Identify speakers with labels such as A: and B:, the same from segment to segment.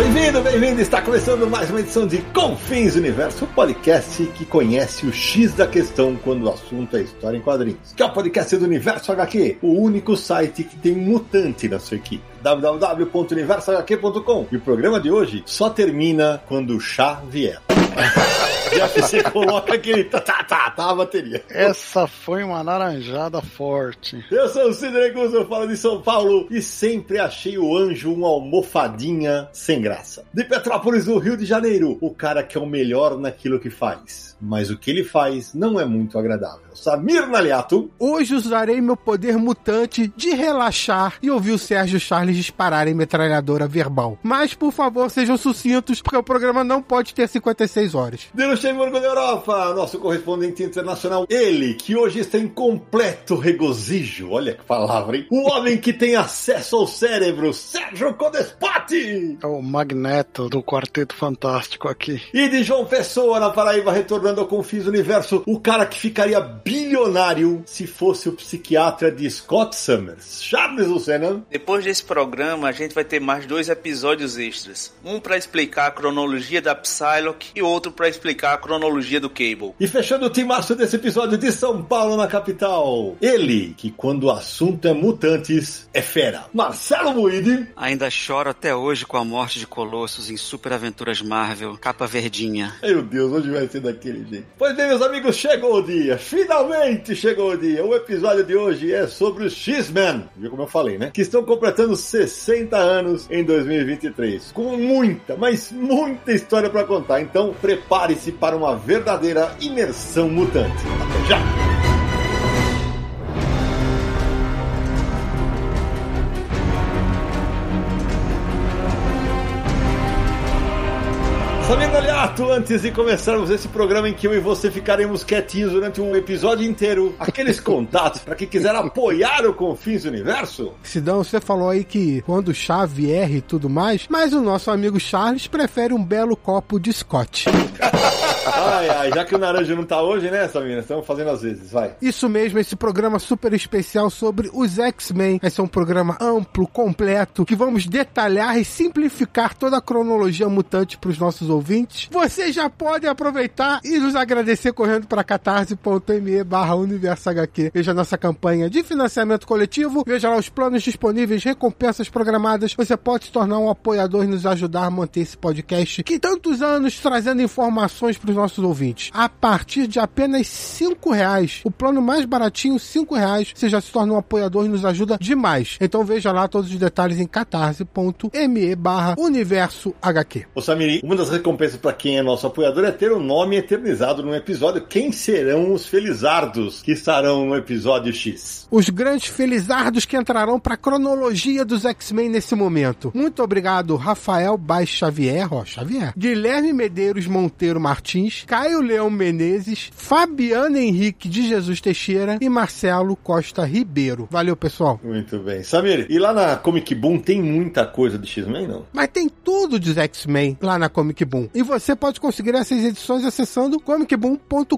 A: Bem-vindo, bem-vindo! Está começando mais uma edição de Confins Universo, o podcast que conhece o X da questão quando o assunto é história em quadrinhos. Que é o podcast do Universo HQ, o único site que tem mutante na sua equipe www.universohq.com. E o programa de hoje só termina quando o chá vier. Já que você coloca aquele tá, tá, tá, tá a bateria.
B: Essa foi uma laranjada forte.
A: Eu sou o Guzzo, eu falo de São Paulo e sempre achei o anjo uma almofadinha sem graça. De Petrópolis, no Rio de Janeiro, o cara que é o melhor naquilo que faz. Mas o que ele faz não é muito agradável. Samir Naliato.
C: Hoje usarei meu poder mutante de relaxar e ouvir o Sérgio Charles disparar em metralhadora verbal. Mas, por favor, sejam sucintos, porque o programa não pode ter 56 horas.
A: De Luxemburgo da Europa, nosso correspondente internacional, ele que hoje está em completo regozijo. Olha que palavra, hein? O homem que tem acesso ao cérebro, Sérgio Codespati.
B: É o magneto do Quarteto Fantástico aqui.
A: E de João Pessoa, na Paraíba, retornando ao Confis Universo, o cara que ficaria bilionário se fosse o psiquiatra de Scott Summers, Charles Lucena.
D: Depois desse programa, a gente vai ter mais dois episódios extras. Um para explicar a cronologia da Psylocke e outro para explicar a cronologia do Cable.
A: E fechando o timaço desse episódio de São Paulo na capital, ele que quando o assunto é mutantes, é fera. Marcelo Muide.
E: Ainda choro até hoje com a morte de Colossus em Super Aventuras Marvel, capa verdinha.
A: Meu Deus, hoje vai ser daquele jeito. Pois bem, meus amigos, chegou o dia. Finalmente chegou o dia. O episódio de hoje é sobre os X-Men. Viu como eu falei, né? Que estão completando 60 anos em 2023. Com muita, mas muita história para contar. Então, prepare-se para uma verdadeira imersão mutante. Até já! Antes de começarmos esse programa em que eu e você ficaremos quietinhos durante um episódio inteiro, aqueles contatos para quem quiser apoiar o Confins Universo.
C: Sidão, você falou aí que quando o chá vier e tudo mais, mas o nosso amigo Charles prefere um belo copo de Scott.
A: ai, ai, já que o Naranja não tá hoje, né, Samina? Estamos fazendo às vezes, vai.
C: Isso mesmo, esse programa super especial sobre os X-Men. Vai ser um programa amplo, completo, que vamos detalhar e simplificar toda a cronologia mutante para os nossos ouvintes. Você já pode aproveitar e nos agradecer correndo para catarse.me barra universo HQ. Veja nossa campanha de financiamento coletivo, veja lá os planos disponíveis, recompensas programadas. Você pode se tornar um apoiador e nos ajudar a manter esse podcast que tantos anos trazendo informações para os nossos ouvintes. A partir de apenas cinco reais, o plano mais baratinho, cinco reais, você já se torna um apoiador e nos ajuda demais. Então veja lá todos os detalhes em catarse.me barra universo HQ.
A: Ô Samiri, uma das recompensas para quem é nosso apoiador é ter o nome eternizado num episódio. Quem serão os felizardos que estarão no episódio X?
C: Os grandes felizardos que entrarão para a cronologia dos X-Men nesse momento. Muito obrigado, Rafael Baix Xavier, ó, Xavier, Guilherme Medeiros Monteiro Martins, Caio Leão Menezes, Fabiano Henrique de Jesus Teixeira e Marcelo Costa Ribeiro. Valeu, pessoal.
A: Muito bem. Samir, e lá na Comic Boom tem muita coisa de X-Men, não?
C: Mas tem tudo dos X-Men lá na Comic Boom. E você pode conseguir essas edições acessando comicboom.com.br.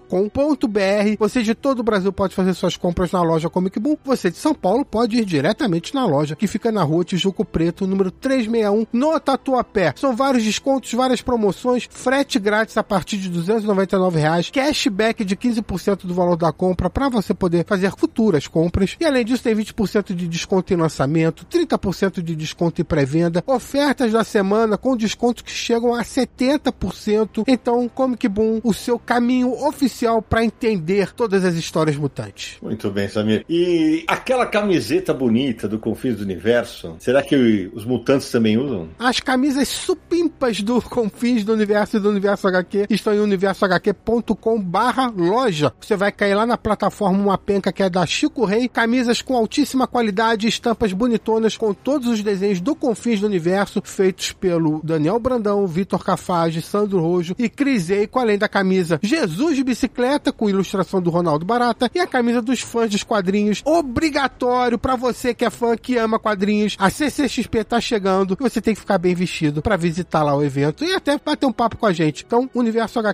C: Você de todo o Brasil pode fazer suas compras na loja Comic Boom. Você de São Paulo pode ir diretamente na loja, que fica na rua Tijuco Preto, número 361, no Tatuapé. São vários descontos, várias promoções, frete grátis a partir de 299 reais, cashback de 15% do valor da compra para você poder fazer futuras compras. E além disso, tem 20% de desconto em lançamento, 30% de desconto em pré-venda, ofertas da semana com descontos que chegam a 70%. Então, Comic Boom, o seu caminho oficial para entender todas as histórias mutantes.
A: Muito bem, Samir. E aquela camiseta bonita do Confins do Universo, será que os mutantes também usam?
C: As camisas supimpas do Confins do Universo e do Universo HQ estão em universohq.com barra loja. Você vai cair lá na plataforma Uma Penca, que é da Chico Rei, camisas com altíssima qualidade, estampas bonitonas, com todos os desenhos do Confins do Universo, feitos pelo Daniel Brandão, Vitor Cafage, Sandro Rojo e Cris Eico, além da camisa Jesus de Bicicleta, com ilustração do Ronaldo Barata, e a camisa dos fãs dos quadrinhos, obrigatório para você que é fã, que ama quadrinhos. A CCXP tá chegando e você tem que ficar bem vestido para visitar lá o evento e até bater um papo com a gente. Então, universohq.com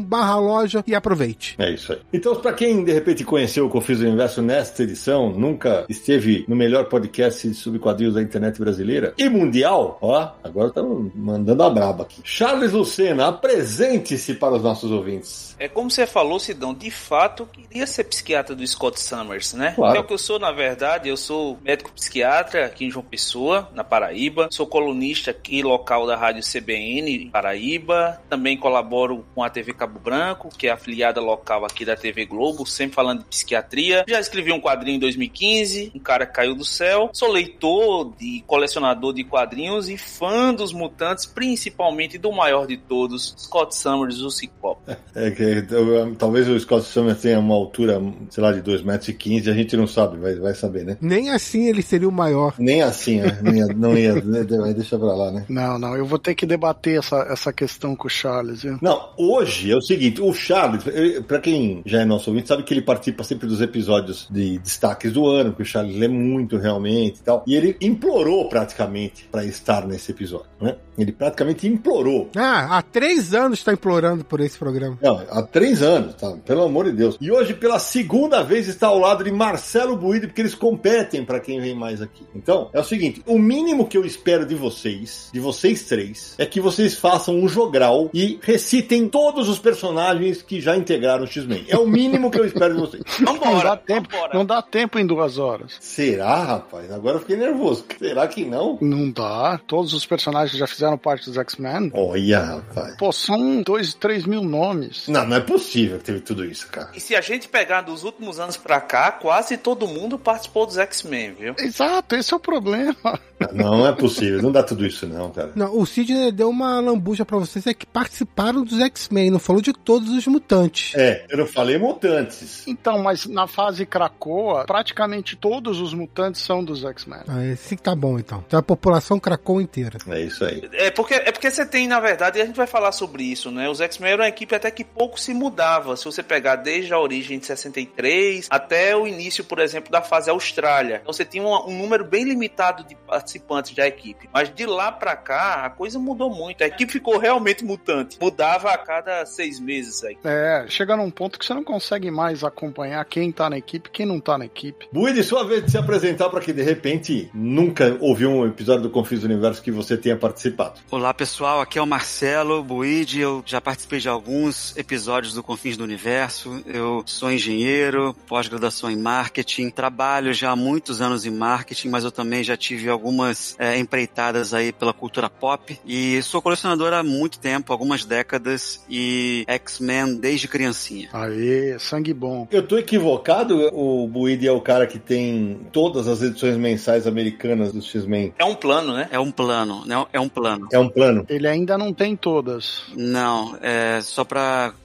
C: barra loja e aproveite.
A: É isso aí. Então, para quem de repente conheceu o Confis do Universo nesta edição, nunca esteve no melhor podcast sobre quadrinhos da internet brasileira e mundial, ó, agora estamos mandando a braba aqui. Charles Lucena, apresente-se para os nossos ouvintes.
D: É como você falou, Sidão, de fato, eu queria ser psiquiatra do Scott Summers, né?
A: Claro.
D: É o que eu sou, na verdade. Eu sou médico psiquiatra aqui em João Pessoa, na Paraíba. Sou colunista aqui local da rádio CBN, em Paraíba. Também colaboro com a TV Cabo Branco, que é afiliada local aqui da TV Globo, sempre falando de psiquiatria. Já escrevi um quadrinho em 2015, Um Cara que Caiu do Céu. Sou leitor e colecionador de quadrinhos e fã dos mutantes, principalmente do maior de todos, Scott Summers, o Ciclope.
A: É que eu- talvez o Scott Summers tenha uma altura, sei lá, de 2,15 metros, e 15, a gente não sabe, vai, vai saber, né?
C: Nem assim ele seria o maior.
A: Nem assim, né? Não ia, não ia né? deixa pra lá, né?
B: Não, não, eu vou ter que debater essa, essa questão com o Charles, viu?
A: Não, hoje é o seguinte, o Charles, eh, pra quem já é nosso ouvinte, sabe que ele participa sempre dos episódios de destaques do ano, que o Charles lê muito realmente e tal. E ele implorou praticamente pra estar nesse episódio, né? Ele praticamente implorou.
C: Ah, há três anos tá implorando por esse programa.
A: Não, há três anos, tá? Pelo amor de Deus. E hoje, pela segunda vez, está ao lado de Marcelo Buide, porque eles competem pra quem vem mais aqui. Então, é o seguinte: o mínimo que eu espero de vocês, de vocês três, é que vocês façam um jogral e recitem todos os personagens que já integraram o X-Men. É o mínimo que eu espero de vocês.
B: Não
D: Vambora,
B: dá tempo,
D: vambora.
B: não dá tempo em duas horas.
A: Será, rapaz? Agora eu fiquei nervoso. Será que não?
B: Não dá. Todos os personagens que já fizeram parte dos X-Men.
A: Olha, rapaz.
B: Pô, são dois, três mil nomes.
A: Não, não é possível que teve tudo isso, cara.
D: E se a gente pegar dos últimos anos pra cá, quase todo mundo participou dos X-Men, viu?
B: Exato, esse é o problema.
A: Não é possível. Não dá tudo isso, não, cara.
C: Não, o Sidney deu uma lambuja pra vocês, é que participaram dos X-Men, não falou de todos os mutantes.
A: É, eu não falei mutantes.
B: Então, mas na fase Krakoa, praticamente todos os mutantes são dos X-Men.
C: Ah, esse que tá bom então. Então a população cracou inteira.
A: É isso aí.
D: É porque, é porque você tem, na verdade, e a gente vai falar sobre isso, né? Os X-Men eram uma equipe até que pouco se mudava. Se você pegar desde a origem de 63 até o início, por exemplo, da fase Austrália. Então você tinha um, um número bem limitado de participantes da equipe. Mas de lá pra cá, a coisa mudou muito. A equipe ficou realmente mutante. Mudava a cada seis meses aí.
B: É, chega num ponto que você não consegue mais acompanhar quem tá na equipe e quem não tá na equipe.
A: Buide, sua vez de se apresentar para que de repente nunca ouviu um episódio do Confis do Universo que você tenha participado.
E: Olá pessoal, aqui é o Marcelo Buide, eu já participei de alguns episódios do Confins do Universo, eu sou engenheiro, pós-graduação em marketing, trabalho já há muitos anos em marketing, mas eu também já tive algumas é, empreitadas aí pela cultura pop e sou colecionador há muito tempo, algumas décadas e X-Men desde criancinha.
B: Aê, sangue bom.
A: Eu tô equivocado? O Buide é o cara que tem todas as edições mensais americanas do X-Men.
D: É um plano, né?
E: É um plano, né? É um plano.
A: É um plano.
B: Ele ainda não tem todas.
E: Não, é, só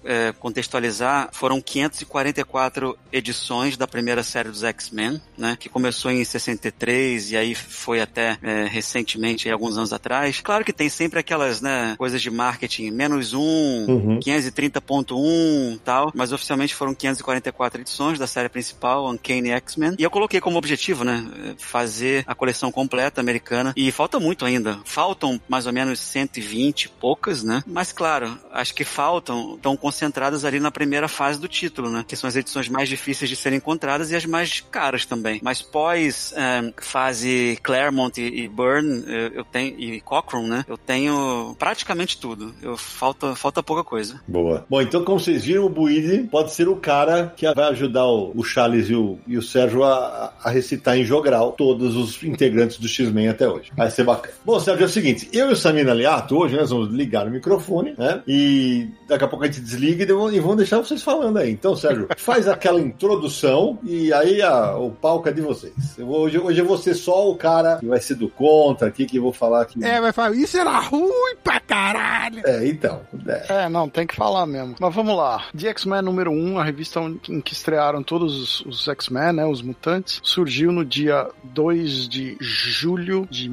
E: para contextualizar, foram 544 edições da primeira série dos X-Men, né? Que começou em 63 e aí foi até é, recentemente, aí, alguns anos atrás. Claro que tem sempre aquelas, né, coisas de marketing, menos um,
A: Uhum.
E: 530.1 tal, mas oficialmente foram 544 edições da série principal, Uncanny X-Men. E eu coloquei como objetivo, né, fazer a coleção completa americana. E falta muito ainda. Faltam mais ou menos 120 e poucas, né? Mas claro, as que faltam estão concentradas ali na primeira fase do título, né? Que são as edições mais difíceis de serem encontradas e as mais caras também. Mas pós eh, fase Claremont e, e Byrne, eu, eu tenho e Cochran, né? Eu tenho praticamente tudo. Eu falta falta pouca coisa.
A: Boa. Bom, então como vocês viram, o Buide pode ser o cara que vai ajudar o, o Charles e o, e o Sérgio a, a recitar em jogral todos os integrantes do X-Men até hoje. Vai ser bacana. Bom, Sérgio, é o seguinte, eu e o Samina Aliato, hoje nós vamos ligar o microfone, né? E daqui a pouco a gente desliga devo- e vão deixar vocês falando aí. Então, Sérgio, faz aquela introdução e aí a- o palco é de vocês. Eu vou- hoje, hoje eu vou ser só o cara que vai ser do contra aqui, que eu vou falar aqui.
C: É, vai falar, isso era ruim pra caralho.
A: É, então. É.
B: É, não, tem que falar mesmo. Mas vamos lá. The X-Men número 1, a revista em que estrearam todos os, os X-Men, né, os mutantes, surgiu no dia 2 de julho de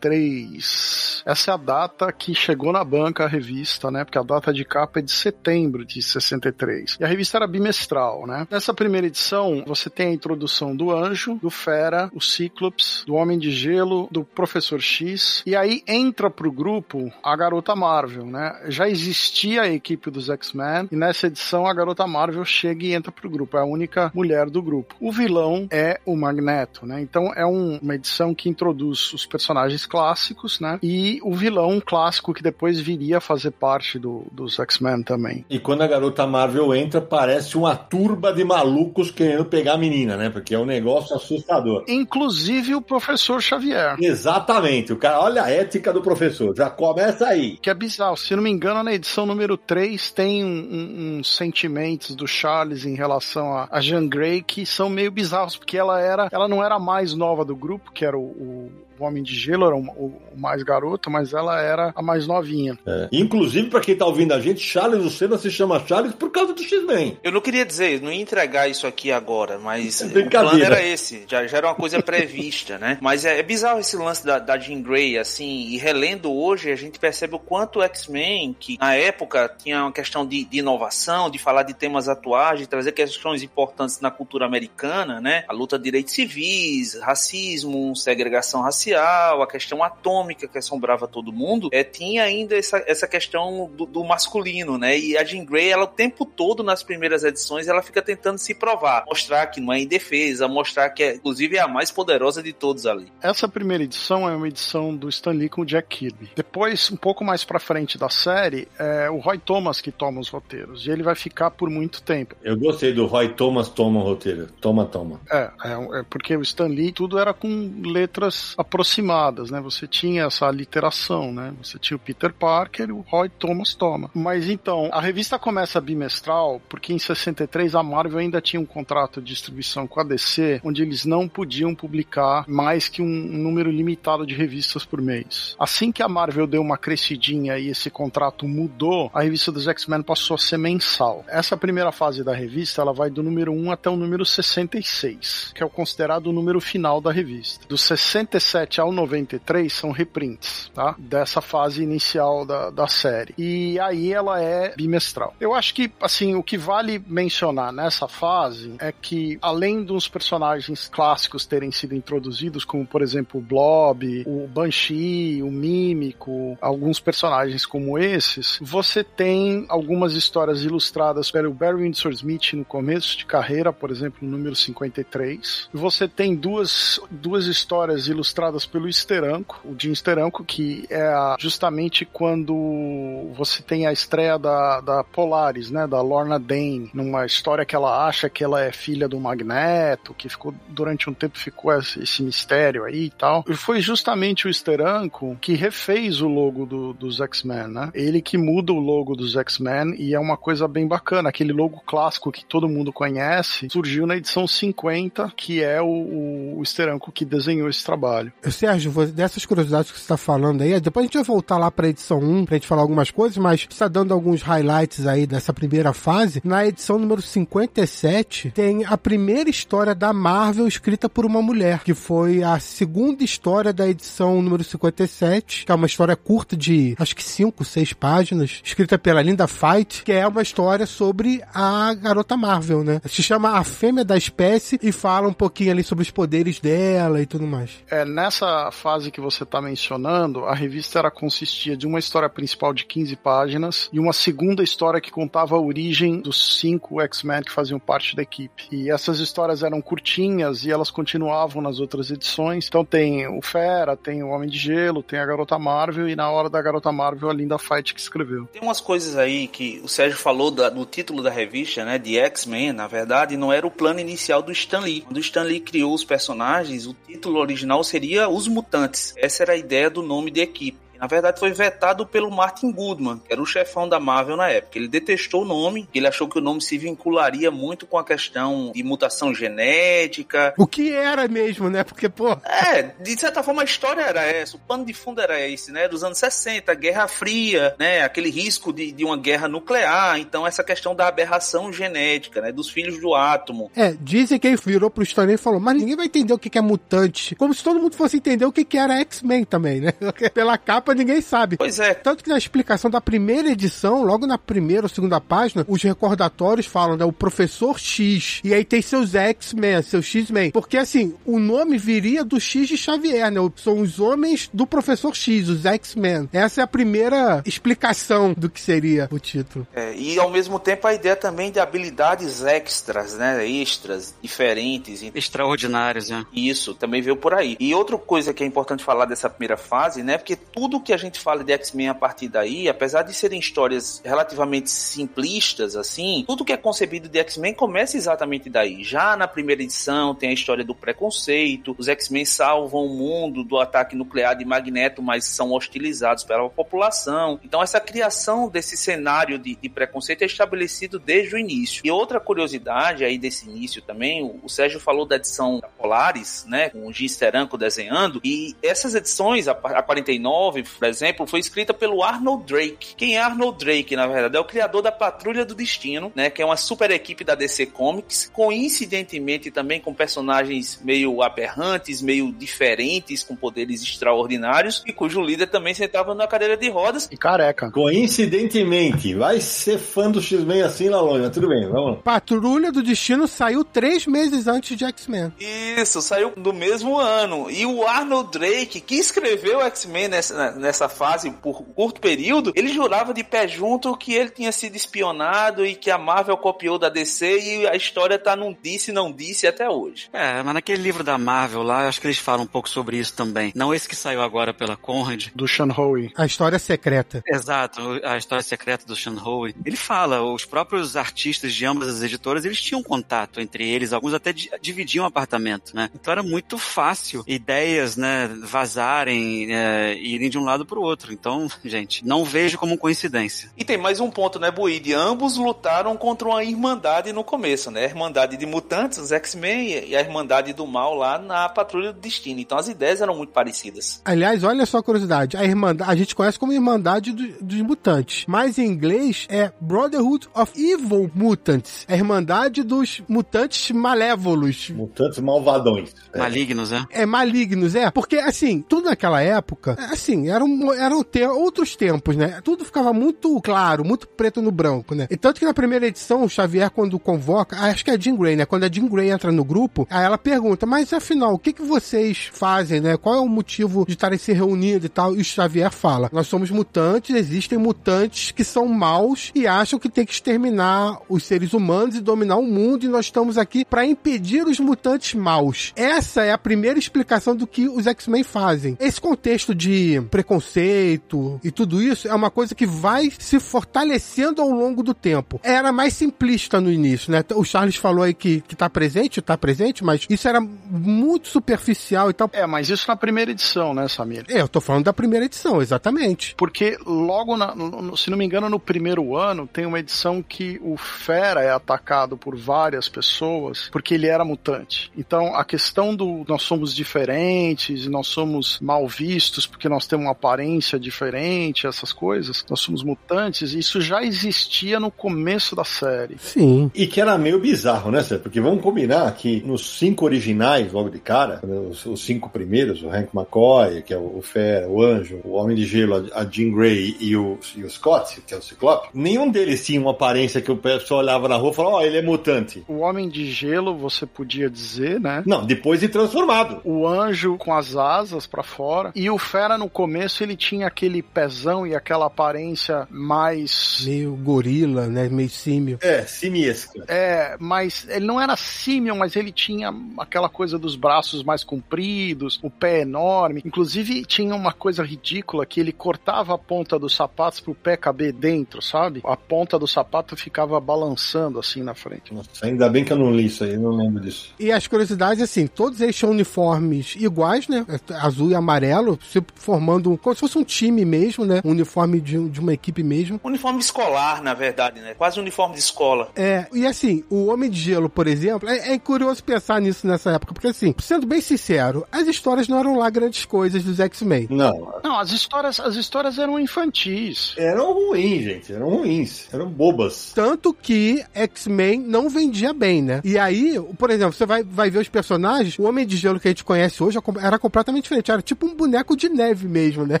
B: 1963. Essa é a data que chegou na banca a revista, né? Porque a data de capa é de setembro de 63. E a revista era bimestral, né? Nessa primeira edição, você tem a introdução do Anjo, do Fera, o Cíclops, do Homem de Gelo, do Professor X, e aí entra pro grupo a Garota Marvel, né? Já existia a equipe dos X-Men, e nessa edição a Garota Marvel chega e entra pro grupo, é a única mulher do grupo. O vilão é o Magneto, né? Então é um, uma edição que introduz os personagens clássicos, né? E o vilão clássico que depois viria a fazer parte do, dos X-Men também.
A: E quando a garota Marvel entra, parece uma turba de malucos querendo pegar a menina, né? Porque é um negócio assustador.
B: Inclusive o professor Xavier.
A: Exatamente. O cara, olha a ética do professor. Já começa aí.
B: Que é bizarro. Se não me engano, na edição número 3 tem uns um, um, sentimentos do Charles em relação a, a Jean Grey que são meio bizarros, porque ela era, ela não era a mais nova do grupo, que era o, o o Homem de Gelo era o, o, mais garoto, mas ela era a mais novinha.
A: É. Inclusive, para quem tá ouvindo a gente, Charles Lucena se chama Charles por causa do X-Men.
D: Eu não queria dizer, não ia entregar isso aqui agora, mas é o plano era esse. Já, já era uma coisa prevista, né? Mas é, é, bizarro esse lance da, da Jean Grey, assim, e relendo hoje, a gente percebe o quanto o X-Men, que na época tinha uma questão de, de inovação, de falar de temas atuais, de trazer questões importantes na cultura americana, né? A luta de direitos civis, racismo, segregação racial a questão atômica que assombrava todo mundo, é, tinha ainda essa, essa questão do, do masculino, né? E a Jean Grey, ela o tempo todo nas primeiras edições, ela fica tentando se provar, mostrar que não é indefesa, mostrar que é, inclusive é a mais poderosa de todos ali.
B: Essa primeira edição é uma edição do Stan Lee com o Jack Kirby. Depois, um pouco mais pra frente da série, é o Roy Thomas que toma os roteiros. E ele vai ficar por muito tempo.
A: Eu gostei do Roy Thomas toma o roteiro. Toma, toma.
B: É, é, é porque o Stan Lee tudo era com letras aproximadas né? Você tinha essa literação, né? Você tinha o Peter Parker e o Roy Thomas Toma. Mas então, a revista começa bimestral porque em 63 a Marvel ainda tinha um contrato de distribuição com a DC, onde eles não podiam publicar mais que um número limitado de revistas por mês. Assim que a Marvel deu uma crescidinha e esse contrato mudou, a revista dos X-Men passou a ser mensal. Essa primeira fase da revista, ela vai do número 1 até o número 66, que é o considerado o número final da revista. Do 67 97 ao 93 são reprints, tá? Dessa fase inicial da, da série. E aí ela é bimestral. Eu acho que, assim, o que vale mencionar nessa fase é que, além dos personagens clássicos terem sido introduzidos, como, por exemplo, o Blob, o Banshee, o Mímico, alguns personagens como esses, você tem algumas histórias ilustradas pelo Barry Windsor Smith no começo de carreira, por exemplo, no número 53. Você tem duas, duas histórias ilustradas pelo Steranko, o Jim Steranko, que é justamente quando você tem a estreia da, da Polaris, né, da Lorna Dane, numa história que ela acha que ela é filha do Magneto, que ficou durante um tempo ficou esse, esse mistério aí e tal. E foi justamente o Steranko que refez o logo do, dos X-Men, né? Ele que muda o logo dos X-Men e é uma coisa bem bacana. Aquele logo clássico que todo mundo conhece surgiu na edição 50, que é o, o, o Steranko que desenhou esse trabalho.
C: Sérgio, dessas curiosidades que você está falando aí, depois a gente vai voltar lá para a edição 1 para a gente falar algumas coisas, mas está dando alguns highlights aí dessa primeira fase. Na edição número 57 tem a primeira história da Marvel escrita por uma mulher, que foi a segunda história da edição número 57, que é uma história curta de acho que 5, 6 páginas, escrita pela Linda Fight, que é uma história sobre a garota Marvel, né? Se chama A Fêmea da Espécie e fala um pouquinho ali sobre os poderes dela e tudo mais.
B: É, nessa fase que você está mencionando, a revista era consistia de uma história principal de 15 páginas e uma segunda história que contava a origem dos cinco X-Men que faziam parte da equipe. E essas histórias eram curtinhas e elas continuavam nas outras edições. Então tem o Fera, tem o Homem de Gelo, tem a Garota Marvel e na hora da Garota Marvel a Linda Fight que escreveu.
D: Tem umas coisas aí que o Sérgio falou da, do título da revista, né, de X-Men, na verdade, não era o plano inicial do Stan Lee. Quando o Stan Lee criou os personagens, o título original seria os Mutantes. Essa era a ideia do nome de equipe na verdade foi vetado pelo Martin Goodman, que era o chefão da Marvel na época. Ele detestou o nome, ele achou que o nome se vincularia muito com a questão de mutação genética.
C: O que era mesmo, né? Porque, pô.
D: É, de certa forma a história era essa, o pano de fundo era esse, né? Dos anos 60, Guerra Fria, né? Aquele risco de, de uma guerra nuclear. Então, essa questão da aberração genética, né? Dos filhos do átomo.
C: É, dizem que ele virou pro Stone e falou, mas ninguém vai entender o que é mutante. Como se todo mundo fosse entender o que era X-Men também, né? Pela capa ninguém sabe.
D: Pois é.
C: Tanto que na explicação da primeira edição, logo na primeira ou segunda página, os recordatórios falam, né? O professor X. E aí tem seus X-Men, seus X-Men. Porque assim, o nome viria do X de Xavier, né? São os homens do professor X, os X-Men. Essa é a primeira explicação do que seria o título.
D: É, e ao mesmo tempo a ideia também de habilidades extras, né? Extras, diferentes.
E: Extraordinários, né?
D: Isso, também veio por aí. E outra coisa que é importante falar dessa primeira fase, né? Porque tudo que a gente fala de X-Men a partir daí, apesar de serem histórias relativamente simplistas, assim, tudo que é concebido de X-Men começa exatamente daí. Já na primeira edição tem a história do preconceito, os X-Men salvam o mundo do ataque nuclear de Magneto, mas são hostilizados pela população. Então essa criação desse cenário de, de preconceito é estabelecido desde o início. E outra curiosidade aí desse início também, o, o Sérgio falou da edição da Polaris, né, com o Gin Steranko desenhando, e essas edições, a, a 49, por exemplo, foi escrita pelo Arnold Drake. Quem é Arnold Drake, na verdade? É o criador da Patrulha do Destino, né, que é uma super equipe da DC Comics, coincidentemente também com personagens meio aberrantes, meio diferentes, com poderes extraordinários, e cujo líder também sentava na cadeira de rodas.
B: E careca.
A: Coincidentemente, vai ser fã do X-Men assim lá longe, mas tudo bem, vamos lá.
C: Patrulha do Destino saiu três meses antes de X-Men.
D: Isso, saiu no mesmo ano. E o Arnold Drake, que escreveu X-Men nessa, nessa fase por curto período, ele jurava de pé junto que ele tinha sido espionado e que a Marvel copiou da DC e a história tá num disse não disse até hoje.
E: É, mas naquele livro da Marvel lá, eu acho que eles falam um pouco sobre isso também. Não esse que saiu agora pela Conrad.
B: Do Sean Howe.
C: A história secreta.
E: Exato, a história secreta do Sean Howe. Ele fala, os próprios artistas de ambas as editoras, eles tinham contato entre eles, alguns até dividiam apartamento, né? Então era muito fácil ideias, né, vazarem é, e irem de um lado para o outro. Então, gente, não vejo como coincidência.
D: E tem mais um ponto, né, Buide? Ambos lutaram contra uma irmandade no começo, né? A irmandade de mutantes, os X-Men, e a irmandade do mal lá na Patrulha do Destino. Então as ideias eram muito parecidas.
C: Aliás, olha só a curiosidade. A irmandade, a gente conhece como Irmandade do, dos Mutantes, mas em inglês é Brotherhood of Evil Mutants. É a Irmandade dos Mutantes Malévolos.
A: Mutantes malvadões.
E: É. Malignos, é?
C: É, malignos, é. Porque, assim, tudo naquela época, assim, eram, eram te outros tempos, né? Tudo ficava muito claro, muito preto no branco, né? E tanto que na primeira edição, o Xavier, quando convoca, acho que é a Jean Grey, né? Quando a Jean Grey entra no grupo, aí ela pergunta, mas afinal, o que, que vocês fazem, né? Qual é o motivo de estarem se reunindo e tal? E o Xavier fala, nós somos mutantes, existem mutantes que são maus e acham que tem que exterminar os seres humanos e dominar o mundo e nós estamos aqui para impedir os mutantes maus. Essa é a primeira explicação do que os X-Men fazem. Esse contexto de preconceito e tudo isso é uma coisa que vai se fortalecendo ao longo do tempo. Era mais simplista no início, né? O Charles falou aí que, que tá presente, tá presente, mas isso era muito superficial e tal.
B: É, mas isso na primeira edição, né, Samir?
C: É, eu tô falando da primeira edição, exatamente.
B: Porque logo, na, no, se não me engano, no primeiro ano, tem uma edição que o Fera é atacado por várias pessoas porque ele era mutante. Então, a questão do nós somos diferentes, nós somos mal vistos porque nós temos uma aparência diferente, essas coisas, nós somos mutantes, isso já existia no começo da série.
C: Sim.
A: E que era meio bizarro, né, Sérgio? Porque vamos combinar que nos cinco originais, logo de cara, os, os cinco primeiros, o Hank McCoy, que é o, o Fera, o Anjo, o Homem de Gelo, a Jean Grey e o, e o Scott, que é o Ciclope, nenhum deles tinha uma aparência que o pessoal olhava na rua e falava, ó, oh, ele é mutante.
B: O Homem de Gelo, você podia dizer, né?
A: Não, depois de transformado.
B: O Anjo com as asas para fora. E o Fera, no começo, ele tinha aquele pezão e aquela aparência mais...
C: Meio gorila, né? Meio símio.
A: É, simiesca.
B: É, mas ele não era símio, mas ele tinha aquela coisa dos braços mais compridos, o pé enorme. Inclusive, tinha uma coisa ridícula que ele cortava a ponta dos sapatos pro pé caber dentro, sabe? A ponta do sapato ficava balançando assim na frente.
A: Nossa, ainda bem que eu não li isso aí, não lembro disso.
C: E as curiosidades, assim, todos eles tinham uniformes iguais, né? Azul e amarelo, formando como se fosse um time mesmo, né? Um uniforme de, de uma equipe mesmo.
D: Uniforme escolar, na verdade, né? Quase um uniforme de escola.
C: É, e assim, o Homem de Gelo, por exemplo, é, é curioso pensar nisso nessa época, porque assim, sendo bem sincero, as histórias não eram lá grandes coisas dos X-Men.
A: Não.
B: Não, as histórias, as histórias eram infantis.
A: Eram ruins, gente. Eram ruins. Eram bobas.
C: Tanto que X-Men não vendia bem, né? E aí, por exemplo, você vai, vai ver os personagens, o Homem de Gelo que a gente conhece hoje era completamente diferente. Era tipo um boneco de neve mesmo, né?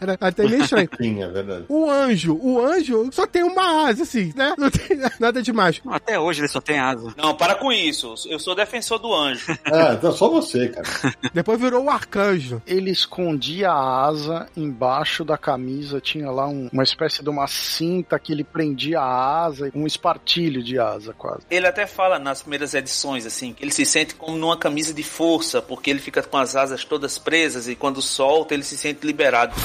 C: Era até meio estranho.
A: Sim, é verdade.
C: O anjo, o anjo só tem uma asa, assim, né? Não tem nada demais.
E: Até hoje ele só tem asa.
D: Não, para com isso. Eu sou defensor do anjo.
A: É, então só você, cara.
C: Depois virou o arcanjo.
B: Ele escondia a asa embaixo da camisa, tinha lá um- uma espécie de uma cinta que ele prendia a asa, um espartilho de asa quase.
D: Ele até fala nas primeiras edições, assim, que ele se sente como numa camisa de força, porque ele fica com as asas todas presas e quando solta ele se sente liberado.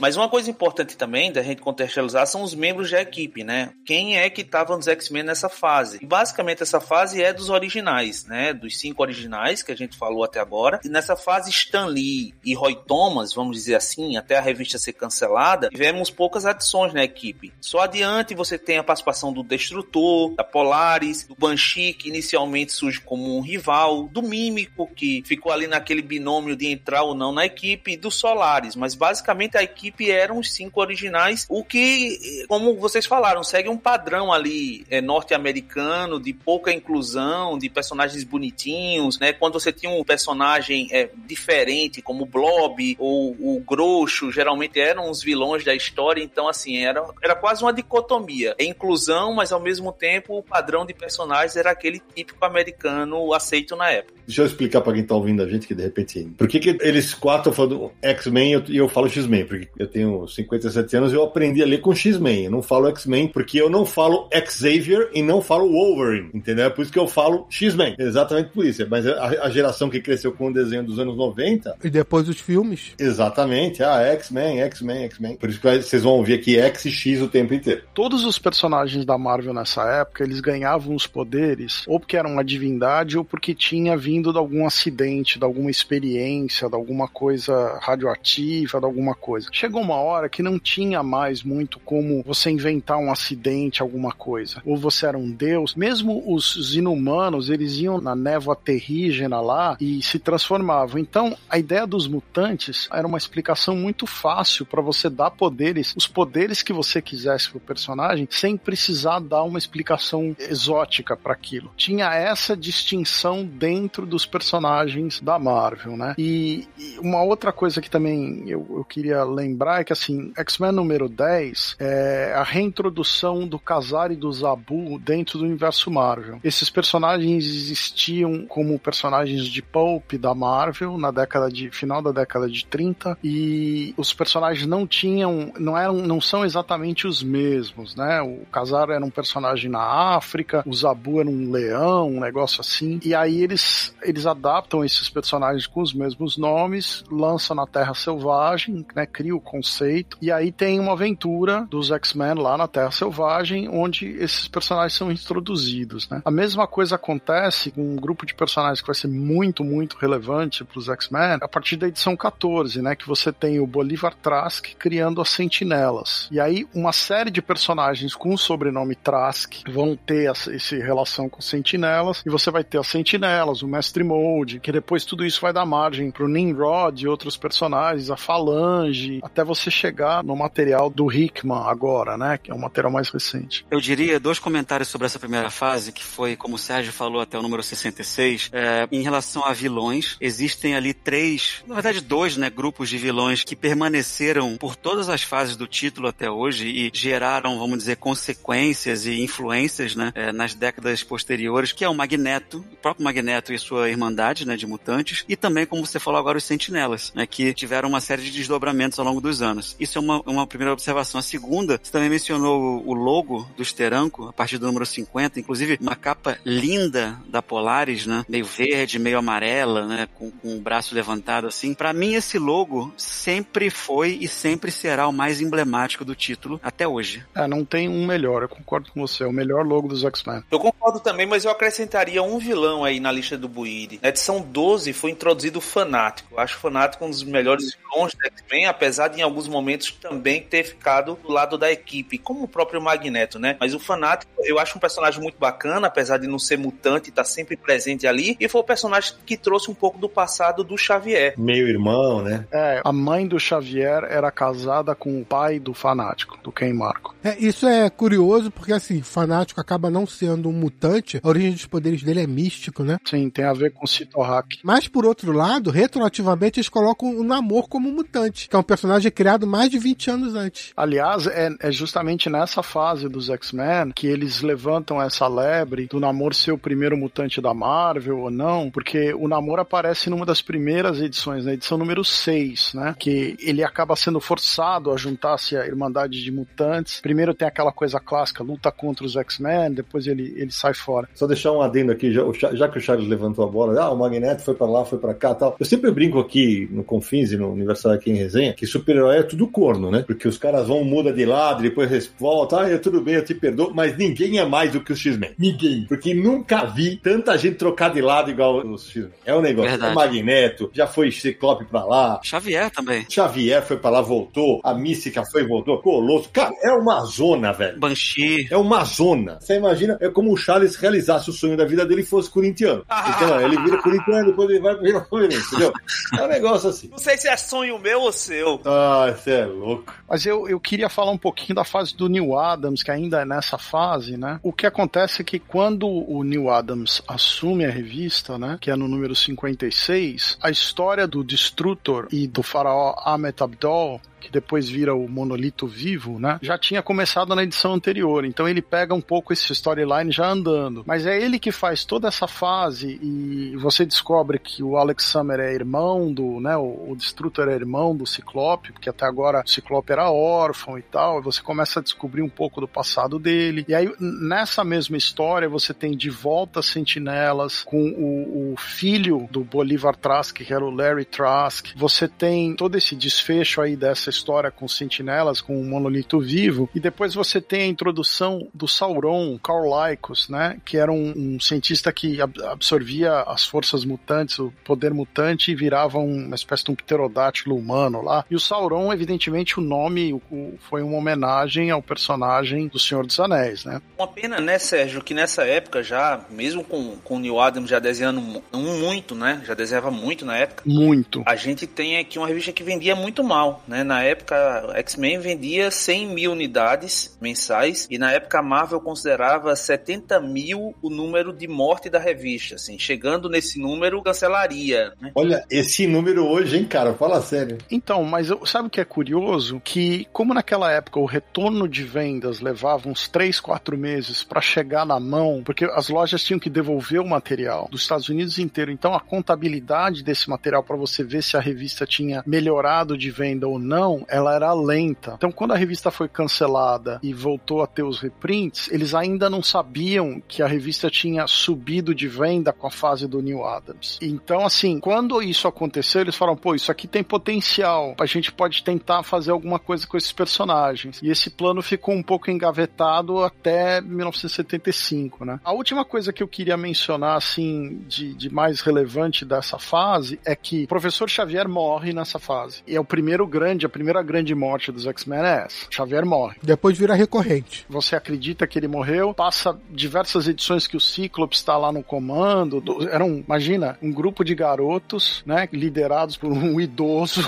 D: Mas uma coisa importante também da gente contextualizar são os membros da equipe, né? Quem é que estava nos X-Men nessa fase? E basicamente essa fase é dos originais, né? Dos cinco originais que a gente falou até agora. E nessa fase Stan Lee e Roy Thomas, vamos dizer assim, até a revista ser cancelada, tivemos poucas adições na equipe. Só adiante você tem a participação do Destrutor, da Polaris, do Banshee, que inicialmente surge como um rival, do Mímico, que ficou ali naquele binômio de entrar ou não na equipe, e do Solaris. Mas basicamente a equipe eram os cinco originais, o que, como vocês falaram, segue um padrão ali é, norte-americano de pouca inclusão, de personagens bonitinhos, né? Quando você tinha um personagem é, diferente, como o Blob ou o Groxo, geralmente eram os vilões da história, então assim, era, era quase uma dicotomia. É inclusão, mas ao mesmo tempo o padrão de personagens era aquele típico americano aceito na época.
A: Deixa eu explicar pra quem tá ouvindo a gente que de repente. Por que, que eles quatro falam X-Men e eu, eu falo X-Men? Porque eu tenho 57 anos e eu aprendi a ler com X-Men. Eu não falo X-Men porque eu não falo Xavier e não falo Wolverine. Entendeu? É por isso que eu falo X-Men. Exatamente por isso. Mas a, a geração que cresceu com o desenho dos anos 90.
C: E depois os filmes.
A: Exatamente. Ah, X-Men, X-Men, X-Men. Por isso que vocês vão ouvir aqui X e X o tempo inteiro.
B: Todos os personagens da Marvel nessa época, eles ganhavam os poderes ou porque eram uma divindade ou porque tinha vindo de algum acidente, de alguma experiência, de alguma coisa radioativa, de alguma coisa. Chegou uma hora que não tinha mais muito como você inventar um acidente, alguma coisa. Ou você era um deus. Mesmo os inumanos, eles iam na névoa terrígena lá e se transformavam. Então, a ideia dos mutantes era uma explicação muito fácil para você dar poderes, os poderes que você quisesse pro personagem, sem precisar dar uma explicação exótica para aquilo. Tinha essa distinção dentro dos personagens da Marvel, né? E, e uma outra coisa que também eu, eu queria lembrar é que assim, X-Men número 10 é a reintrodução do Kazar e do Zabu dentro do universo Marvel. Esses personagens existiam como personagens de pulp da Marvel na década de final da década de 30 e os personagens não tinham, não eram, não são exatamente os mesmos, né? O Kazar era um personagem na África, o Zabu era um leão, um negócio assim. E aí eles eles adaptam esses personagens com os mesmos nomes, lançam na Terra Selvagem, né? Cria o conceito e aí tem uma aventura dos X-Men lá na Terra Selvagem, onde esses personagens são introduzidos, né? A mesma coisa acontece com um grupo de personagens que vai ser muito, muito relevante para os X-Men a partir da edição 14, né? Que você tem o Bolivar Trask criando as Sentinelas. E aí uma série de personagens com o sobrenome Trask vão ter essa, essa relação com Sentinelas e você vai ter as Sentinelas, o Mestre Mold, que depois tudo isso vai dar margem pro Nimrod e outros personagens, a Falange, até você chegar no material do Hickman agora, né? Que é um material mais recente.
E: Eu diria dois comentários sobre essa primeira fase, que foi, como o Sérgio falou, até o número 66. É, em relação a vilões, existem ali três, na verdade dois, né, grupos de vilões que permaneceram por todas as fases do título até hoje e geraram, vamos dizer, consequências e influências, né, é, nas décadas posteriores, que é o Magneto, o próprio Magneto e sua irmandade, né, de mutantes, e também, como você falou agora, os Sentinelas, né, que tiveram uma série de desdobramentos ao longo dos anos. Isso é uma, uma primeira observação. A segunda, você também mencionou o logo do Steranko, a partir do número 50, inclusive uma capa linda da Polaris, né, meio verde, meio amarela, né, com, com o braço levantado assim. Para mim, esse logo sempre foi e sempre será o mais emblemático do título até hoje.
B: É, não tem um melhor, eu concordo com você, é o melhor logo dos X-Men.
D: Eu concordo também, mas eu acrescentaria um vilão aí na lista do Buiu, Reed. Na edição 12 foi introduzido o Fanático. Eu acho o Fanático um dos melhores vilões do X-Men, apesar de em alguns momentos também ter ficado do lado da equipe, como o próprio Magneto, né? Mas o Fanático, eu acho um personagem muito bacana, apesar de não ser mutante, tá sempre presente ali. E foi o personagem que trouxe um pouco do passado do Xavier.
A: Meio irmão, né?
B: É, a mãe do Xavier era casada com o pai do Fanático, do Ken Marco.
C: É, isso é curioso porque, assim, fanático acaba não sendo um mutante, a origem dos poderes dele é místico, né?
B: Sim, tem a ver com Citohack.
C: Mas, por outro lado, retroativamente, eles colocam o Namor como mutante, que é um personagem criado mais de 20 anos antes.
B: Aliás, é, é justamente nessa fase dos X-Men que eles levantam essa lebre do Namor ser o primeiro mutante da Marvel ou não, porque o Namor aparece numa das primeiras edições, na edição número 6, né? Que ele acaba sendo forçado a juntar-se à Irmandade de Mutantes. Primeiro tem aquela coisa clássica, luta contra os X-Men, depois ele, ele sai fora.
A: Só deixar um adendo aqui, já, já que o Charles levantou a bola, ah, o Magneto foi para lá, foi para cá tal. Eu sempre brinco aqui no Confins e no Universal aqui em resenha que super-herói é tudo corno, né? Porque os caras vão, muda de lado, depois volta, ah, é tudo bem, eu te perdoo, mas ninguém é mais do que os X-Men. Ninguém. Porque nunca vi tanta gente trocar de lado igual os X-Men. É um negócio.
E: Verdade.
A: O Magneto, já foi Ciclope pra lá,
E: Xavier também.
A: Xavier foi pra lá, voltou, a Mística foi, voltou, Colosso. Cara, é uma zona, velho.
E: Banshee.
A: É uma zona. Você imagina, é como o Charles realizasse o sonho da vida dele e fosse corintiano. Então, ele vira corintiano, depois ele vai virar Palmeirense, entendeu? É um negócio assim.
D: Não sei se é sonho meu ou seu.
A: Ah, você é louco.
B: Mas eu, eu queria falar um pouquinho da fase do Neil Adams, que ainda é nessa fase, né? O que acontece é que quando o Neil Adams assume a revista, né? Que é no número 56, a história do Destrutor e do faraó Ahmet Abdol que depois vira o monolito vivo, né? Já tinha começado na edição anterior. Então ele pega um pouco esse storyline já andando. Mas é ele que faz toda essa fase e você descobre que o Alex Summer é irmão do, né? O, o Destrutor é irmão do Ciclope, porque até agora o Ciclope era órfão e tal. E você começa a descobrir um pouco do passado dele. E aí, nessa mesma história, você tem de volta Sentinelas com o, o filho do Bolivar Trask, que era o Larry Trask. Você tem todo esse desfecho aí dessa história com sentinelas, com o monolito vivo, e depois você tem a introdução do Sauron, Carl Lycos, né, que era um, um cientista que ab absorvia as forças mutantes, o poder mutante, e virava uma espécie de um pterodátilo humano lá. E o Sauron, evidentemente, o nome o, foi uma homenagem ao personagem do Senhor dos Anéis, né.
D: Uma pena, né, Sérgio, que nessa época já, mesmo com, com o Neil Adams já desenhando muito, né, já desenhava muito na época.
B: Muito.
D: A gente tem aqui uma revista que vendia muito mal, né, na época, X-Men vendia 100 mil unidades mensais e na época a Marvel considerava 70 mil o número de morte da revista. Assim, chegando nesse número, cancelaria. Né?
A: Olha, esse número hoje, hein, cara? Fala sério.
B: Então, mas eu, sabe o que é curioso? Que, como naquela época o retorno de vendas levava uns 3, 4 meses para chegar na mão, porque as lojas tinham que devolver o material dos Estados Unidos inteiro. Então, a contabilidade desse material para você ver se a revista tinha melhorado de venda ou não ela era lenta. Então, quando a revista foi cancelada e voltou a ter os reprints, eles ainda não sabiam que a revista tinha subido de venda com a fase do Neil Adams. Então, assim, quando isso aconteceu, eles falaram: pô, isso aqui tem potencial, a gente pode tentar fazer alguma coisa com esses personagens. E esse plano ficou um pouco engavetado até 1975, né? A última coisa que eu queria mencionar, assim, de, de mais relevante dessa fase é que o professor Xavier morre nessa fase. E é o primeiro grande, a primeira grande morte dos X-Men é essa. Xavier morre.
C: Depois vira recorrente.
B: Você acredita que ele morreu, passa diversas edições que o Cíclope está lá no comando. Era um, imagina, um grupo de garotos, né, liderados por um idoso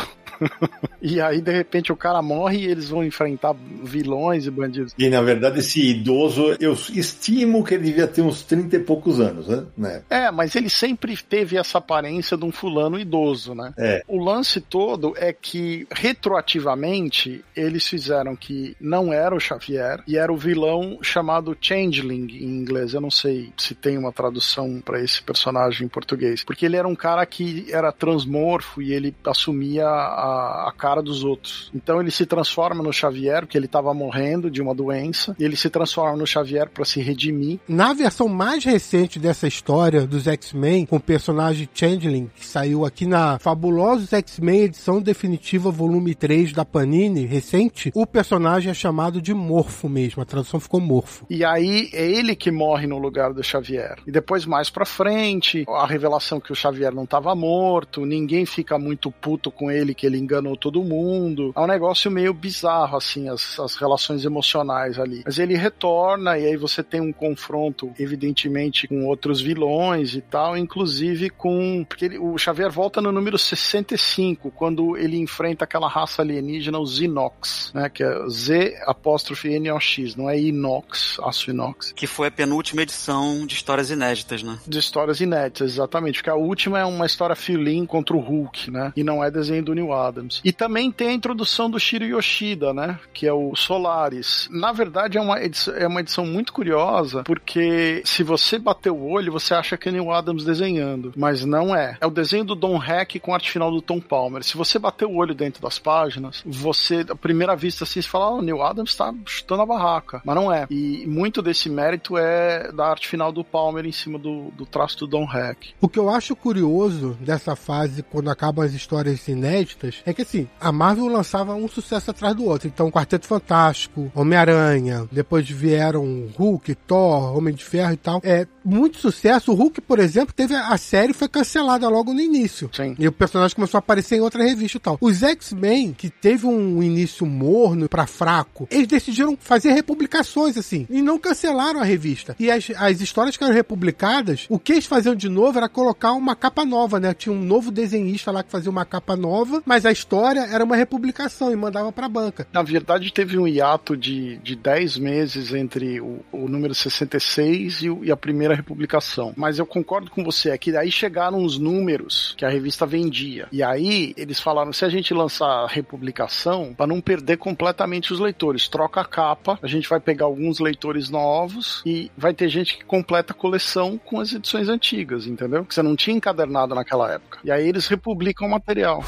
B: e aí, de repente, o cara morre e eles vão enfrentar vilões e bandidos.
A: E, na verdade, esse idoso, eu estimo que ele devia ter uns 30 e poucos anos, né?
B: É, mas ele sempre teve essa aparência de um fulano idoso, né?
A: É.
B: O lance todo é que, retroativamente, eles fizeram que não era o Xavier e era o vilão chamado Changeling, em inglês. Eu não sei se tem uma tradução para esse personagem em português. Porque ele era um cara que era transmorfo e ele assumia a a, a cara dos outros. Então ele se transforma no Xavier, porque ele estava morrendo de uma doença, e ele se transforma no Xavier para se redimir.
C: Na versão mais recente dessa história dos X-Men, com o personagem Changeling, que saiu aqui na Fabulosos X-Men edição definitiva volume 3 da Panini, recente, o personagem é chamado de Morfo mesmo, a tradução ficou Morfo.
B: E aí é ele que morre no lugar do Xavier. E depois mais pra frente, a revelação que o Xavier não estava morto, ninguém fica muito puto com ele que ele enganou todo mundo. É um negócio meio bizarro assim as, as relações emocionais ali. Mas ele retorna e aí você tem um confronto evidentemente com outros vilões e tal, inclusive com porque ele, o Xavier volta no número 65, quando ele enfrenta aquela raça alienígena, os Inox, né, que é Z apóstrofe N-O-X, não é Inox, aço inox.
E: Que foi a penúltima edição de histórias inéditas, né?
B: De histórias inéditas, exatamente, porque a última é uma história fill contra o Hulk, né, e não é desenho do Neil Adams. E também tem a introdução do Shiro Yoshida, né, que é o Solaris. Na verdade, é uma edição, é uma edição muito curiosa, porque se você bater o olho, você acha que é Neil Adams desenhando, mas não é. É o desenho do Don Heck com arte final do Tom Palmer. Se você bater o olho dentro das páginas, você, à primeira vista, assim, você fala, oh, Neil Adams está chutando a barraca. Mas não é. E muito desse mérito é da arte final do Palmer em cima do, do traço do Don Heck.
C: O que eu acho curioso dessa fase, quando acabam as histórias inéditas, é que assim, a Marvel lançava um sucesso atrás do outro. Então, Quarteto Fantástico, Homem-Aranha, depois vieram Hulk, Thor, Homem de Ferro e tal. É muito sucesso. O Hulk, por exemplo, teve a série foi cancelada logo no início.
B: Sim.
C: E o personagem começou a aparecer em outra revista e tal. Os X-Men, que teve um início morno para fraco, eles decidiram fazer republicações assim e não cancelaram a revista. E as, as histórias que eram republicadas, o que eles faziam de novo era colocar uma capa nova, né? Tinha um novo desenhista lá que fazia uma capa nova, mas a história era uma republicação e mandava pra banca.
B: Na verdade, teve um hiato de, de 10 meses entre o, o número 66 e, o, e a primeira republicação. Mas eu concordo com você, é que daí chegaram os números que a revista vendia. E aí eles falaram: se a gente lançar a republicação, para não perder completamente os leitores, troca a capa, a gente vai pegar alguns leitores novos e vai ter gente que completa a coleção com as edições antigas, entendeu? Que você não tinha encadernado naquela época. E aí eles republicam o material.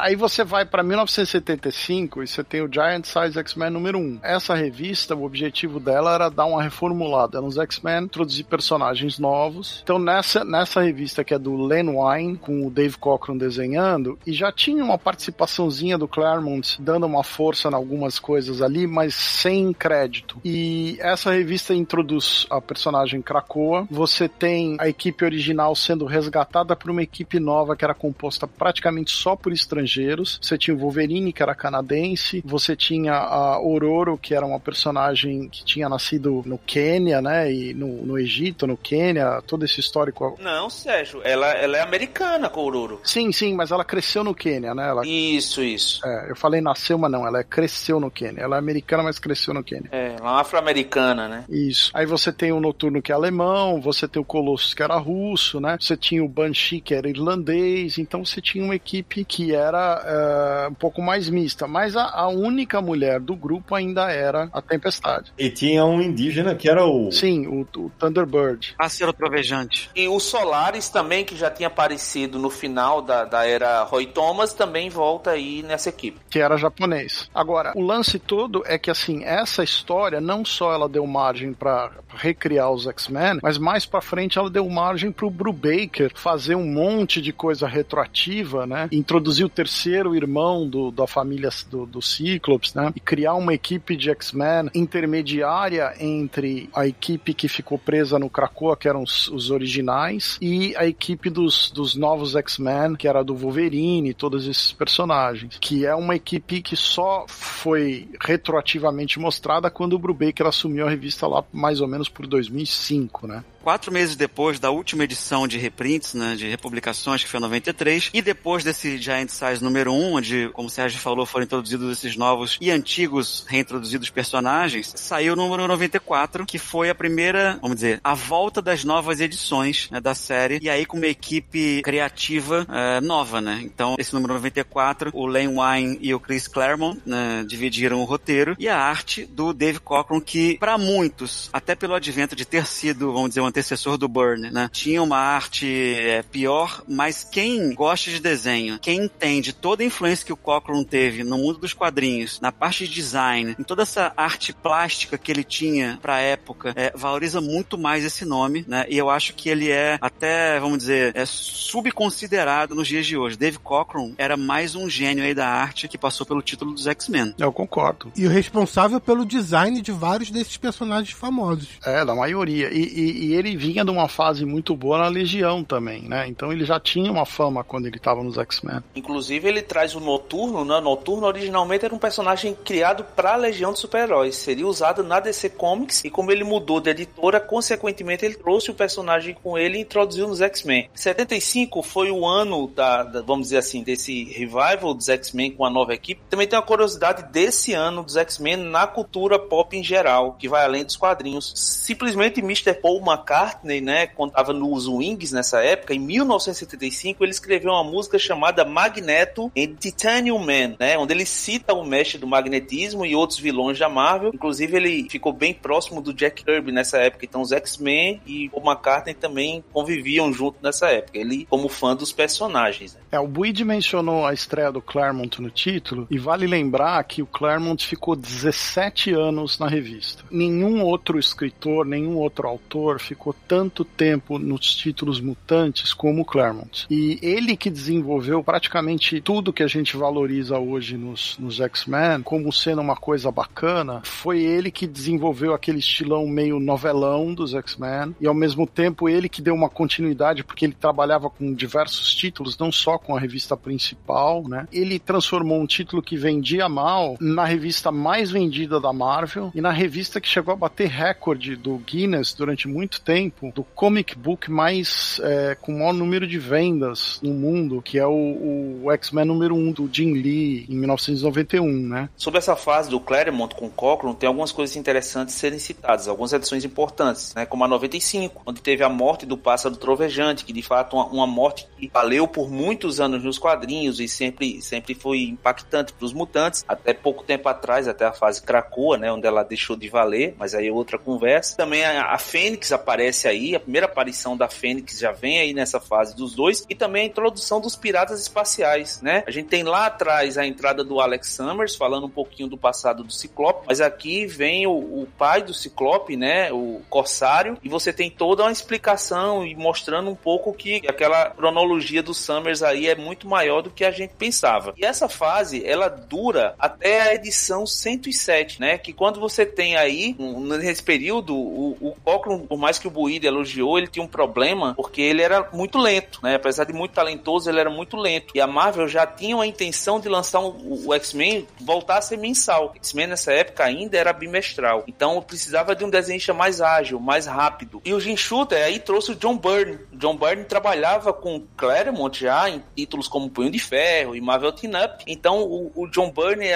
B: Aí você vai para 1975 e você tem o Giant Size X-Men número 1. Essa revista, o objetivo dela era dar uma reformulada nos X-Men, introduzir personagens novos. Então nessa, nessa revista que é do Len Wein, com o Dave Cockrum desenhando, e já tinha uma participaçãozinha do Claremont dando uma força em algumas coisas ali, mas sem crédito. E essa revista introduz a personagem Krakoa. Você tem a equipe original sendo resgatada por uma equipe nova que era composta praticamente só por estrangeiros estrangeiros. Você tinha o Wolverine, que era canadense. Você tinha a Ororo, que era uma personagem que tinha nascido no Quênia, né? E no, no Egito, no Quênia, todo esse histórico.
D: Não, Sérgio, ela, ela é americana com Ororo.
B: Sim, sim, mas ela cresceu no Quênia, né? Ela...
D: Isso, isso.
B: É, eu falei nasceu, mas não, ela cresceu no Quênia. Ela é americana, mas cresceu no Quênia.
D: É, uma afro-americana, né?
B: Isso. Aí você tem o Noturno, que é alemão, você tem o Colossus, que era russo, né? Você tinha o Banshee, que era irlandês, então você tinha uma equipe que era era uh, um pouco mais mista, mas a, a, única mulher do grupo ainda era a Tempestade.
A: E tinha um indígena que era o.
B: Sim, o, o Thunderbird.
E: Pássaro Trovejante.
D: E o Solaris também, que já tinha aparecido no final da, da era Roy Thomas, também volta aí nessa equipe.
B: Que era japonês. Agora, o lance todo é que, assim, essa história não só ela deu margem para recriar os X-Men, mas mais para frente ela deu margem pro Brubaker fazer um monte de coisa retroativa, né? Introduzir o terceiro irmão do, da família do, do Ciclops, né? E criar uma equipe de X-Men intermediária entre a equipe que ficou presa no Krakoa, que eram os, os originais, e a equipe dos, dos novos X-Men, que era do Wolverine, todos esses personagens. Que é uma equipe que só foi retroativamente mostrada quando o Brubaker assumiu a revista lá mais ou menos por 2005, né?
E: quatro meses depois da última edição de reprints, né, de republicações, que foi em 93, e depois desse Giant Size número 1, um, onde, como o Sérgio falou, foram introduzidos esses novos e antigos reintroduzidos personagens, saiu o número 94, que foi a primeira, vamos dizer, a volta das novas edições né, da série, e aí com uma equipe criativa é, nova, né? Então, esse número 94, o Len Wein e o Chris Claremont né, dividiram o roteiro, e a arte do Dave Cockrum, que para muitos, até pelo advento de ter sido, vamos dizer, o antecessor do Burn, né? Tinha uma arte é, pior, mas quem gosta de desenho, quem entende toda a influência que o Cockrum teve no mundo dos quadrinhos, na parte de design, em toda essa arte plástica que ele tinha pra época, é, valoriza muito mais esse nome, né? E eu acho que ele é até, vamos dizer, é subconsiderado nos dias de hoje. Dave Cockrum era mais um gênio aí da arte que passou pelo título dos X-Men.
B: Eu concordo.
C: E o responsável pelo design de vários desses personagens famosos.
B: É, da maioria. E, e, e ele vinha de uma fase muito boa na Legião também, né? Então ele já tinha uma fama quando ele estava nos X-Men.
D: Inclusive ele traz o Noturno, né? Noturno originalmente era um personagem criado para a Legião de Super-Heróis. Seria usado na DC Comics e como ele mudou de editora, consequentemente ele trouxe o personagem com ele e introduziu nos X-Men. 75 foi o ano da, da, vamos dizer assim, desse revival dos X-Men com a nova equipe. Também tem uma curiosidade desse ano dos X-Men na cultura pop em geral, que vai além dos quadrinhos. Simplesmente Mr. Paul McCartney, né, contava nos Wings nessa época, em 1975 ele escreveu uma música chamada Magneto em Titanium Man, né, onde ele cita o mestre do magnetismo e outros vilões da Marvel. Inclusive ele ficou bem próximo do Jack Kirby nessa época. Então os X-Men e o McCartney também conviviam junto nessa época. Ele como fã dos personagens. Né?
B: É, o Buid mencionou a estreia do Claremont no título e vale lembrar que o Claremont ficou 17 anos na revista. Nenhum outro escritor, nenhum outro autor ficou tanto tempo nos títulos mutantes como Claremont. E ele que desenvolveu praticamente tudo que a gente valoriza hoje nos, nos X-Men como sendo uma coisa bacana, foi ele que desenvolveu aquele estilão meio novelão dos X-Men e ao mesmo tempo ele que deu uma continuidade porque ele trabalhava com diversos títulos, não só com a revista principal, né? Ele transformou um título que vendia mal na revista mais vendida da Marvel e na revista que chegou a bater recorde do Guinness durante muito tempo, do comic book mais é, com o maior número de vendas no mundo, que é o, o X-Men número 1 do Jim Lee em 1991, né?
D: Sobre essa fase do Claremont com Cochran, tem algumas coisas interessantes serem citadas, algumas edições importantes, né? Como a 95, onde teve a morte do pássaro trovejante, que de fato uma, uma morte que valeu por muitos anos nos quadrinhos e sempre, sempre foi impactante para os mutantes, até pouco tempo atrás, até a fase Krakoa, né? Onde ela deixou de valer, mas aí é outra conversa. Também a, a Fênix aparece aí, a primeira aparição da Fênix já vem aí nessa fase dos dois, e também a introdução dos piratas espaciais, né? A gente tem lá atrás a entrada do Alex Summers, falando um pouquinho do passado do Ciclope, mas aqui vem o, o pai do Ciclope, né? O Corsário, e você tem toda uma explicação e mostrando um pouco que aquela cronologia do Summers aí é muito maior do que a gente pensava. E essa fase, ela dura até a edição 107, né? Que quando você tem aí, nesse período, o, o Cochran, por mais que o Buído elogiou, ele tinha um problema porque ele era muito lento, né? Apesar de muito talentoso, ele era muito lento. E a Marvel já tinha a intenção de lançar um, o X-Men voltar a ser mensal. X-Men nessa época ainda era bimestral. Então precisava de um desenhista mais ágil, mais rápido. E o Jim Shooter aí trouxe o John Byrne. John Byrne trabalhava com Claremont já em títulos como Punho de Ferro e Marvel Teen Up. Então o, o John Byrne,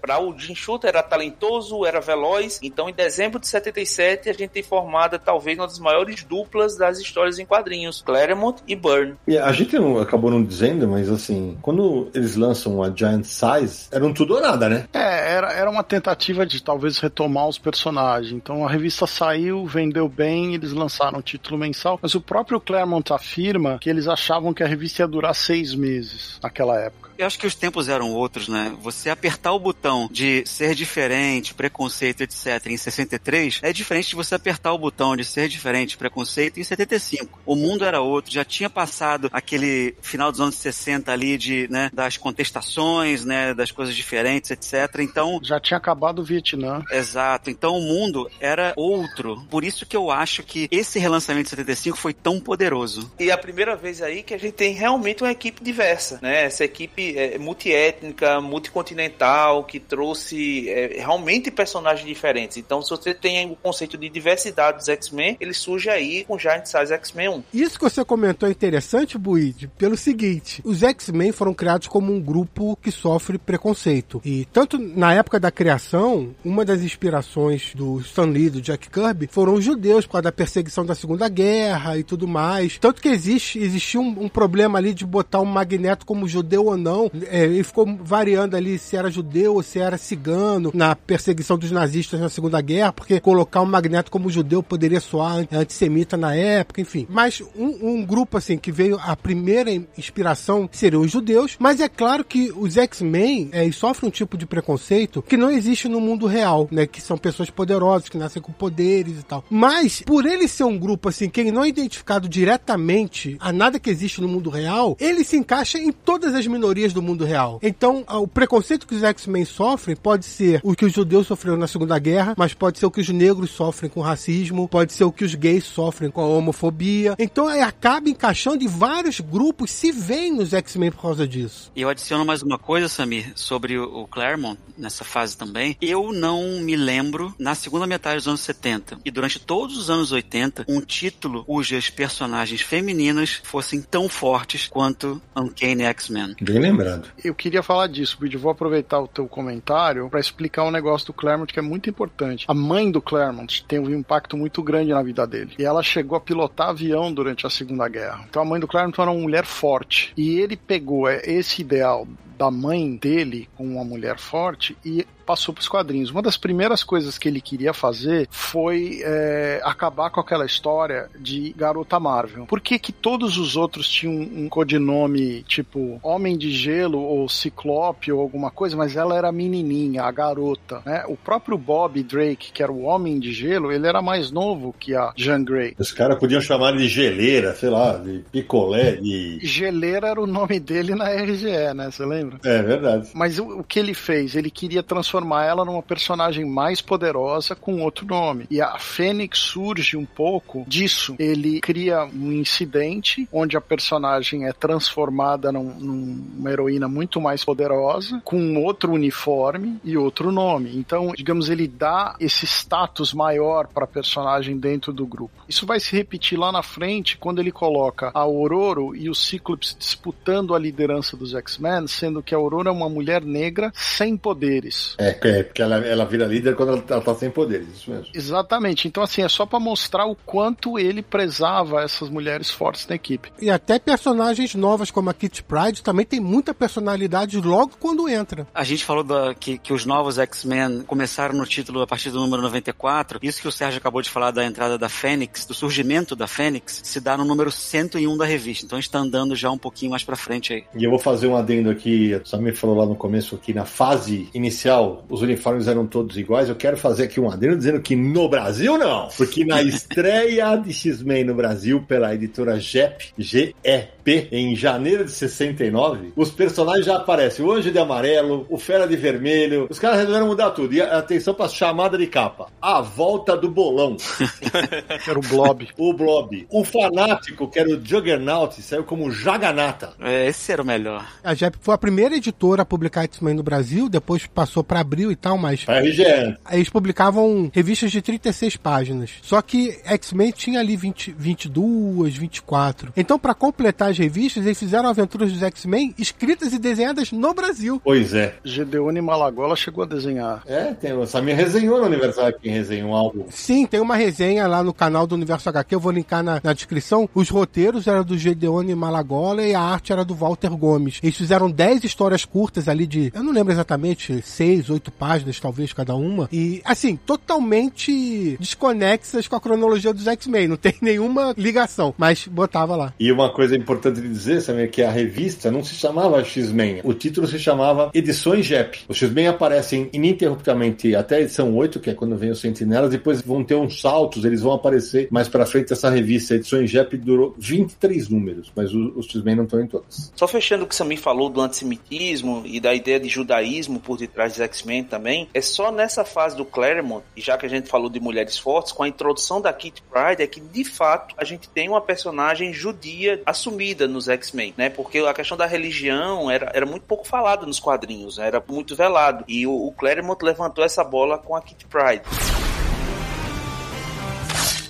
D: para o Jim Shooter, era talentoso, era veloz. Então em dezembro de 77 a gente tem formada talvez uma das maiores duplas das histórias em quadrinhos, Claremont e Byrne.
A: E a gente não, acabou não dizendo, mas assim, quando eles lançam a Giant Size, era um tudo ou nada, né?
B: É, era, era uma tentativa de talvez retomar os personagens. Então a revista saiu, vendeu bem, eles lançaram o título mensal, mas o próprio Claremont afirma que eles achavam que a revista ia durar seis meses naquela época.
E: Eu acho que os tempos eram outros, né? Você apertar o botão de ser diferente, preconceito, etc. em 63 é diferente de você apertar o botão de ser diferente, preconceito em 75. O mundo era outro, já tinha passado aquele final dos anos 60 ali de, né, das contestações, né, das coisas diferentes, etc. Então,
B: já tinha acabado o Vietnã.
E: Exato. Então o mundo era outro. Por isso que eu acho que esse relançamento de 75 foi tão poderoso.
D: E é a primeira vez aí que a gente tem realmente uma equipe diversa, né? Essa equipe é, multiétnica, multicontinental, que trouxe é, realmente personagens diferentes. Então, se você tem o conceito de diversidade dos X-Men, ele surge aí com Giant Size X-Men 1.
C: Isso que você comentou é interessante, Buid, pelo seguinte: os X-Men foram criados como um grupo que sofre preconceito. E tanto na época da criação, uma das inspirações do Stan Lee, do Jack Kirby, foram os judeus por causa da perseguição da Segunda Guerra e tudo mais. Tanto que existe, existiu um, um problema ali de botar um Magneto como judeu ou não. É, e ficou variando ali se era judeu ou se era cigano na perseguição dos nazistas na Segunda Guerra, porque colocar um Magneto como judeu poderia soar antissemita na época, enfim. Mas um, um grupo assim que veio a primeira inspiração seriam os judeus, mas é claro que os X-Men é, sofrem um tipo de preconceito que não existe no mundo real, né? Que são pessoas poderosas, que nascem com poderes e tal. Mas, por ele ser um grupo assim, que ele não é identificado diretamente a nada que existe no mundo real, ele se encaixa em todas as minorias do mundo real. Então, o preconceito que os X-Men sofrem pode ser o que os judeus sofreram na Segunda Guerra, mas pode ser o que os negros sofrem com racismo, pode ser o que os gays sofrem com a homofobia. Então, é, acaba encaixando e vários grupos se veem nos X-Men por causa disso.
E: E eu adiciono mais uma coisa, Samir, sobre o Claremont, nessa fase também. Eu não me lembro, na segunda metade dos anos 70 e durante todos os anos 80, um título cujas personagens femininas fossem tão fortes quanto Uncanny X-Men.
A: Bem lembrado.
B: Eu queria falar disso, Bid. Vou aproveitar o teu comentário para explicar um negócio do Claremont que é muito importante. A mãe do Claremont tem um impacto muito grande na vida dele. E ela chegou a pilotar avião durante a Segunda Guerra. Então a mãe do Claremont era uma mulher forte. E ele pegou é, esse ideal da mãe dele com uma mulher forte e passou para os quadrinhos. Uma das primeiras coisas que ele queria fazer foi é, acabar com aquela história de garota Marvel. Por que, que todos os outros tinham um codinome tipo Homem de Gelo ou Ciclope ou alguma coisa, mas ela era menininha, a garota, né? O próprio Bob Drake, que era o Homem de Gelo, ele era mais novo que a Jean Grey.
A: Os caras podiam chamar de geleira, sei lá, de picolé, de...
B: Geleira era o nome dele na RGE, né? Você lembra?
A: É verdade.
B: Mas o, o que ele fez? Ele queria transformar ela numa personagem mais poderosa com outro nome. E a Fênix surge um pouco disso. Ele cria um incidente onde a personagem é transformada num, numa heroína muito mais poderosa, com outro uniforme e outro nome. Então, digamos, ele dá esse status maior para a personagem dentro do grupo. Isso vai se repetir lá na frente quando ele coloca a Aurora e o Cíclopes disputando a liderança dos X-Men, sendo que a Aurora é uma mulher negra sem poderes.
A: É, é porque ela, ela vira líder quando ela, ela tá sem poderes, isso mesmo.
B: Exatamente. Então, assim, é só para mostrar o quanto ele prezava essas mulheres fortes na equipe.
C: E até personagens novas como a Kitty Pride também tem muita personalidade logo quando entra.
E: A gente falou da, que, que os novos X-Men começaram no título a partir do número 94. Isso que o Sérgio acabou de falar da entrada da Fênix, do surgimento da Fênix, se dá no número 101 da revista. Então está andando já um pouquinho mais pra frente aí.
A: E eu vou fazer um adendo aqui, a Samir falou lá no começo que na fase inicial os uniformes eram todos iguais. Eu quero fazer aqui um adendo dizendo que no Brasil não, porque na estreia de X-Men no Brasil pela editora GEP, G-E-P, em janeiro de 69, os personagens já aparecem. O Anjo de Amarelo, o Fera de Vermelho. Os caras resolveram mudar tudo. E atenção pra chamada de capa. A volta do bolão.
B: que era o Blob.
A: o Blob. O Fanático, que era o Juggernaut, saiu como Jaganata.
E: É, esse era o melhor.
C: A JEP foi a primeira editora a publicar X-Men no Brasil, depois passou para Abril e tal, mas.
A: A RGE.
C: Eles publicavam revistas de 36 páginas. Só que X-Men tinha ali 20, 22, 24. Então, para completar as revistas, eles fizeram aventuras dos X-Men escritas e desenhadas no Brasil.
A: Pois é.
B: Gedeone Malagola chegou a desenhar.
A: É, tem, o Samir resenhou no aniversário quem resenhou um álbum.
C: Sim, tem uma resenha lá no canal do Universo HQ, eu vou linkar na, na descrição. Os roteiros eram do Gedeone Malagola e a arte era do Walter Gomes. Eles fizeram 10 histórias curtas ali de, eu não lembro exatamente, 6, 8 páginas talvez cada uma. E, assim, totalmente desconexas com a cronologia dos X-Men. Não tem nenhuma ligação, mas botava lá.
A: E uma coisa importante de dizer, Samir, é que a revista não se chamava X-Men. O título se chamava Edições JEP. Os X-Men aparecem ininterruptamente até a edição 8, que é quando vem os Sentinelas. Depois vão ter uns saltos, eles vão aparecer mais pra frente. Essa revista, Edições JEP, durou 23 números, mas os, X-Men não estão em todas.
D: Só fechando o que o Samir falou do antissemita antissemitismo e da ideia de judaísmo por detrás dos X-Men também, é só nessa fase do Claremont, e já que a gente falou de mulheres fortes, com a introdução da Kitty Pryde, é que de fato a gente tem uma personagem judia assumida nos X-Men, né? Porque a questão da religião era, era muito pouco falada nos quadrinhos, né? era muito velado. E o, o Claremont levantou essa bola com a Kitty Pryde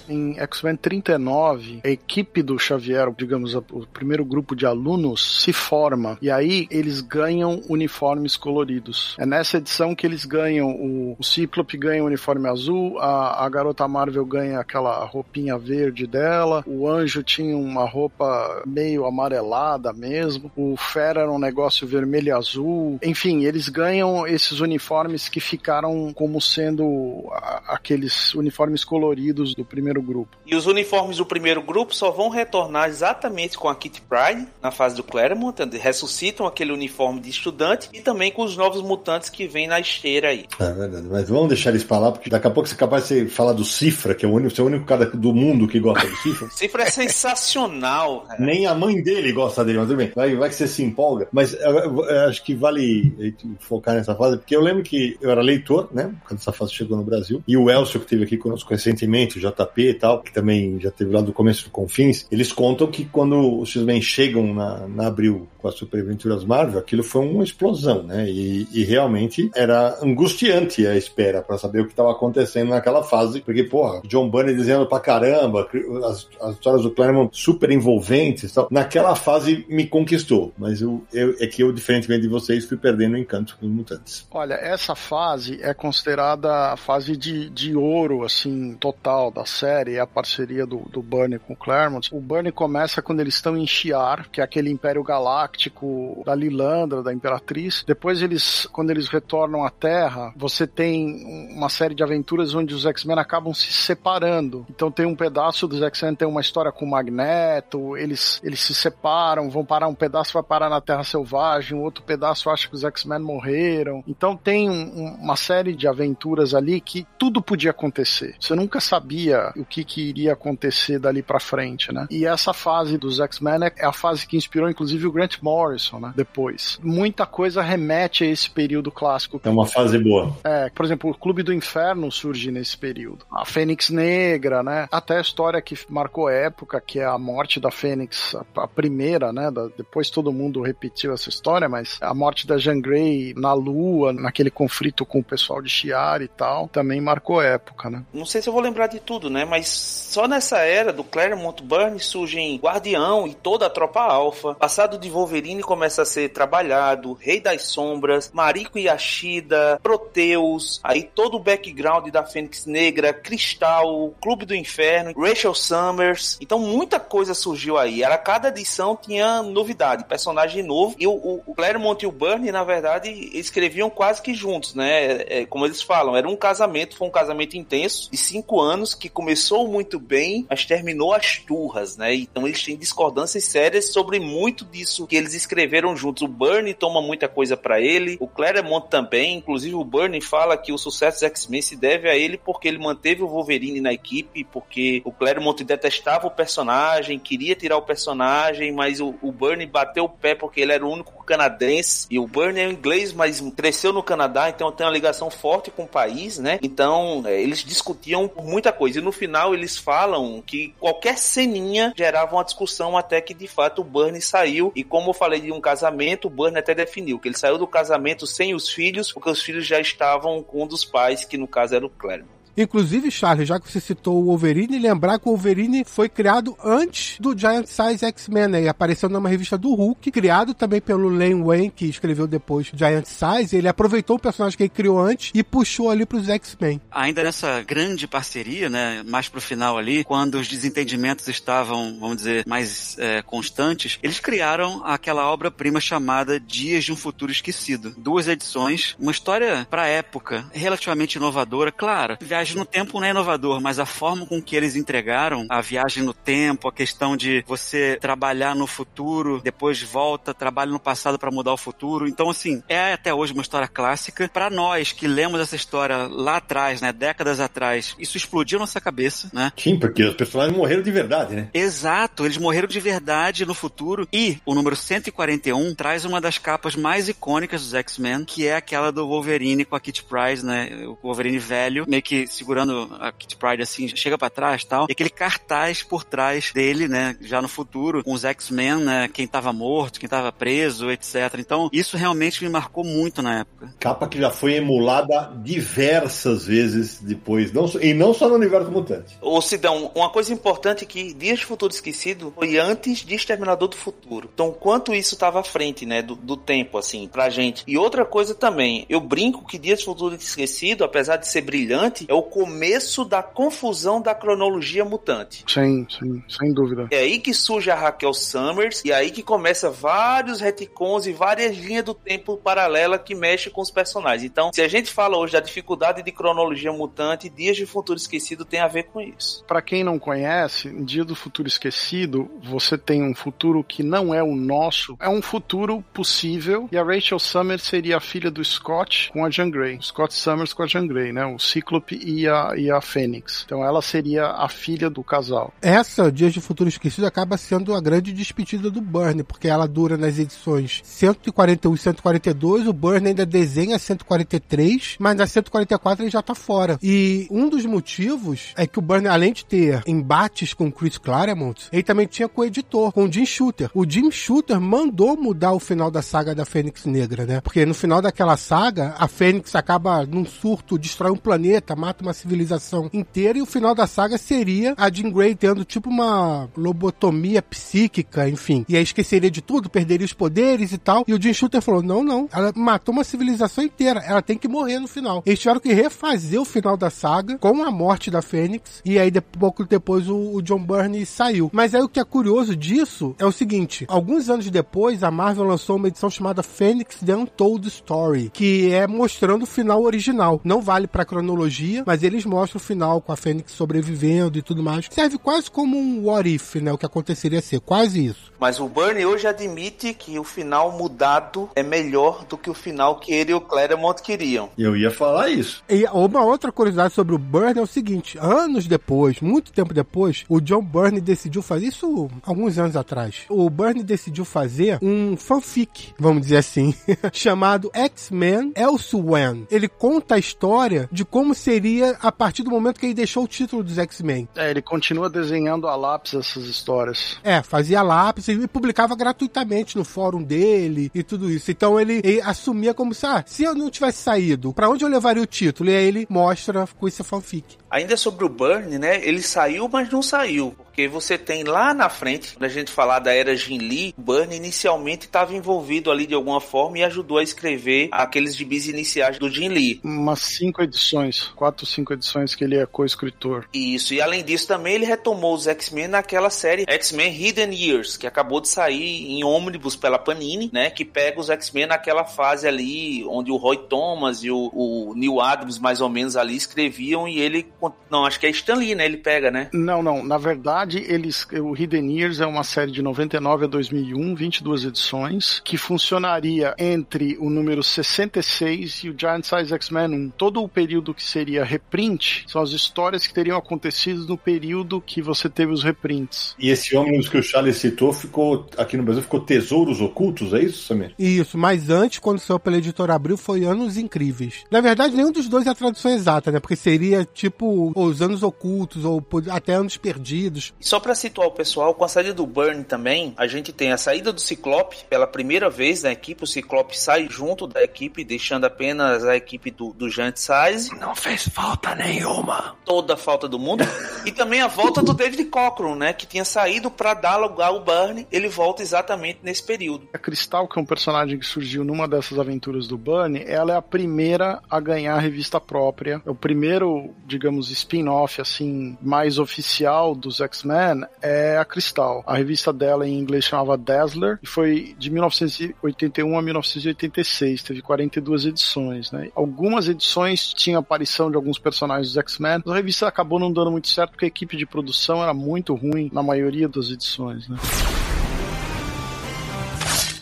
B: em X-Men 39, a equipe do Xavier, digamos, o primeiro grupo de alunos, se forma. E aí eles ganham uniformes coloridos. É nessa edição que eles ganham o, o Cíclope ganha o uniforme azul, a, a garota Marvel ganha aquela roupinha verde dela, o anjo tinha uma roupa meio amarelada mesmo, o Fera era um negócio vermelho e azul. Enfim, eles ganham esses uniformes que ficaram como sendo aqueles uniformes coloridos do primeiro grupo.
D: E os uniformes do primeiro grupo só vão retornar exatamente com a Kitty Pryde na fase do Claremont, ressuscitam aquele uniforme de estudante e também com os novos mutantes que vêm na esteira aí.
A: É verdade, mas vamos deixar eles falar, porque daqui a pouco você é capaz de falar do Cifra, que é o único, é o único cara do mundo que gosta do Cifra.
D: Cifra é sensacional.
A: Cara. Nem a mãe dele gosta dele, mas tudo bem, vai, vai que você se empolga. Mas eu, eu, eu acho que vale focar nessa fase, porque eu lembro que eu era leitor, né, quando essa fase chegou no Brasil, e o Elcio, que esteve aqui conosco recentemente, o JP e tal, que também já teve lá do começo do Confins, eles contam que quando os X-Men chegam na, na Abril com as Superventuras Marvel, aquilo foi uma explosão, né? E, e realmente era angustiante a espera para saber o que estava acontecendo naquela fase, porque, porra, John Burney dizendo pra caramba, as, as histórias do Claremont super envolventes tal. Naquela fase me conquistou, mas eu, eu, é que eu, diferentemente de vocês, fui perdendo o encanto com os mutantes.
B: Olha, essa fase é considerada a fase de, de ouro, assim, total da série, é a parceria do, do Burney com o Claremont. O Burney começa quando eles estão em Shiar, que é aquele Império Galáctico da Lilandra, da Imperatriz. Depois eles, quando eles retornam à Terra, você tem uma série de aventuras onde os X-Men acabam se separando. Então tem um pedaço dos X-Men tem uma história com o Magneto, eles, eles se separam, vão parar um pedaço vai parar na Terra Selvagem, outro pedaço acha que os X-Men morreram. Então tem um, uma série de aventuras ali que tudo podia acontecer. Você nunca sabia o que, que iria acontecer dali para frente, né? E essa fase dos X-Men é a fase que inspirou inclusive o Grant Morrison, né? Depois. Muita coisa remete a esse período clássico.
A: É uma fase boa.
B: É, por exemplo, o Clube do Inferno surge nesse período. A Fênix Negra, né? Até a história que marcou época, que é a morte da Fênix, a, a primeira, né? Da, depois todo mundo repetiu essa história, mas a morte da Jean Grey na Lua, naquele conflito com o pessoal de Shiar e tal, também marcou época, né?
D: Não sei se eu vou lembrar de tudo, né? Mas só nessa era do Claremont Burn surgem Guardião e toda a tropa alfa, passado de Wolverine começa a ser trabalhado, Rei das Sombras, Mariko Yashida, Proteus, aí todo o background da Fênix Negra, Cristal, Clube do Inferno, Rachel Summers. Então muita coisa surgiu aí. Era cada edição tinha novidade, personagem novo. E o, o, Claremont e o Burney, na verdade, escreviam quase que juntos, né? É, é, como eles falam, era um casamento, foi um casamento intenso de cinco anos que começou muito bem, mas terminou as turras, né? Então eles têm discordâncias sérias sobre muito disso que eles escreveram juntos. O Bernie toma muita coisa para ele, o Claremont também. Inclusive, o Bernie fala que o sucesso dos X-Men se deve a ele porque ele manteve o Wolverine na equipe, porque o Claremont detestava o personagem, queria tirar o personagem, mas o, o Bernie bateu o pé porque ele era o único canadense. E o Bernie é inglês, mas cresceu no Canadá, então tem uma ligação forte com o país, né? Então, é, eles discutiam muita coisa. E no final, eles falam que qualquer ceninha gerava uma discussão até que de fato o Bernie saiu e como eu falei de um casamento, o Burn até definiu que ele saiu do casamento sem os filhos, porque os filhos já estavam com um dos pais, que no caso era o Claremont.
C: Inclusive, Charles, já que você citou o Wolverine, lembrar que o Wolverine foi criado antes do Giant Size X-Men, né? E apareceu numa revista do Hulk, criado também pelo Len Wayne, que escreveu depois Giant Size. Ele aproveitou o personagem que ele criou antes e puxou ali pros X-Men.
E: Ainda nessa grande parceria, né? Mais pro final ali, quando os desentendimentos estavam, vamos dizer, mais é, constantes, eles criaram aquela obra-prima chamada Dias de um Futuro Esquecido. Duas edições, uma história pra época relativamente inovadora, claro, viagem no tempo não é inovador, mas a forma com que eles entregaram a viagem no tempo, a questão de você trabalhar no futuro, depois volta, trabalha no passado para mudar o futuro. Então, assim, é até hoje uma história clássica. Para nós que lemos essa história lá atrás, né, décadas atrás, isso explodiu nossa cabeça, né?
A: Sim, porque os personagens morreram de verdade, né?
E: Exato, eles morreram de verdade no futuro. E o número 141 traz uma das capas mais icônicas dos X-Men, que é aquela do Wolverine com a Kitty Pryde, né? O Wolverine velho, meio que segurando a Kitty Pryde assim, chega para trás tal. E aquele cartaz por trás dele, né? Já no futuro, com os X-Men, né? Quem tava morto, quem tava preso, etc. Então, isso realmente me marcou muito na época.
A: Capa que já foi emulada diversas vezes depois, não, e não só no universo mutante.
D: Ô Sidão, uma coisa importante é que Dias de Futuro Esquecido foi antes de Exterminador do Futuro. Então, quanto isso estava à frente, né, do, do, tempo, assim, pra gente. E outra coisa também, eu brinco que Dias de Futuro Esquecido, apesar de ser brilhante, é o começo da confusão da cronologia mutante.
B: Sim, sim, sem dúvida.
D: É aí que surge a Raquel Summers, e aí que começa vários retcons e várias linhas do tempo paralela que mexe com os personagens. Então, se a gente fala hoje da dificuldade de cronologia mutante, Dias de Futuro Esquecido tem a ver com isso.
B: Para quem não conhece, Dia do Futuro Esquecido, você tem um futuro que não é o nosso, é um futuro possível, e a Rachel Summers seria a filha do Scott com a Jean Grey. Scott Summers com a Jean Grey, né? O Cíclope e a, e a Fênix. Então ela seria a filha do casal.
C: Essa, Dias de Futuro Esquecido, acaba sendo a grande despedida do Burn, porque ela dura nas edições 141 e 142, o Burn ainda desenha 143, mas na 144 ele já tá fora. E um dos motivos é que o Burn, além de ter embates com Chris Claremont, ele também tinha com o editor, com o Jim Shooter. O Jim Shooter mandou mudar o final da saga da Fênix Negra, né? Porque no final daquela saga, a Fênix acaba num surto, destrói um planeta, mata uma civilização inteira, e o final da saga seria a Jean Grey tendo tipo uma lobotomia psíquica, enfim. E aí esqueceria de tudo, perderia os poderes e tal. E o Jim Shooter falou: não, não, ela matou uma civilização inteira, ela tem que morrer no final. Eles tiveram que refazer o final da saga com a morte da Fênix, e aí pouco depois o, o John Byrne saiu. Mas aí o que é curioso disso é o seguinte: alguns anos depois, a Marvel lançou uma edição chamada Phoenix The Untold Story, que é mostrando o final original. Não vale pra cronologia, mas eles mostram o final com a Fênix sobrevivendo e tudo mais. Serve quase como um what if, né? O que aconteceria ser, quase isso.
D: Mas o Bernie hoje admite que o final mudado é melhor do que o final que ele e o Claremont queriam.
A: Eu ia falar isso.
C: E uma outra curiosidade sobre o Byrne é o seguinte: anos depois, muito tempo depois, o John Byrne decidiu fazer isso alguns anos atrás. O Byrne decidiu fazer um fanfic, vamos dizer assim, chamado X-Men Elsewhere. Ele conta a história de como seria a partir do momento que ele deixou o título dos X-Men.
B: É, ele continua desenhando a lápis essas histórias.
C: É, fazia lápis e publicava gratuitamente no fórum dele e tudo isso. Então ele, ele assumia como se, ah, se eu não tivesse saído, para onde eu levaria o título? E aí ele mostra com esse fanfic.
D: Ainda sobre o Burn, né? Ele saiu, mas não saiu. Porque você tem lá na frente, quando a gente falar da era Jin Lee, o Burn inicialmente estava envolvido ali de alguma forma e ajudou a escrever aqueles gibis iniciais do Jin Lee.
B: Umas cinco edições, quatro, cinco edições que ele é co-escritor.
D: Isso, e além disso também ele retomou os X-Men naquela série X-Men Hidden Years, que acabou de sair em ônibus pela Panini, né? Que pega os X-Men naquela fase ali onde o Roy Thomas e o, o Neil Adams mais ou menos ali escreviam e ele não, acho que é Stan Lee, né? Ele pega, né?
B: Não, não. Na verdade, eles, o Hidden Years é uma série de 99 a 2001, 22 edições, que funcionaria entre o número 66 e o Giant Size X-Men 1. Todo o período que seria reprint são as histórias que teriam acontecido no período que você teve os reprints.
A: E esse ônibus que o Charles citou ficou, aqui no Brasil, ficou Tesouros Ocultos, é isso, Samir?
C: Isso, mas antes, quando saiu pela editora Abril, foi Anos Incríveis. Na verdade, nenhum dos dois é a tradução exata, né? Porque seria tipo os anos ocultos, ou até anos perdidos.
D: E só para situar o pessoal, com a saída do Burn também, a gente tem a saída do Ciclope pela primeira vez na equipe. O Ciclope sai junto da equipe, deixando apenas a equipe do, do Giant Size.
A: Não fez falta nenhuma.
D: Toda a falta do mundo. e também a volta do David Cockrum, né? Que tinha saído para dar lugar ao Burn. Ele volta exatamente nesse período.
B: A Cristal, que é um personagem que surgiu numa dessas aventuras do Burn, ela é a primeira a ganhar a revista própria. É o primeiro, digamos, spin-off, assim, mais oficial dos X X-Men é a Cristal. A revista dela em inglês chamava Dazzler e foi de 1981 a 1986. Teve 42 edições, né? Algumas edições tinham aparição de alguns personagens dos X-Men. A revista acabou não dando muito certo porque a equipe de produção era muito ruim na maioria das edições, né?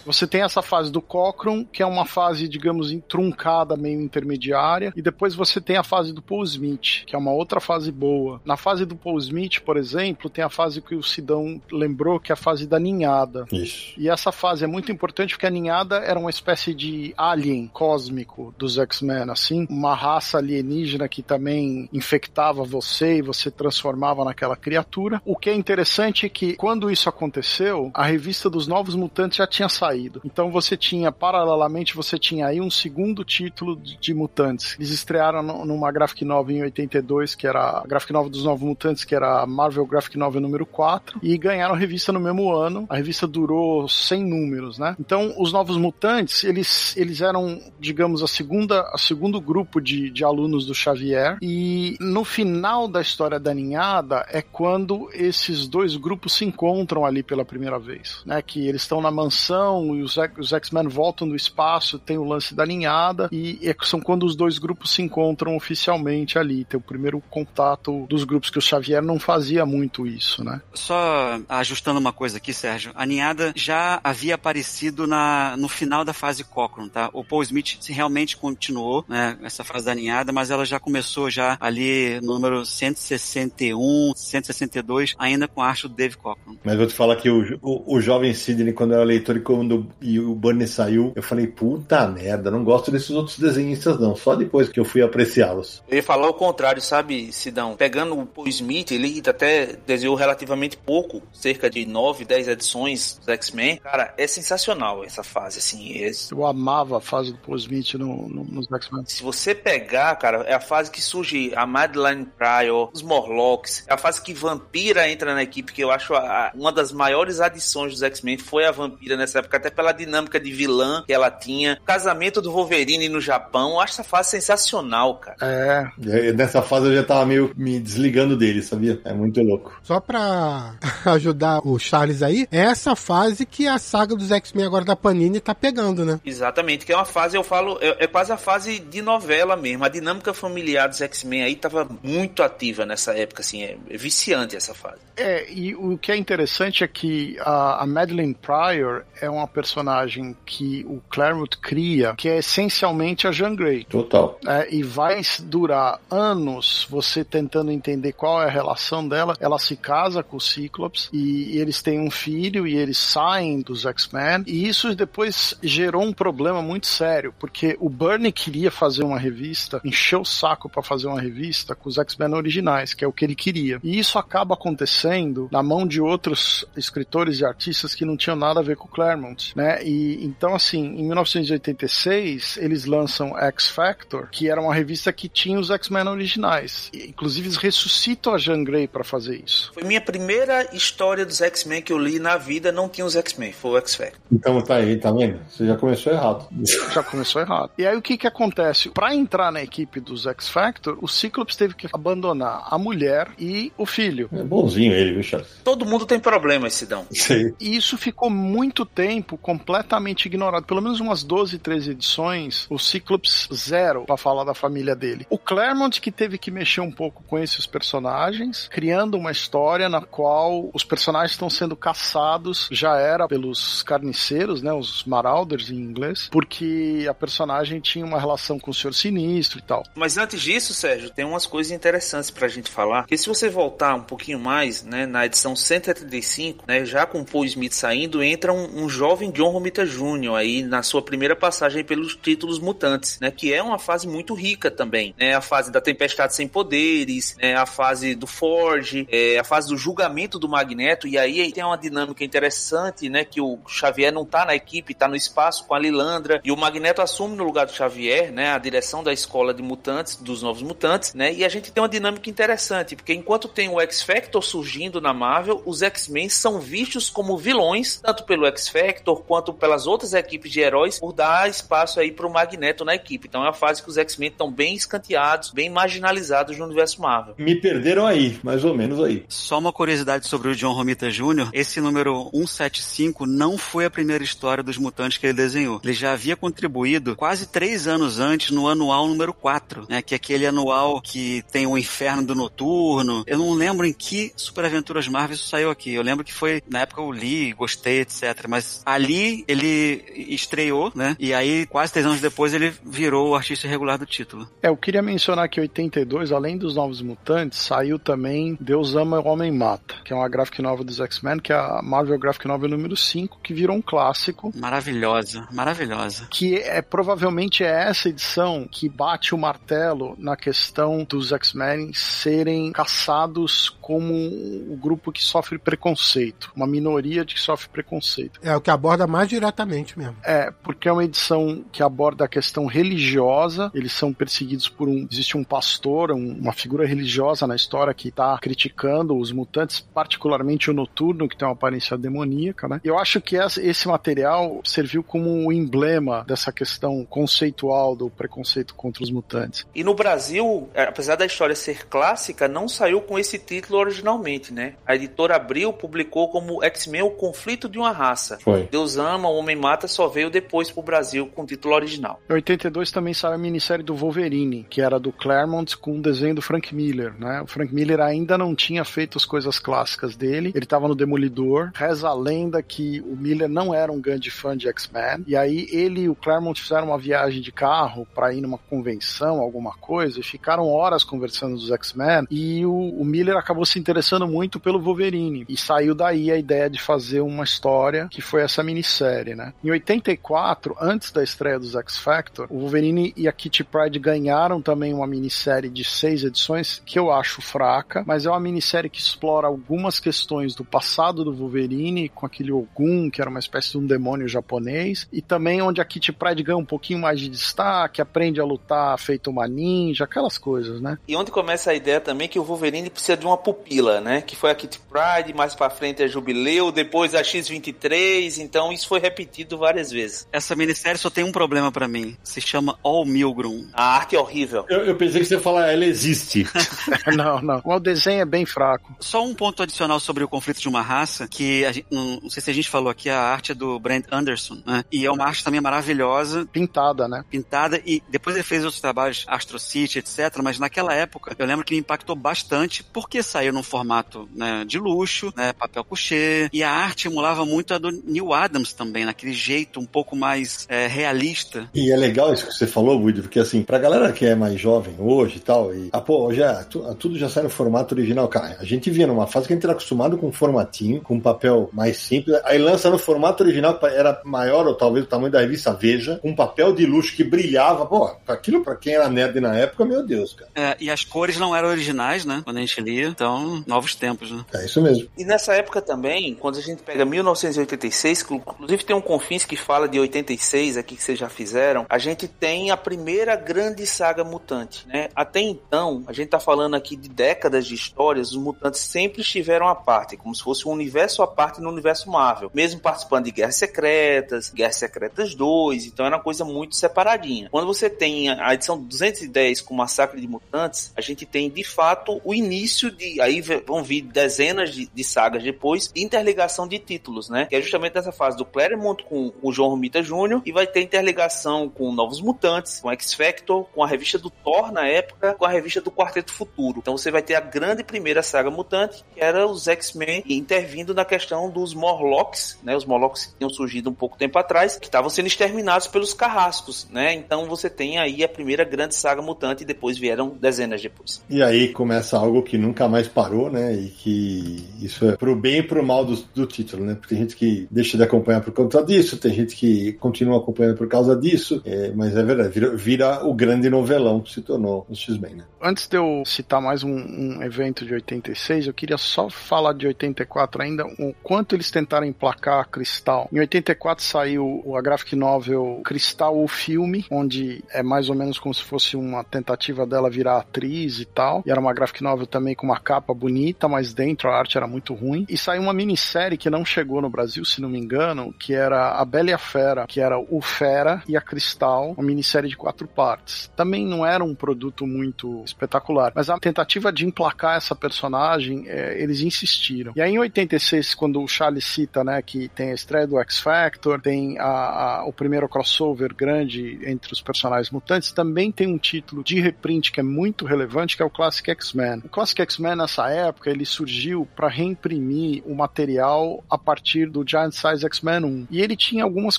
B: Você tem essa fase do Cochrane, que é uma fase, digamos, truncada, meio intermediária, e depois você tem a fase do Paul Smith, que é uma outra fase boa. Na fase do Paul Smith, por exemplo, tem a fase que o Sidão lembrou, que é a fase da ninhada.
A: Isso.
B: E essa fase é muito importante porque a ninhada era uma espécie de alien cósmico dos X-Men, assim, uma raça alienígena que também infectava você e você transformava naquela criatura. O que é interessante é que quando isso aconteceu, a revista dos Novos Mutantes já tinha saído saído. Então você tinha, paralelamente, você tinha aí um segundo título de, de Mutantes. Eles estrearam numa Graphic Novel em 82, que era a Graphic Novel dos Novos Mutantes, que era a Marvel Graphic Novel número 4, e ganharam a revista no mesmo ano. A revista durou 100 números, né? Então, os Novos Mutantes, eles, eles eram, digamos, a segunda, a segundo grupo de, de alunos do Xavier, e no final da história da ninhada é quando esses dois grupos se encontram ali pela primeira vez, né? Que eles estão na mansão e os, os X-Men voltam do espaço, tem o lance da ninhada, e é, são quando os dois grupos se encontram oficialmente ali. Tem o primeiro contato dos grupos que o Xavier não fazia muito isso, né?
E: Só ajustando uma coisa aqui, Sérgio. A ninhada já havia aparecido na, no final da fase Cochrane, tá? O Paul Smith realmente continuou, né, essa fase da ninhada, mas ela já começou já ali no número 161, 162, ainda com a arte do Dave Cochrane.
A: Mas vou te falar que o, o, o jovem Sidney, quando era leitor e quando e o Bunny saiu, eu falei, puta merda, não gosto desses outros desenhistas não, só depois que eu fui apreciá-los.
D: Eu ia falar o contrário, sabe, Sidão? Pegando o Paul Smith, ele até desenhou relativamente pouco, cerca de 9, 10 edições dos X-Men. Cara, é sensacional essa fase, assim. É...
B: Eu amava a fase do Paul Smith no, no, nos X-Men.
D: Se você pegar, cara, é a fase que surge a Madeline Pryor, os Morlocks, é a fase que Vampira entra na equipe, que eu acho a, uma das maiores adições dos X-Men foi a Vampira nessa época, até pela dinâmica de vilã que ela tinha. Casamento do Wolverine no Japão, eu acho essa fase sensacional, cara.
B: É.
A: Nessa fase eu já tava meio me desligando dele, sabia? É muito louco.
C: Só pra ajudar o Charles aí, é essa fase que a saga dos X-Men agora da Panini tá pegando, né?
D: Exatamente, que é uma fase, eu falo, é, é quase a fase de novela mesmo. A dinâmica familiar dos X-Men aí tava muito ativa nessa época, assim, é, é viciante essa fase.
B: É, e o que é interessante é que a, a Madeline Pryor é uma personagem que o Claremont cria, que é essencialmente a Jean Grey.
A: Total.
B: É, e vai durar anos você tentando entender qual é a relação dela. Ela se casa com o Cyclops e, e eles têm um filho e eles saem dos X-Men. E isso depois gerou um problema muito sério, porque o Bernie queria fazer uma revista, encheu o saco para fazer uma revista com os X-Men originais, que é o que ele queria. E isso acaba acontecendo na mão de outros escritores e artistas que não tinham nada a ver com o Claremont, né? E então assim, em 1986 eles lançam X Factor, que era uma revista que tinha os X-Men originais. E, inclusive eles ressuscitam a Jean Grey para fazer isso.
D: Foi minha primeira história dos X-Men que eu li na vida, não tinha os X-Men, foi o X Factor.
A: Então tá aí, tá vendo? Você já começou errado.
B: Já começou errado. E aí o que que acontece? Para entrar na equipe dos X Factor, o Cyclops teve que abandonar a mulher e o filho.
A: É bonzinho ele, viu, Charles?
D: Todo mundo tem problemas, Sidão.
A: Sei.
B: E isso ficou muito tempo completamente ignorado. Pelo menos umas 12, 13 edições, o Cyclops zero para falar da família dele. O Claremont que teve que mexer um pouco com esses personagens, criando uma história na qual os personagens estão sendo caçados, já era pelos carniceiros, né, os Marauders em inglês, porque a personagem tinha uma relação com o Senhor Sinistro e tal.
D: Mas antes disso, Sérgio, tem umas coisas interessantes pra gente falar. Que se você voltar um pouquinho mais, né, na edição 175, né, já com o Paul Smith saindo, entra um, um jovem John Romita Jr. aí na sua primeira passagem pelos títulos mutantes, né, que é uma fase muito rica também, né, a fase da Tempestade sem poderes, né, a fase do Forge, é, a fase do julgamento do Magneto, e aí, aí tem uma dinâmica interessante, né, que o Xavier não tá na equipe, tá no espaço com a Lilandra, e o Magneto assume no lugar do Xavier, né, a direção da escola de mutantes, dos novos mutantes, né, e a gente tem uma dinâmica interessante, porque enquanto tem o X-Factor surgindo na Marvel, os X-Men são vistos como vilões, tanto pelo X-Factor Victor quanto pelas outras equipes de heróis por dar espaço aí pro Magneto na equipe. Então é uma fase que os X-Men estão bem escanteados, bem marginalizados no universo Marvel.
A: Me perderam aí, mais ou menos aí.
E: Só uma curiosidade sobre o John Romita Jr. Esse número 175 não foi a primeira história dos mutantes que ele desenhou. Ele já havia contribuído quase três anos antes no anual número 4, né? Que é aquele anual que tem o Inferno do Noturno. Eu não lembro em que Super Aventuras Marvel isso saiu aqui. Eu lembro que foi, na época eu li, gostei, etc. Mas ali ele estreou, né? E aí, quase três anos depois, ele virou o artista regular do título.
B: É, eu queria mencionar que em 82, além dos Novos Mutantes, saiu também Deus Ama, o Homem Mata, que é uma graphic novel dos X-Men, que é a Marvel Graphic Novel número 5, que virou um clássico.
E: Maravilhosa, maravilhosa.
B: Que é provavelmente é essa edição que bate o martelo na questão dos X-Men serem caçados como o grupo que sofre preconceito, uma minoria de que sofre preconceito.
C: É o que aborda mais diretamente mesmo.
B: É, porque é uma edição que aborda a questão religiosa, eles são perseguidos por um. Existe um pastor, um, uma figura religiosa na história que está criticando os mutantes, particularmente o noturno, que tem uma aparência demoníaca, né? Eu acho que esse material serviu como um emblema dessa questão conceitual do preconceito contra os mutantes.
D: E no Brasil, é, apesar da história ser clássica, não saiu com esse título originalmente, né? A editora Abril publicou como X-Men o conflito de uma raça.
A: Foi.
D: Deus ama, o homem mata só veio depois pro Brasil com o título original.
B: Em 82 também saiu a minissérie do Wolverine, que era do Claremont com o desenho do Frank Miller, né? O Frank Miller ainda não tinha feito as coisas clássicas dele, ele estava no Demolidor. Reza a lenda que o Miller não era um grande fã de X-Men, e aí ele e o Claremont fizeram uma viagem de carro para ir numa convenção, alguma coisa, e ficaram horas conversando dos X-Men, e o, o Miller acabou se interessando muito pelo Wolverine, e saiu daí a ideia de fazer uma história que foi essa minissérie, né? Em 84, antes da estreia dos X Factor, o Wolverine e a Kitty Pryde ganharam também uma minissérie de seis edições que eu acho fraca, mas é uma minissérie que explora algumas questões do passado do Wolverine com aquele Ogun, que era uma espécie de um demônio japonês, e também onde a Kitty Pryde ganha um pouquinho mais de destaque, aprende a lutar feito uma ninja, aquelas coisas, né?
D: E onde começa a ideia também que o Wolverine precisa de uma pupila, né? Que foi a Kitty Pryde, mais para frente a Jubileu, depois a X-23, então isso foi repetido várias vezes.
E: Essa minissérie só tem um problema para mim. Se chama All Milgrom.
D: A arte é horrível.
A: Eu, eu pensei que você ia falar, ela existe.
B: não, não. O desenho é bem fraco.
E: Só um ponto adicional sobre o conflito de uma raça, que gente, não, não, sei se a gente falou aqui, a arte é do Brent Anderson, né? E é uma arte também maravilhosa.
B: Pintada, né?
E: Pintada, e depois ele fez outros trabalhos, Astro City, etc. Mas naquela época, eu lembro que me impactou bastante, porque saiu num formato né, de luxo, né? Papel couché, e a arte emulava muito a do Neil Adams também, naquele jeito um pouco mais é, realista.
A: E é legal isso que você falou, Woody, porque assim, pra galera que é mais jovem hoje e tal, e, ah, pô, já, tudo já sai no formato original. Cara, a gente via numa fase que a gente era acostumado com um formatinho, com um papel mais simples, aí lança no formato original, era maior ou talvez o tamanho da revista Veja, com um papel de luxo que brilhava. Pô, aquilo pra quem era nerd na época, meu Deus, cara.
E: É, e as cores não eram originais, né? Quando a gente lia, então, novos tempos, né?
A: É isso mesmo.
D: E nessa época também, quando a gente pega 1986, inclusive tem um Confins que fala de 86 aqui que vocês já fizeram, a gente tem a primeira grande saga mutante, né? Até então, a gente tá falando aqui de décadas de histórias, os mutantes sempre estiveram à parte, como se fosse um universo à parte no universo Marvel, mesmo participando de Guerras Secretas, Guerras Secretas 2, então era uma coisa muito separadinha. Quando você tem a edição 210 com Massacre de Mutantes, a gente tem de fato o início de, aí vão vir dezenas de, de sagas depois, de interligação de títulos, né? Que é justamente nessa fase do Claremont com o João Romita Jr. e vai ter interligação com Novos Mutantes, com X-Factor, com a revista do Thor na época, com a revista do Quarteto Futuro. Então você vai ter a grande primeira saga mutante, que era os X-Men intervindo na questão dos Morlocks, né? Os Morlocks que tinham surgido um pouco tempo atrás, que estavam sendo exterminados pelos carrascos, né? Então você tem aí a primeira grande saga mutante e depois vieram dezenas depois.
A: E aí começa algo que nunca mais parou, né? E que isso é pro bem e pro mal do, do título, né? Porque tem gente que deixa de acompanhar por conta disso, tem gente que continua acompanhando por causa disso, é, mas é verdade, vira, vira, o grande novelão que se tornou o X-Men, né?
B: Antes de eu citar mais um, um, evento de 86, eu queria só falar de 84 ainda, o quanto eles tentaram emplacar Cristal. Em 84 saiu a graphic novel Cristal, o filme, onde é mais ou menos como se fosse uma tentativa dela virar atriz e tal, e era uma graphic novel também com uma capa bonita, mas dentro a arte era muito ruim. E saiu uma minissérie que não chegou no Brasil, se não me engano, que era A Bela e a Fera, que era o Fera e a Cristal, uma minissérie de quatro partes. Também não era um produto muito espetacular, mas a tentativa de emplacar essa personagem, é, eles insistiram. E aí em 86, quando o Charlie cita, né, que tem a estreia do X Factor, tem a, a, o primeiro crossover grande entre os personagens mutantes, também tem um título de reprint que é muito relevante, que é o Classic X-Men. O Classic X-Men nessa época, ele surgiu para reimprimir o material a partir do Giant Size X-Men 1. E ele tinha algumas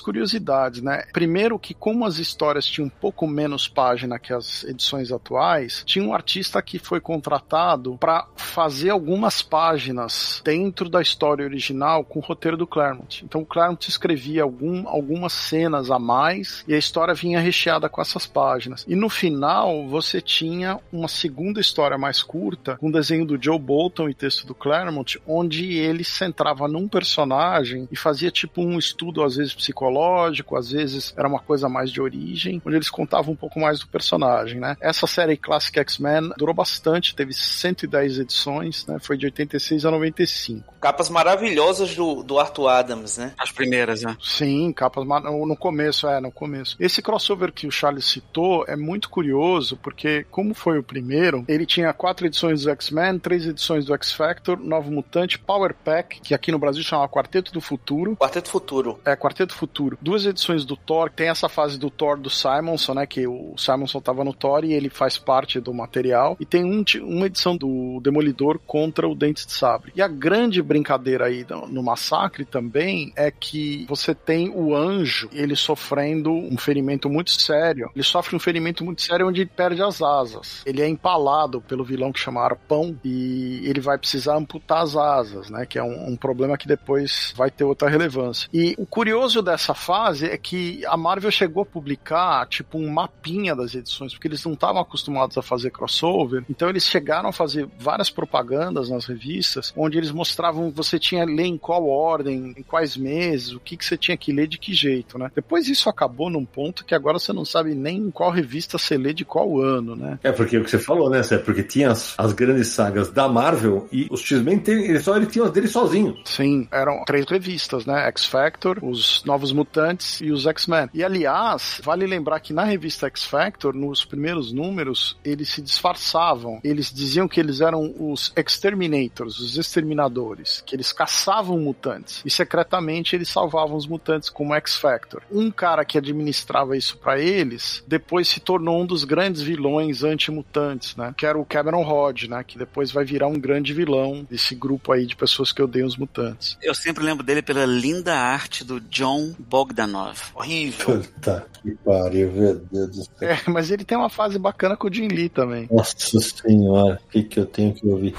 B: curiosidades, né? Primeiro que como as histórias tinham um pouco menos página que as edições atuais, tinha um artista que foi contratado para fazer algumas páginas dentro da história original com o roteiro do Claremont. Então o Claremont escrevia algum, algumas cenas a mais e a história vinha recheada com essas páginas. E no final você tinha uma segunda história mais curta, com um desenho do Joe Bolton e texto do Claremont, onde ele centrava num personagem e fazia tipo um estudo às vezes psicológico, às vezes era uma coisa mais de origem, onde eles contavam um pouco mais do personagem, né? Essa série Classic X-Men durou bastante, teve 110 edições, né? Foi de 86 a 95.
D: Capas maravilhosas do, do Arthur Adams, né?
E: As primeiras, né?
B: Sim, capas no começo, é, no começo. Esse crossover que o Charles citou é muito curioso, porque como foi o primeiro, ele tinha quatro edições do X-Men, três edições do X-Factor, Novo Mutante, Power Pack, que aqui no Brasil chama Quarteto do Futuro.
D: Quarteto Futuro.
B: É, Quarteto Futuro. Duas edições do Thor, tem essa fase do Thor do Simonson, né, que o Simonson tava no Thor e ele faz parte do material. E tem um, uma edição do Demolidor contra o Dente de Sabre. E a grande brincadeira aí no, no Massacre também é que você tem o Anjo, ele sofrendo um ferimento muito sério. Ele sofre um ferimento muito sério onde ele perde as asas. Ele é empalado pelo vilão que chama Arpão e ele vai precisar amputar as asas, né? Que é um, um problema que depois vai ter outra relevância. E o curioso dessa fase é que a Marvel chegou a publicar tipo um mapinha das edições, porque eles não estavam acostumados a fazer crossover. Então eles chegaram a fazer várias propagandas nas revistas, onde eles mostravam você tinha ler em qual ordem, em quais meses, o que, que você tinha que ler de que jeito, né? Depois isso acabou num ponto que agora você não sabe nem em qual revista você lê de qual ano, né?
A: É porque o que você falou, né? É porque tinha as, as grandes sagas da Marvel e os X-Men ele só ele tinha as dele sozinho.
B: Sim, eram três revistas, né? X Factor, os Novos Mutantes e os X-Men. E aliás, vale lembrar que na revista X Factor, nos primeiros números, eles se disfarçavam. Eles diziam que eles eram os Exterminators, os exterminadores, que eles caçavam mutantes e secretamente eles salvavam os mutantes como X Factor. Um cara que administrava isso para eles, depois se tornou um dos grandes vilões anti-mutantes, né? Que era o Cameron Rod, né? Que depois vai virar um grande vilão desse grupo aí de pessoas que odeiam os mutantes.
E: Eu sempre lembro dele pela linda arte do John Bogdanov.
D: Horrível.
A: Puta que pariu, meu Deus do céu.
B: É, mas ele tem uma fase bacana com o Jim Lee também.
A: Nossa senhora, o que, que eu tenho que ouvir?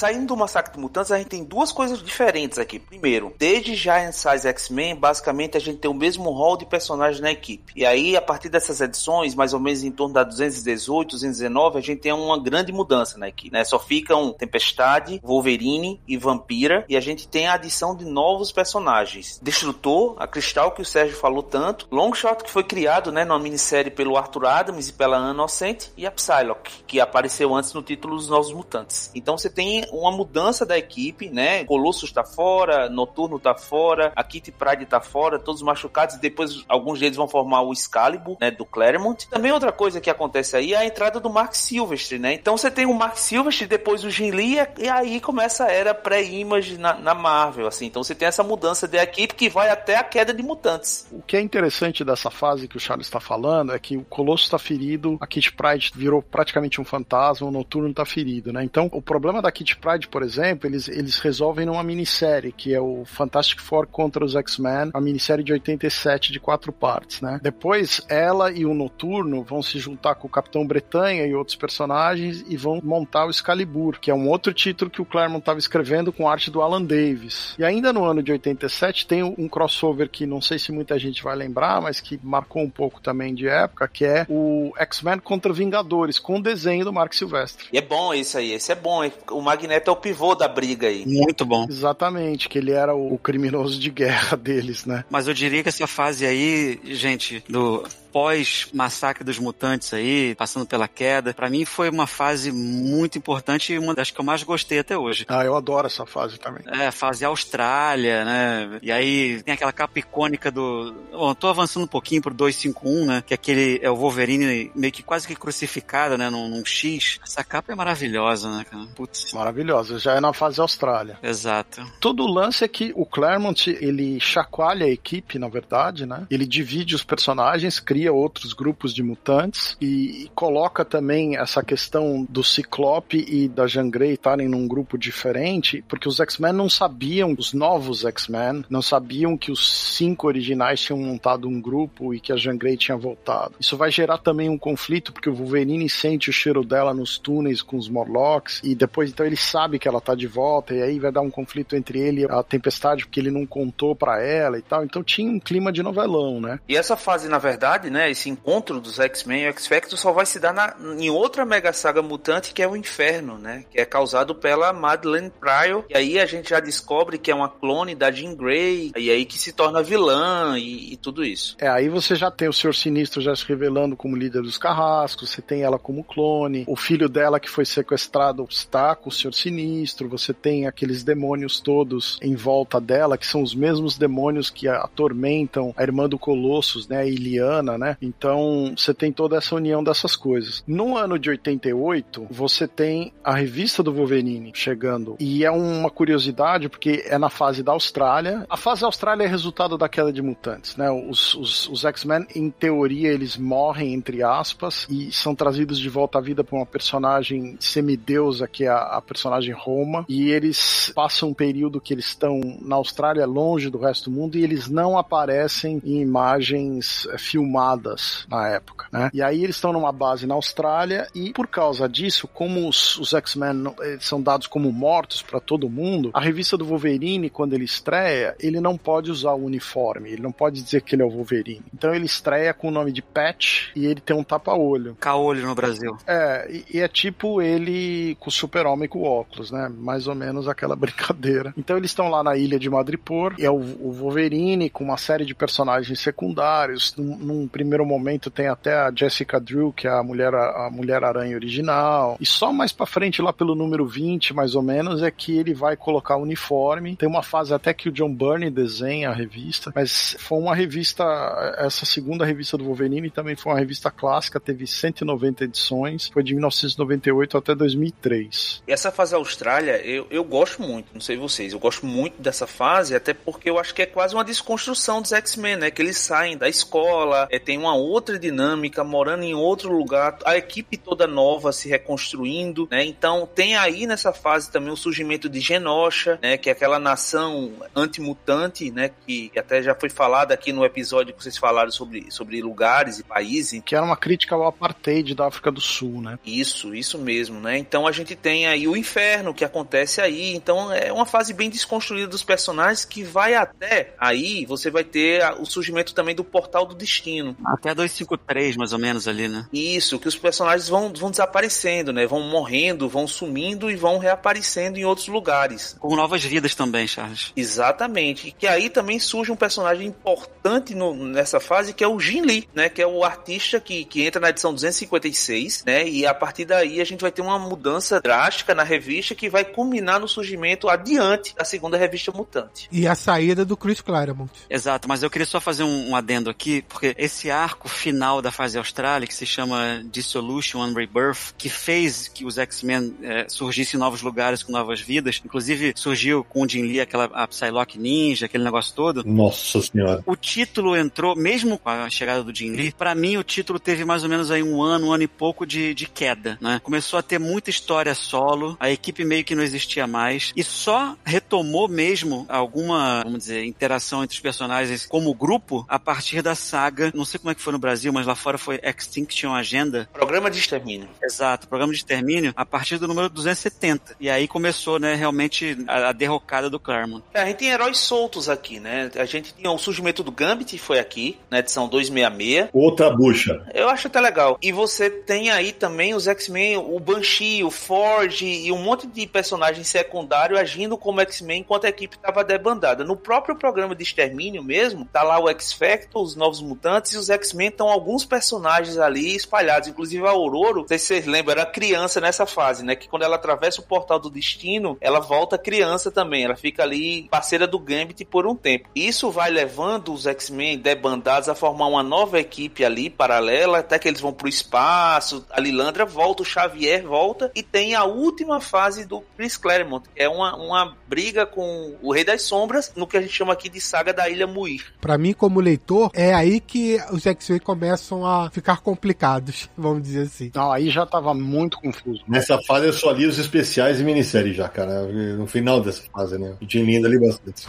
D: Saindo do Massacre de Mutantes, a gente tem duas coisas diferentes aqui. Primeiro, desde Giant Size X-Men, basicamente a gente tem o mesmo rol de personagens na equipe. E aí, a partir dessas edições, mais ou menos em torno da 218, 219, a gente tem uma grande mudança na equipe, né? Só ficam Tempestade, Wolverine e Vampira, e a gente tem a adição de novos personagens. Destrutor, a Cristal, que o Sérgio falou tanto, Longshot, que foi criado, né, numa minissérie pelo Arthur Adams e pela Anna Inocente, e a Psylocke, que apareceu antes no título dos Novos Mutantes. Então você tem uma mudança da equipe, né? Colossus tá fora, Noturno tá fora, a Kitty Pride tá fora, todos machucados, e depois alguns deles vão formar o Excalibur, né? Do Claremont. Também outra coisa que acontece aí é a entrada do Mark Silvestre, né? Então você tem o Mark Silvestre, depois o Jim Lee, e aí começa a era pré-image na, na, Marvel, assim. Então você tem essa mudança da equipe que vai até a queda de mutantes.
B: O que é interessante dessa fase que o Charles está falando é que o Colosso está ferido, a Kitty Pride virou praticamente um fantasma, o Noturno está ferido, né? Então o problema da Kitty Pride, por exemplo, eles, eles resolvem numa minissérie, que é o Fantastic Four contra os X-Men, a minissérie de 87 de quatro partes, né? Depois, ela e o Noturno vão se juntar com o Capitão Bretanha e outros personagens e vão montar o Excalibur, que é um outro título que o Claremont estava escrevendo com arte do Alan Davis. E ainda no ano de 87 tem um crossover que não sei se muita gente vai lembrar, mas que marcou um pouco também de época, que é o X-Men contra Vingadores, com o desenho do Mark Silvestre.
D: E é bom isso aí, esse é bom. O Magneto é o pivô da briga aí.
E: Muito bom.
B: Exatamente, que ele era o criminoso de guerra deles, né?
E: Mas eu diria que essa fase aí, gente, do pós-massacre dos mutantes aí, passando pela queda. Para mim foi uma fase muito importante e uma das que eu mais gostei até hoje.
B: Ah, eu adoro essa fase também.
E: É, fase Austrália, né? E aí tem aquela capa icônica do. Bom, tô avançando um pouquinho pro 251, né? Que é aquele é o Wolverine meio que quase que crucificado, né? Num, num X. Essa capa é maravilhosa, né, cara?
B: Putz. Maravilhosa. Já é na fase Austrália.
E: Exato.
B: Todo o lance é que o Claremont, ele chacoalha a equipe, na verdade, né? Ele divide os personagens, cria outros grupos de mutantes e coloca também essa questão do Ciclope e da Jean Grey estarem num grupo diferente, porque os X-Men não sabiam, os novos X-Men, não sabiam que os cinco originais tinham montado um grupo e que a Jean Grey tinha voltado. Isso vai gerar também um conflito, porque o Wolverine sente o cheiro dela nos túneis com os Morlocks e depois então ele sabe que ela tá de volta e aí vai dar um conflito entre ele e a Tempestade porque ele não contou para ela e tal. Então tinha um clima de novelão, né?
D: E essa fase, na verdade, né, esse encontro dos X-Men e o X-Factor só vai se dar na, em outra mega saga mutante que é o Inferno, né? Que é causado pela Madeleine Pryor. E aí a gente já descobre que é uma clone da Jean Grey. E aí que se torna vilã e, e tudo isso.
B: É, aí você já tem o Senhor Sinistro já se revelando como líder dos carrascos, você tem ela como clone, o filho dela que foi sequestrado está com o Senhor Sinistro, você tem aqueles demônios todos em volta dela, que são os mesmos demônios que atormentam a irmã do Colossus, né, a Iliana, né? Então, você tem toda essa união dessas coisas. No ano de 88, você tem a revista do Wolverine chegando, e é uma curiosidade porque é na fase da Austrália. A fase da Austrália é resultado da queda de mutantes, né? Os, os, os X-Men, em teoria, eles morrem, entre aspas, e são trazidos de volta à vida por uma personagem semideusa, que é a, a personagem Roma, e eles passam um período que eles estão na Austrália, longe do resto do mundo, e eles não aparecem em imagens é, na época, né? E aí eles estão numa base na Austrália, e por causa disso, como os, os X-Men são dados como mortos para todo mundo, a revista do Wolverine, quando ele estreia, ele não pode usar o uniforme, ele não pode dizer que ele é o Wolverine. Então ele estreia com o nome de Patch e ele tem um tapa-olho.
E: Caolho no Brasil.
B: É, e, e é tipo ele com o super-homem com óculos, né? Mais ou menos aquela brincadeira. Então eles estão lá na ilha de Madripoor, e é o, o Wolverine com uma série de personagens secundários. Num, num, primeiro momento tem até a Jessica Drew, que é a mulher, a mulher aranha original. E só mais pra frente, lá pelo número 20, mais ou menos, é que ele vai colocar o uniforme. Tem uma fase até que o John Byrne desenha a revista, mas foi uma revista, essa segunda revista do Wolverine também foi uma revista clássica, teve 190 edições, foi de 1998 até 2003.
D: E essa fase Austrália, eu, eu gosto muito, não sei vocês, eu gosto muito dessa fase, até porque eu acho que é quase uma desconstrução dos X-Men, né? Que eles saem da escola, é, tem uma outra dinâmica, morando em outro lugar, a equipe toda nova se reconstruindo, né? Então tem aí nessa fase também o surgimento de Genosha, né? Que é aquela nação antimutante, né? Que até já foi falado aqui no episódio que vocês falaram sobre, sobre lugares e países.
B: Que era uma crítica ao apartheid da África do Sul, né?
D: Isso, isso mesmo, né? Então a gente tem aí o inferno que acontece aí. Então é uma fase bem desconstruída dos personagens que vai até aí, você vai ter o surgimento também do Portal do Destino.
E: Até 253, mais ou menos ali, né?
D: Isso, que os personagens vão, vão desaparecendo, né? Vão morrendo, vão sumindo e vão reaparecendo em outros lugares.
E: Com novas vidas também, Charles.
D: Exatamente. E que aí também surge um personagem importante no, nessa fase, que é o Jin Lee, né? Que é o artista que, que entra na edição 256, né? E a partir daí a gente vai ter uma mudança drástica na revista que vai culminar no surgimento adiante da segunda revista Mutante.
C: E a saída do Chris Claremont.
E: Exato, mas eu queria só fazer um, um adendo aqui, porque esse arco final da fase Austrália, que se chama Dissolution and Rebirth, que fez que os X-Men é, surgissem em novos lugares com novas vidas, inclusive surgiu com o Jin Lee, aquela a Psylocke Ninja, aquele negócio todo.
A: Nossa senhora.
E: O título entrou, mesmo com a chegada do Jin Lee, pra mim o título teve mais ou menos aí um ano, um ano e pouco de, de queda, né? Começou a ter muita história solo, a equipe meio que não existia mais, e só retomou mesmo alguma, vamos dizer, interação entre os personagens como grupo a partir da saga, não sei como é que foi no Brasil, mas lá fora foi Extinction Agenda.
D: Programa de extermínio.
E: Exato, programa de extermínio a partir do número 270. E aí começou, né, realmente a, a derrocada do Claremont.
D: É, a gente tem heróis soltos aqui, né? A gente tinha o surgimento do Gambit, foi aqui, na edição 266.
A: Outra bucha.
D: Eu acho até legal. E você tem aí também os X-Men, o Banshee, o Forge e um monte de personagens secundários agindo como X-Men enquanto a equipe estava debandada. No próprio programa de extermínio mesmo, tá lá o X-Factor, os Novos Mutantes e os X-Men estão alguns personagens ali espalhados, inclusive a Aurora, não sei se vocês lembram, era criança nessa fase, né? Que quando ela atravessa o portal do destino, ela volta criança também, ela fica ali parceira do Gambit por um tempo. Isso vai levando os X-Men debandados a formar uma nova equipe ali, paralela, até que eles vão pro espaço, a Lilandra volta, o Xavier volta, e tem a última fase do Chris Claremont, que é uma, uma briga com o Rei das Sombras, no que a gente chama aqui de saga da Ilha Muir.
C: Para mim, como leitor, é aí que os X-Men começam a ficar complicados, vamos dizer assim.
B: Não, aí já tava muito confuso.
A: Nessa fase eu só li os especiais e minisséries já, cara. No final dessa fase, né? O Jim Linda ali bastante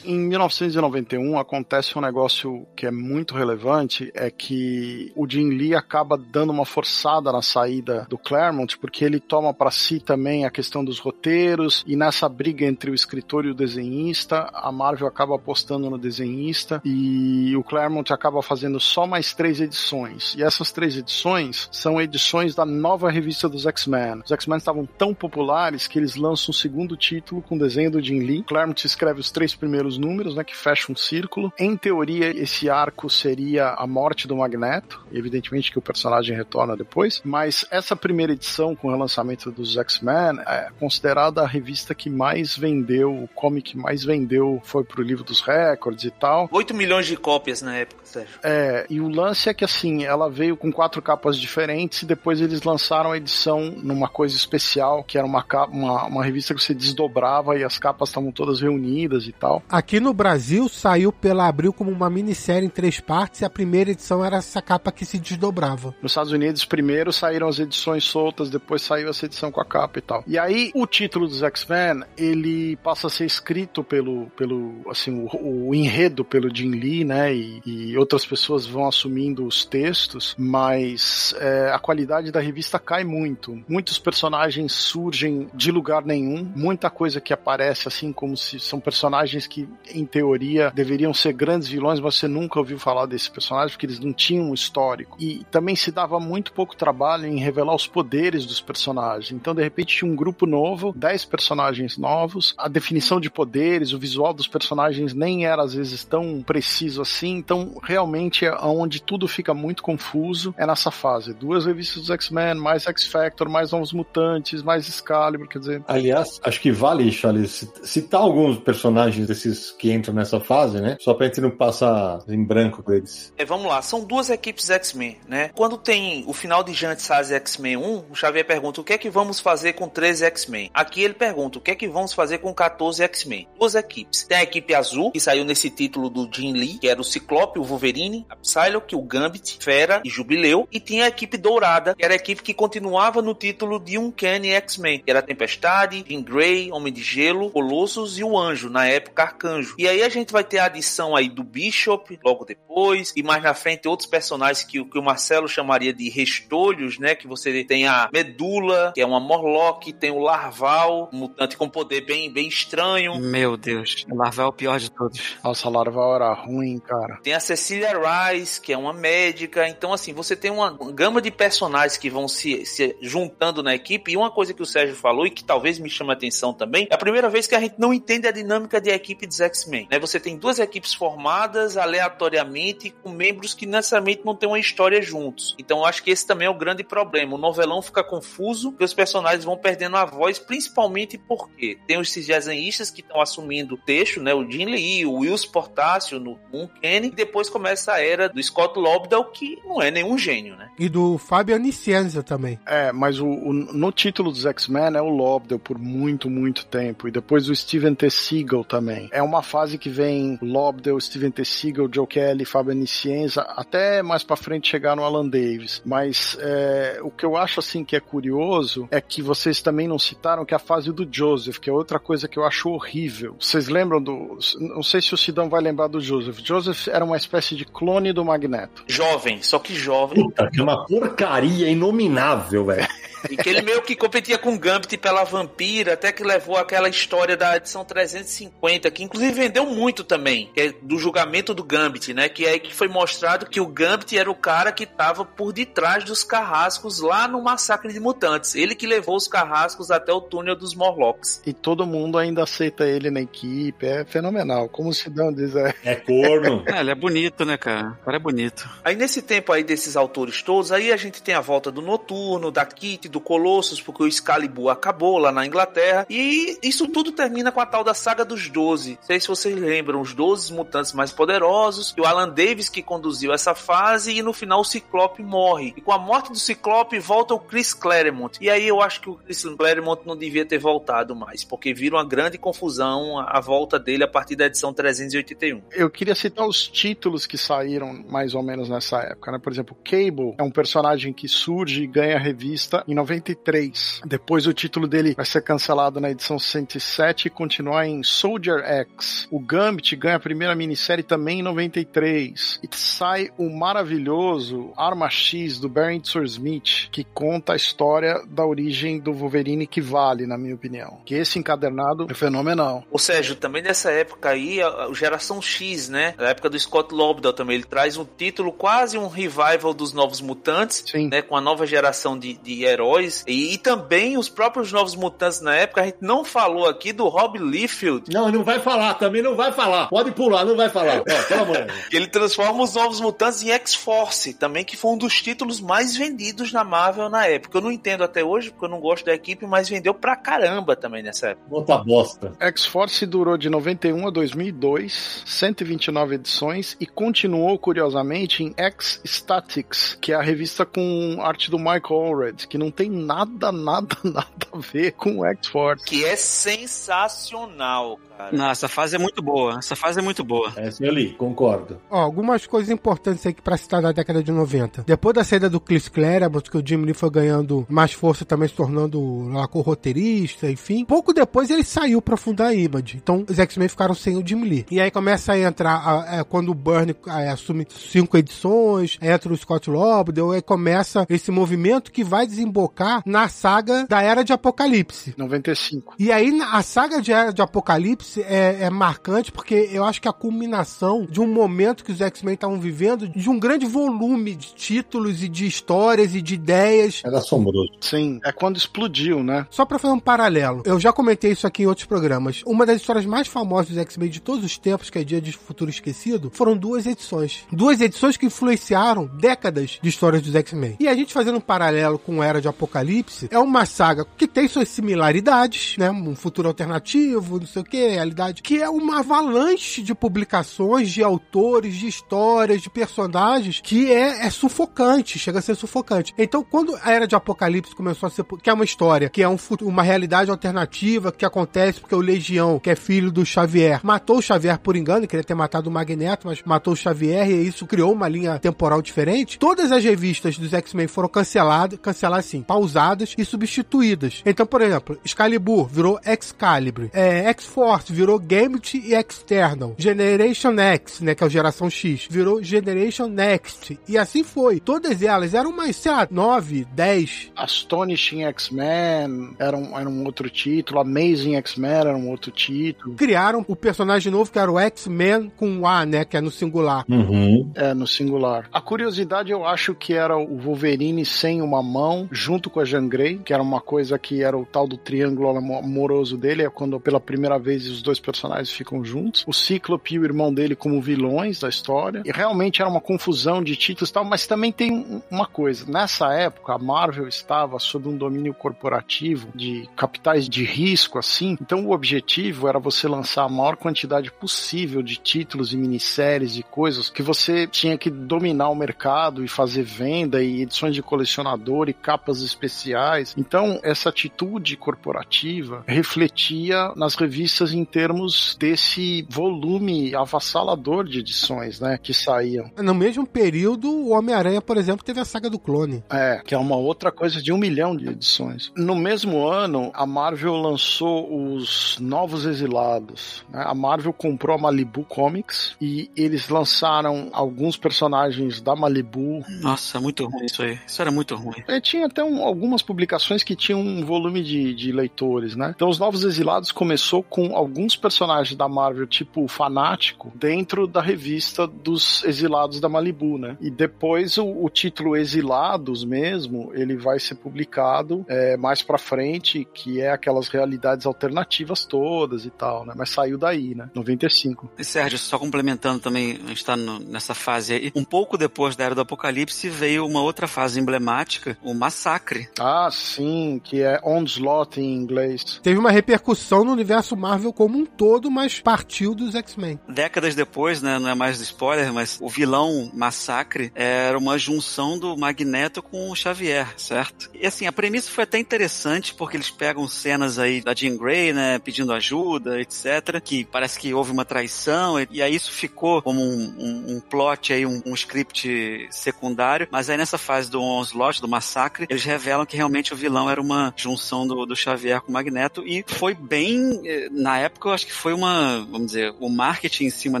B: em 1991 acontece um negócio que é muito relevante, é que o Jim Lee acaba dando uma forçada na saída do Claremont, porque ele toma para si também a questão dos roteiros, e nessa briga entre o escritor e o desenhista, a Marvel acaba apostando no desenhista, e o Claremont acaba fazendo só mais três edições. E essas três edições são edições da nova revista dos X-Men. Os X-Men estavam tão populares que eles lançam um segundo título com desenho do Jim Lee. Claremont escreve os três primeiros números, né, que fecha um círculo. Em teoria, esse arco seria a morte do Magneto, evidentemente que o personagem retorna depois, mas essa primeira edição com o relançamento dos X-Men é considerada a revista que mais vendeu, o comic que mais vendeu foi pro livro dos recordes e tal.
D: 8 milhões de cópias na época, Sérgio.
B: É, e o lance é que assim, ela veio com quatro capas diferentes e depois eles lançaram a edição numa coisa especial, que era uma, capa, uma, uma revista que você desdobrava e as capas estavam todas reunidas e tal.
C: Aqui Aqui no Brasil saiu pela Abril como uma minissérie em três partes e a primeira edição era essa capa que se desdobrava.
B: Nos Estados Unidos, primeiro saíram as edições soltas, depois saiu essa edição com a capa e tal. E aí, o título dos X-Men, ele passa a ser escrito pelo, pelo assim, o, o enredo pelo Jim Lee, né? E, e, outras pessoas vão assumindo os textos, mas é, a qualidade da revista cai muito. Muitos personagens surgem de lugar nenhum, muita coisa que aparece assim como se são personagens que em teoria, deveriam ser grandes vilões, mas você nunca ouviu falar desse personagem porque eles não tinham um histórico. E também se dava muito pouco trabalho em revelar os poderes dos personagens. Então, de repente, tinha um grupo novo, 10 personagens novos, a definição de poderes, o visual dos personagens nem era às vezes tão preciso assim. Então, realmente, é onde tudo fica muito confuso é nessa fase. Duas revistas dos X-Men, mais X-Factor, mais Novos Mutantes, mais Excalibur, quer dizer.
A: Aliás, acho que vale, Charles, citar alguns personagens desses que entram nessa fase, né? Só pra gente não passar em branco com eles.
D: É, vamos lá, são duas equipes X-Men, né? Quando tem o final de Giant Size X-Men 1, o Xavier pergunta o que é que vamos fazer com 13 X-Men. Aqui ele pergunta o que é que vamos fazer com 14 X-Men. Duas equipes. Tem a equipe azul, que saiu nesse título do Jim Lee, que era o Ciclope, o Wolverine, a Psylocke, o Gambit, Fera e Jubileu. E tinha a equipe dourada, que era a equipe que continuava no título de um Uncanny X-Men, que era a Tempestade, Jean Grey, Homem de Gelo, Colossus e o Anjo, na época Arcanjo anjo. E aí a gente vai ter a adição aí do Bishop logo depois, e mais na frente outros personagens que, que o Marcelo chamaria de restolhos, né? Que você tem a Medula, que é uma Morlock, tem o Larval, um mutante com poder bem, bem estranho.
E: Meu Deus, o Larval é o pior de todos.
B: Nossa, o Larval era ruim, cara.
D: Tem a Cecília Rice, que é uma médica. Então, assim, você tem uma gama de personagens que vão se, se juntando na equipe. E uma coisa que o Sérgio falou e que talvez me chame a atenção também, é a primeira vez que a gente não entende a dinâmica de equipe dos X-Men. Né? Você tem duas equipes formadas aleatoriamente com membros que necessariamente não têm uma história juntos. Então eu acho que esse também é o grande problema. O novelão fica confuso porque os personagens vão perdendo a voz, principalmente porque tem os desenhistas que estão assumindo o texto, né? O Jim Lee, o Wills Portácio no Uncanny, e depois começa a era do Scott Lobdell, que não é nenhum gênio, né?
C: E do Fábio Anicenza também.
B: É, mas o, o, no título dos X-Men é o Lobdell por muito, muito tempo. E depois o Steven T. Seagal também. É uma fase que vem Lobdell, Steven T. Seagal, Joe Kelly, Fábio Nicienza, até mais para frente chegar no Alan Davis. Mas é, o que eu acho assim que é curioso é que vocês também não citaram que é a fase do Joseph, que é outra coisa que eu acho horrível. Vocês lembram do. Não sei se o Sidão vai lembrar do Joseph. Joseph era uma espécie de clone do Magneto.
D: Jovem, só que jovem.
A: Puta, que é uma porcaria inominável, velho.
D: E que ele meio que competia com o Gambit pela vampira, até que levou aquela história da edição 350, que inclusive vendeu muito também, que é do julgamento do Gambit, né? Que é aí que foi mostrado que o Gambit era o cara que tava por detrás dos carrascos lá no massacre de mutantes. Ele que levou os carrascos até o túnel dos Morlocks.
B: E todo mundo ainda aceita ele na equipe, é fenomenal. Como se dão diz, é.
A: É corno.
E: É, ele é bonito, né, cara? O cara é bonito.
D: Aí nesse tempo aí desses autores todos, aí a gente tem a volta do Noturno, da Kit, do Colossus, porque o Excalibur acabou lá na Inglaterra. E isso tudo termina com a tal da saga dos Doze. Não sei se vocês lembram, os 12 mutantes mais poderosos, e o Alan Davis que conduziu essa fase, e no final o Ciclope morre. E com a morte do Ciclope volta o Chris Claremont. E aí eu acho que o Chris Claremont não devia ter voltado mais, porque vira uma grande confusão a volta dele a partir da edição 381.
B: Eu queria citar os títulos que saíram mais ou menos nessa época, né? Por exemplo, Cable é um personagem que surge e ganha revista em 93. Depois o título dele vai ser cancelado na edição 107 e continuar em Soldier X. O Gambit ganha a primeira minissérie também em 93. E sai o maravilhoso Arma X do Barry Smith, que conta a história da origem do Wolverine que vale, na minha opinião. Que esse encadernado é fenomenal.
D: Ou seja, também nessa época aí, a, a Geração X, né? Na época do Scott Lobdell também, ele traz um título quase um revival dos Novos Mutantes,
B: Sim.
D: né? Com a nova geração de, de heróis. E, e também os próprios Novos Mutantes na época, a gente não falou aqui do Rob Liefeld,
A: Não, não vai falar, também não vai falar. Pode pular, não vai falar. Ó, pelo amor de Deus.
D: que ele transforma os Novos Mutantes em X-Force, também que foi um dos títulos mais vendidos na Marvel na época. Eu não entendo até hoje, porque eu não gosto da equipe, mas vendeu pra caramba também nessa época.
A: Outra bosta.
B: X-Force durou de 91 a 2002, 129 edições e continuou, curiosamente, em X-Statics, que é a revista com arte do Michael Allred, que não tem nada, nada, nada a ver com X-Force.
D: Que é sensacional.
E: Não, essa fase é muito boa. Essa fase é muito boa.
A: Essa eu li, concordo.
C: Ó, algumas coisas importantes aqui pra citar da década de 90. Depois da saída do Chris Claremont, que o Jim Lee foi ganhando mais força também, se tornando lá co-roteirista, enfim. Pouco depois ele saiu pra fundar a Image. Então os X-Men ficaram sem o Jim Lee. E aí começa a entrar, a- é, quando o Byrne é, assume cinco edições, entra o Scott Lobdell, aí começa esse movimento que vai desembocar na saga da Era de Apocalipse.
B: 95.
C: E aí, a saga de Era de Apocalipse é, é marcante porque eu acho que é a culminação de um momento que os X-Men estavam vivendo de um grande volume de títulos e de histórias e de ideias.
A: Era assombroso.
B: Sim, é quando explodiu, né?
C: Só pra fazer um paralelo, eu já comentei isso aqui em outros programas. Uma das histórias mais famosas dos X-Men de todos os tempos, que é Dia de Futuro Esquecido, foram duas edições. Duas edições que influenciaram décadas de histórias dos X-Men. E a gente fazendo um paralelo com a Era de Apocalipse, é uma saga que tem suas similaridades, né? Um futuro alternativo, não sei o que, realidade, que é uma avalanche de publicações, de autores, de histórias, de personagens, que é, é sufocante, chega a ser sufocante. Então, quando a Era de Apocalipse começou a ser, que é uma história, que é um, uma realidade alternativa que acontece porque o Legião, que é filho do Xavier, matou o Xavier por engano, queria ter matado o Magneto, mas matou o Xavier e isso criou uma linha temporal diferente. Todas as revistas dos X-Men foram canceladas, canceladas assim, pausadas e substituídas. Então, por exemplo, Excalibur virou Excalibur, é, X-Force virou Gambit e External, Generation X, né, que é o Geração X, virou Generation Next. E assim foi. Todas elas eram umas, sei lá, 9, 10
B: Astonishing X-Men era um, era um outro título, Amazing X-Men era um outro título.
C: criaram o personagem novo que era o X-Men com o A, né? Que é no singular.
A: Uhum.
B: É, no singular. A curiosidade eu acho que era o Wolverine sem uma mão, junto com a Jean Grey, que era uma coisa que era o tal do triângulo amo- amoroso dele, é quando pela primeira vez os dois personagens ficam juntos. O Cíclope e o irmão dele como vilões da história. E realmente era uma confusão de títulos e tal, mas também tem um- uma coisa. Nessa época, a Marvel estava sob um domínio corporativo de capitais de risco, assim. Então o objetivo era você lançar a maior quantidade possível de títulos e minisséries e coisas que você tinha que dominar o mercado e fazer venda e edições de colecionador e capas especiais. Então essa atitude corporativa refletia nas revistas em em termos desse volume avassalador de edições, né, que saíam.
C: No mesmo período, o Homem-Aranha, por exemplo, teve a saga do clone.
B: É, que é uma outra coisa de um milhão de edições. No mesmo ano, a Marvel lançou os Novos Exilados. Né? A Marvel comprou a Malibu Comics e eles lançaram alguns personagens da Malibu.
E: Nossa, muito ruim isso aí. Isso era muito ruim.
B: E tinha até um, algumas publicações que tinham um volume de, de leitores, né? Então, os Novos Exilados começou com alguns personagens da Marvel, tipo Fanático, dentro da revista dos Exilados da Malibu, né? E depois o, o título Exilados mesmo, ele vai ser publicado é, mais pra frente, que é aquelas realidades alternativas todas e tal, né? Mas saiu daí, né? 95.
E: E Sérgio, só complementando também, a gente tá no, nessa fase aí. Um pouco depois da Era do Apocalipse veio uma outra fase emblemática, o Massacre.
B: Ah, sim, que é Onslaught em inglês.
C: Teve uma repercussão no universo Marvel como um todo, mas partiu dos X-Men.
E: Décadas depois, né, não é mais spoiler, mas o vilão Massacre era uma junção do Magneto com o Xavier, certo? E assim, a premissa foi até interessante, porque eles pegam cenas aí da Jean Grey, né, pedindo ajuda, etc, que parece que houve uma traição, e aí isso ficou como um, um, um plot aí, um, um, script secundário, mas aí nessa fase do Onslaught, do Massacre, eles revelam que realmente o vilão era uma junção do, do Xavier com o Magneto, e foi bem, eh, na época eu acho que foi uma, vamos dizer, o marketing em cima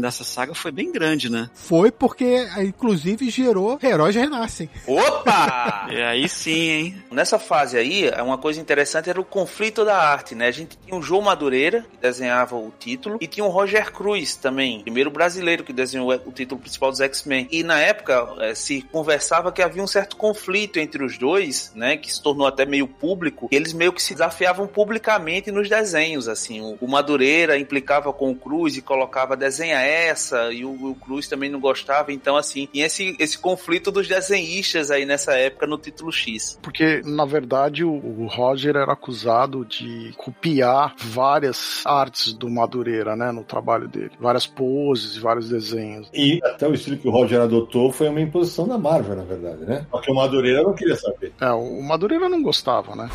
E: dessa saga foi bem grande, né?
C: Foi porque, inclusive, gerou Heróis Renascem.
D: Opa!
E: e aí sim, hein?
D: Nessa fase aí, uma coisa interessante era o conflito da arte, né? A gente tinha o João Madureira, que desenhava o título, e tinha o Roger Cruz também, primeiro brasileiro que desenhou o título principal dos X-Men. E na época é, se conversava que havia um certo conflito entre os dois, né? Que se tornou até meio público. E eles meio que se desafiavam publicamente nos desenhos, assim. O, o Madureira implicava com o Cruz e colocava desenha essa, e o, o Cruz também não gostava. Então, assim, e esse, esse conflito dos desenhistas aí nessa época no título X.
B: Porque, na verdade, o, o Roger era acusado de copiar várias artes do Madureira, né, no trabalho dele. Várias poses e vários desenhos.
A: E até o estilo que o Roger adotou foi uma imposição da Marvel, na verdade, né? Porque o Madureira não queria saber.
B: É, o Madureira não gostava, né?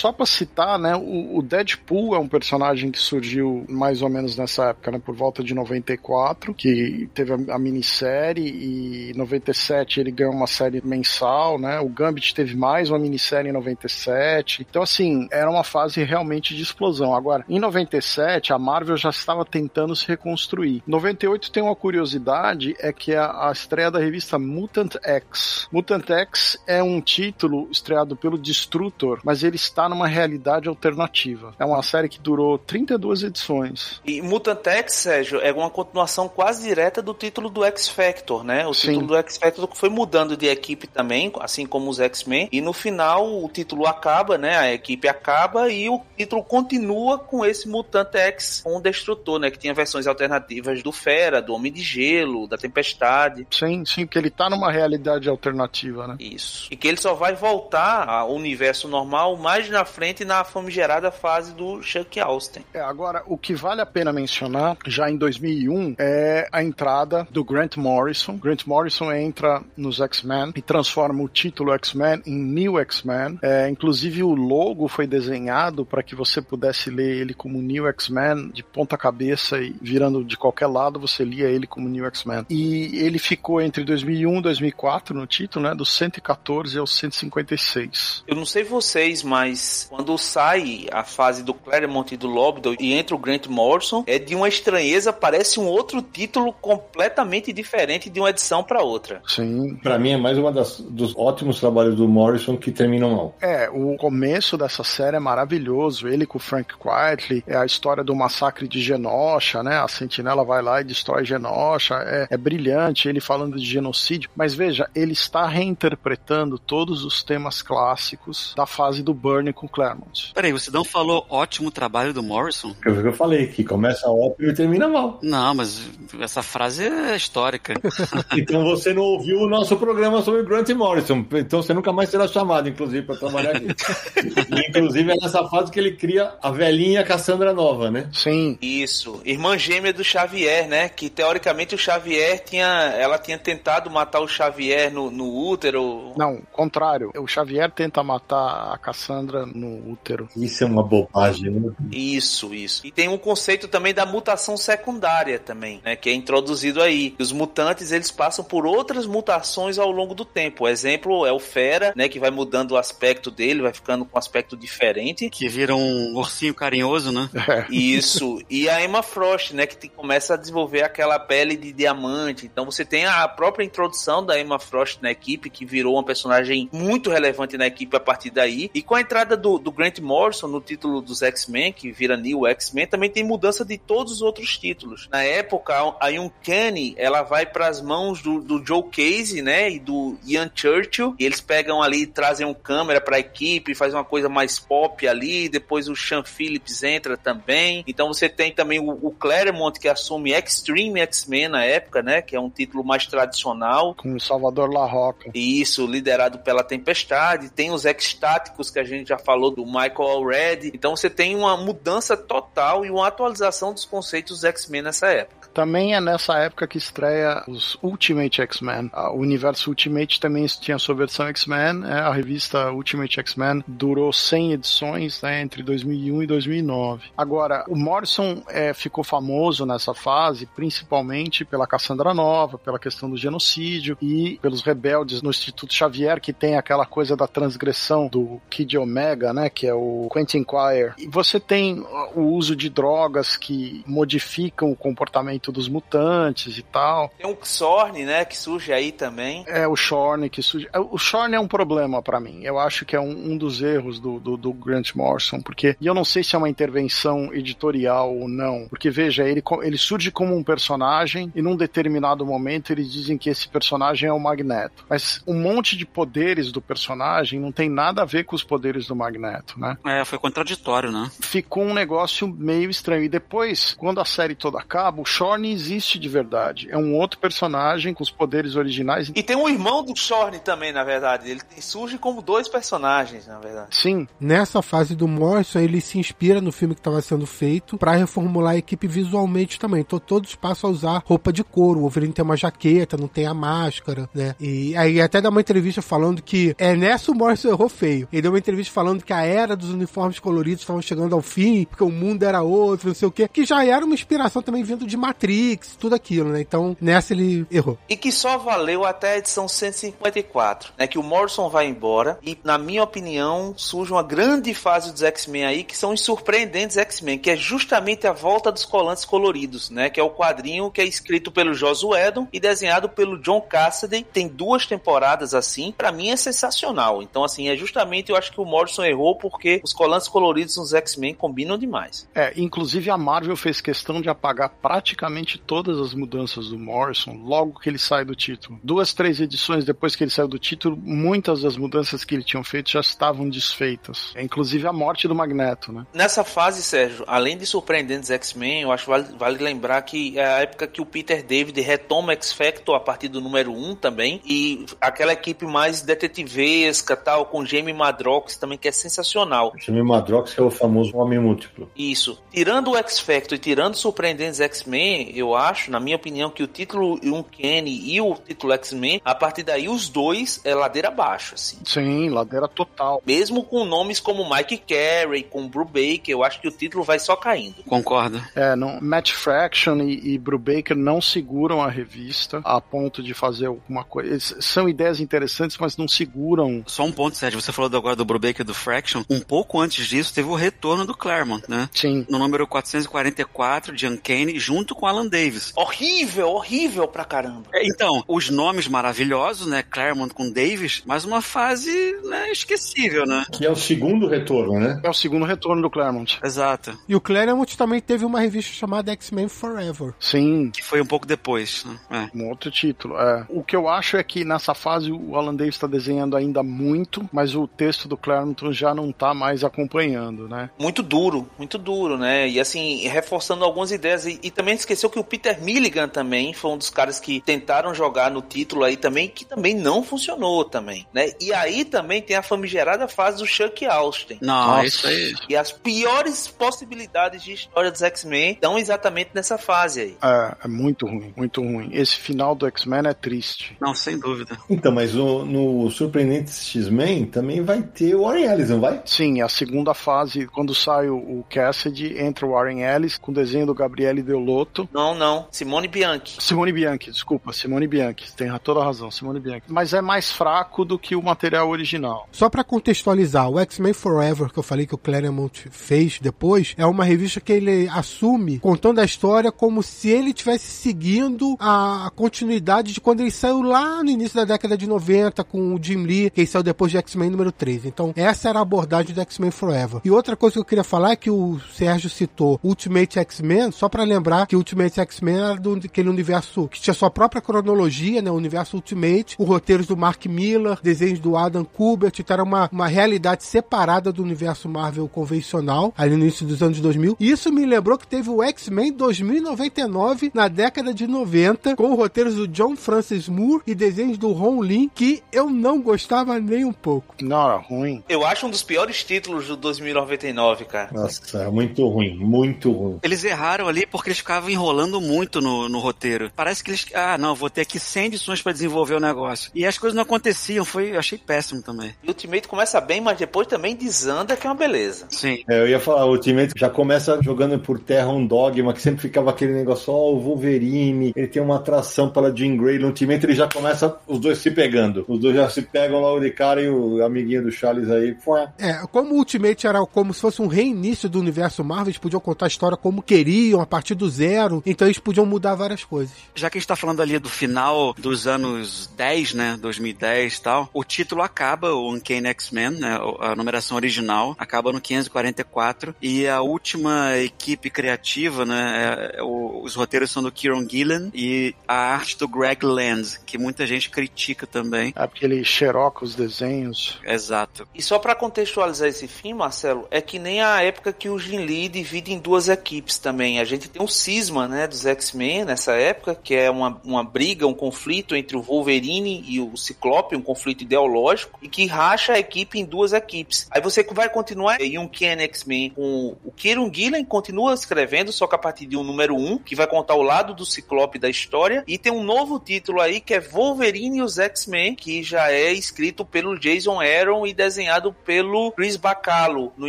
B: Só para citar, né, o, o, Deadpool é um personagem que surgiu mais ou menos nessa época, né, por volta de 94, que teve a, a minissérie e em 97 ele ganhou uma série mensal, né? O Gambit teve mais uma minissérie em 97. Então assim, era uma fase realmente de explosão. Agora, em 97 a Marvel já estava tentando se reconstruir. 98 tem uma curiosidade é que a, a estreia da revista Mutant X. Mutant X é um título estreado pelo Destrutor, mas ele está numa realidade alternativa. É uma série que durou 32 edições.
D: E Mutant X, Sérgio, é uma continuação quase direta do título do X Factor, né? O Sim. título do X Factor foi mudando de equipe também, assim como os X-Men. E no final o título acaba, né? A equipe acaba e o título continua com esse Mutant X com o Destrutor, né? Que tinha versões alternativas do Fera, do Homem de Gelo, da Tempestade.
B: Sim, sim, que ele tá numa realidade alternativa, né?
D: Isso. E que ele só vai voltar ao universo normal mais na na frente na famigerada fase do Chuck Austin.
B: É, agora, o que vale a pena mencionar, já em 2001, é a entrada do Grant Morrison. Grant Morrison entra nos X-Men e transforma o título X-Men em New X-Men. É, inclusive, o logo foi desenhado para que você pudesse ler ele como New X-Men de ponta cabeça e virando de qualquer lado, você lia ele como New X-Men. E ele ficou entre 2001 e 2004 no título, né, dos 114 ao 156.
D: Eu não sei vocês, mas quando sai a fase do Claremont e do Lobdell e entra o Grant Morrison, é de uma estranheza, parece um outro título completamente diferente de uma edição para outra.
B: Sim.
A: Para mim é mais uma das, dos ótimos trabalhos do Morrison que terminam mal.
B: É, o começo dessa série é maravilhoso. Ele com o Frank Quietly, é a história do massacre de Genosha, né? A Sentinela vai lá e destrói Genosha. É, é brilhante ele falando de genocídio. Mas veja, ele está reinterpretando todos os temas clássicos da fase do Burnie com Claremont.
E: Peraí, você não falou ótimo trabalho do Morrison?
A: Eu, eu falei que começa ópio e termina mal.
E: Não, mas essa frase é histórica.
A: então você não ouviu o nosso programa sobre Grant Morrison. Então você nunca mais será chamado, inclusive, para trabalhar aqui. inclusive é nessa fase que ele cria a velhinha Cassandra Nova, né?
B: Sim.
D: Isso. Irmã gêmea do Xavier, né? Que teoricamente o Xavier tinha. Ela tinha tentado matar o Xavier no, no útero.
B: Não, contrário. O Xavier tenta matar a Cassandra no útero.
A: Isso é uma bobagem, né?
D: Isso, isso. E tem um conceito também da mutação secundária também, né? Que é introduzido aí. Os mutantes, eles passam por outras mutações ao longo do tempo. O exemplo é o Fera, né? Que vai mudando o aspecto dele, vai ficando com um aspecto diferente.
E: Que vira um ursinho carinhoso, né?
D: Isso. E a Emma Frost, né? Que te- começa a desenvolver aquela pele de diamante. Então você tem a própria introdução da Emma Frost na equipe, que virou uma personagem muito relevante na equipe a partir daí. E com a entrada do, do Grant Morrison no título dos X-Men, que vira New X-Men, também tem mudança de todos os outros títulos. Na época, a Uncanny, ela vai para as mãos do, do Joe Casey, né? E do Ian Churchill. E eles pegam ali, trazem um câmera para a equipe, faz uma coisa mais pop ali. Depois o Sean Phillips entra também. Então você tem também o, o Claremont que assume Extreme X-Men na época, né? Que é um título mais tradicional.
B: Com o Salvador La Roca.
D: E isso, liderado pela Tempestade. Tem os X-Táticos que a gente já falou do Michael Already. Então você tem uma mudança total e uma atualização dos conceitos X-Men nessa época.
B: Também é nessa época que estreia os Ultimate X-Men. O universo Ultimate também tinha sua versão X-Men. né? A revista Ultimate X-Men durou 100 edições né, entre 2001 e 2009. Agora, o Morrison é, ficou famoso nessa fase, principalmente pela Cassandra Nova, pela questão do genocídio e pelos rebeldes no Instituto Xavier, que tem aquela coisa da transgressão do Kid Omega, né, que é o Quentin Quire. E você tem o uso de drogas que modificam o comportamento dos mutantes e tal.
D: Tem o Xorn, né? Que surge aí também.
B: É o Shorn que surge. é, O Shorn é um problema pra mim. Eu acho que é um, um dos erros do, do, do Grant Morrison, porque e eu não sei se é uma intervenção editorial ou não. Porque veja, ele, ele surge como um personagem e num determinado momento eles dizem que esse personagem é o Magneto. Mas um monte de poderes do personagem não tem nada a ver com os poderes do Magneto, né?
E: É, foi contraditório, né?
B: ficou um negócio meio estranho. E depois, quando a série toda acaba, o Shorn existe de verdade. É um outro personagem com os poderes originais.
D: E tem um irmão do Shorn também, na verdade. Ele surge como dois personagens, na verdade.
B: Sim,
C: Nessa fase do Morrison, ele se inspira no filme que estava sendo feito pra reformular a equipe visualmente também. Então todos passam a usar roupa de couro. O Wolverine tem uma jaqueta, não tem a máscara, né? E aí até dá uma entrevista falando que é nessa o Morrison errou feio. Ele deu uma entrevista falando que a era dos uniformes coloridos estavam chegando ao fim, porque o mundo era outro, não sei o quê. Que já era uma inspiração também vindo de Matrix, tudo aquilo, né? Então nessa ele errou.
D: E que só valeu até a edição 154, né? Que o Morrison vai embora e, na minha opinião, surge uma grande fase dos X-Men aí, que são os surpreendentes X-Men, que é justamente a volta dos colantes coloridos, né? Que é o quadrinho que é escrito pelo Joss Whedon e desenhado pelo John Cassaday. Tem duas temporadas assim, Pra mim é sensacional. Então, assim, é justamente, eu acho que o Morrison errou porque os colantes coloridos nos X-Men combinam demais.
B: É, inclusive a Marvel fez questão de apagar praticamente todas as mudanças do Morrison logo que ele sai do título. Duas, três edições depois que ele saiu do título, muitas das mudanças que ele tinha feito já estavam desfeitas. É, inclusive a morte do Magneto, né?
D: Nessa fase, Sérgio, além de surpreendentes X-Men, eu acho vale, vale lembrar que é a época que o Peter David retoma X Factor a partir do número 1 também, e aquela equipe mais detetivesca, tal, com Jamie Madrox também, que é sensacional.
A: Chame Madrox, que é o famoso Homem Múltiplo.
D: Isso. Tirando o X Factor e tirando Surpreendentes X-Men, eu acho, na minha opinião, que o título Uncanny e o título X-Men, a partir daí os dois é ladeira abaixo, assim.
B: Sim, ladeira total.
D: Mesmo com nomes como Mike Carey, com Brubaker, eu acho que o título vai só caindo.
E: Concordo.
B: É, não, Matt Fraction e, e Brubaker não seguram a revista a ponto de fazer alguma coisa. São ideias interessantes, mas não seguram.
E: Só um ponto, Sérgio. Você falou agora do Brubaker e do Fraction. Um pouco antes disso, teve o retorno do Claremont, né?
B: Sim.
E: No número 444 de Uncanny, junto com Alan Davis.
D: Horrível, horrível pra caramba.
E: É, Então, os nomes maravilhosos, né? Claremont com Davis, mas uma fase né, esquecível, né?
A: Que é o segundo retorno, né?
B: É o segundo retorno do Claremont.
E: Exato.
C: E o Claremont também teve uma revista chamada X-Men Forever.
B: Sim,
E: Que foi um pouco depois. né? É.
B: um outro título. É. O que eu acho é que nessa fase o Alan Davis está desenhando ainda muito, mas o texto do Claremont já não tá mais acompanhando, né?
D: Muito duro, muito duro, né? E assim, reforçando algumas ideias. E, e também esqueceu que o Peter Milligan também foi um dos caras que tentaram jogar no título aí também, que também não funcionou também, né? E aí também tem a famigerada fase do Chuck Austin.
E: Não,
B: Nossa.
E: isso aí.
D: E as piores possibilidades de história dos X-Men estão exatamente nessa fase aí.
B: É, é muito ruim, muito ruim. Esse final do X-Men é triste.
E: Não, sem dúvida.
A: Então, mas o- no Surpreendentes X-Men também vai ter o Warren Ellis, não vai?
B: Sim, a segunda fase, quando sai o, o Cassidy, entra o Warren Ellis com desenho do Gabriele Deoloto.
D: Não, não. Simone Bianchi.
B: Simone Bianchi, desculpa, Simone Bianchi. Tem toda a razão, Simone Bianchi. Mas é mais fraco do que o material original.
C: Só para contextualizar, o X-Men Forever, que eu falei que o Claremont fez depois, é uma revista que ele assume contando a história como se ele tivesse seguindo a continuidade de quando ele saiu lá no início da década de 90 com o Jim Lee, que saiu depois de X-Men número 13. Então, essa era a abordagem do X-Men Forever. E outra coisa que eu queria falar é que o Sérgio citou Ultimate X-Men, só para lembrar que Ultimate X-Men era do, aquele universo que tinha sua própria cronologia, né? O universo Ultimate, os roteiros do Mark Miller, desenhos do Adam Kubert, então era uma, uma realidade separada do universo Marvel convencional, ali no início dos anos 2000. E isso me lembrou que teve o X-Men 2099 na década de 90, com roteiros do John Francis Moore e desenhos do Ron Lin, que eu não gostava nem um pouco.
B: Não, era ruim.
D: Eu acho um dos piores títulos do 2099, cara.
A: Nossa, é muito ruim, muito ruim.
E: Eles erraram ali porque eles ficavam enrolando muito no, no roteiro. Parece que eles. Ah, não, vou ter aqui 100 edições para desenvolver o negócio. E as coisas não aconteciam, foi, eu achei péssimo também.
D: E o Ultimate começa bem, mas depois também desanda, que é uma beleza.
E: Sim.
A: É, eu ia falar, o Ultimate já começa jogando por terra um dogma, que sempre ficava aquele negócio, ó, o Wolverine, ele tem uma atração pela Jean Grey. No Ultimate ele já começa os dois se pegando. Os dois já se pegam logo de cara e o amiguinho do Charles aí, foi.
C: É, como o Ultimate era como se fosse um reinício do universo Marvel, eles podiam contar a história como queriam, a partir do zero, então eles podiam mudar várias coisas.
E: Já que a gente tá falando ali do final dos anos 10, né, 2010 e tal, o título acaba, o Uncanny X-Men, né, a numeração original, acaba no 544, e a última equipe criativa, né, é, é, o, os roteiros são do Kieron Gillen e a arte do Greg Land, que muita gente critica também.
B: É porque ele xeroca os desenhos.
E: Exato.
D: E só pra contextualizar esse fim, Marcelo, é que nem a época que o Jim Lee divide em duas equipes também. A gente tem um cisma, né, dos X-Men nessa época, que é uma, uma briga, um conflito entre o Wolverine e o Ciclope, um conflito ideológico, e que racha a equipe em duas equipes. Aí você vai continuar em um Ken X-Men com o Kieron Gillen, continua escrevendo, só que a partir de um número 1, um, que vai contar o lado do Ciclope da história, e tem um novo título aí que é Wolverine e os X-Men, que já é escrito pelo Jason Aaron e desenhado pelo Chris Bacalo no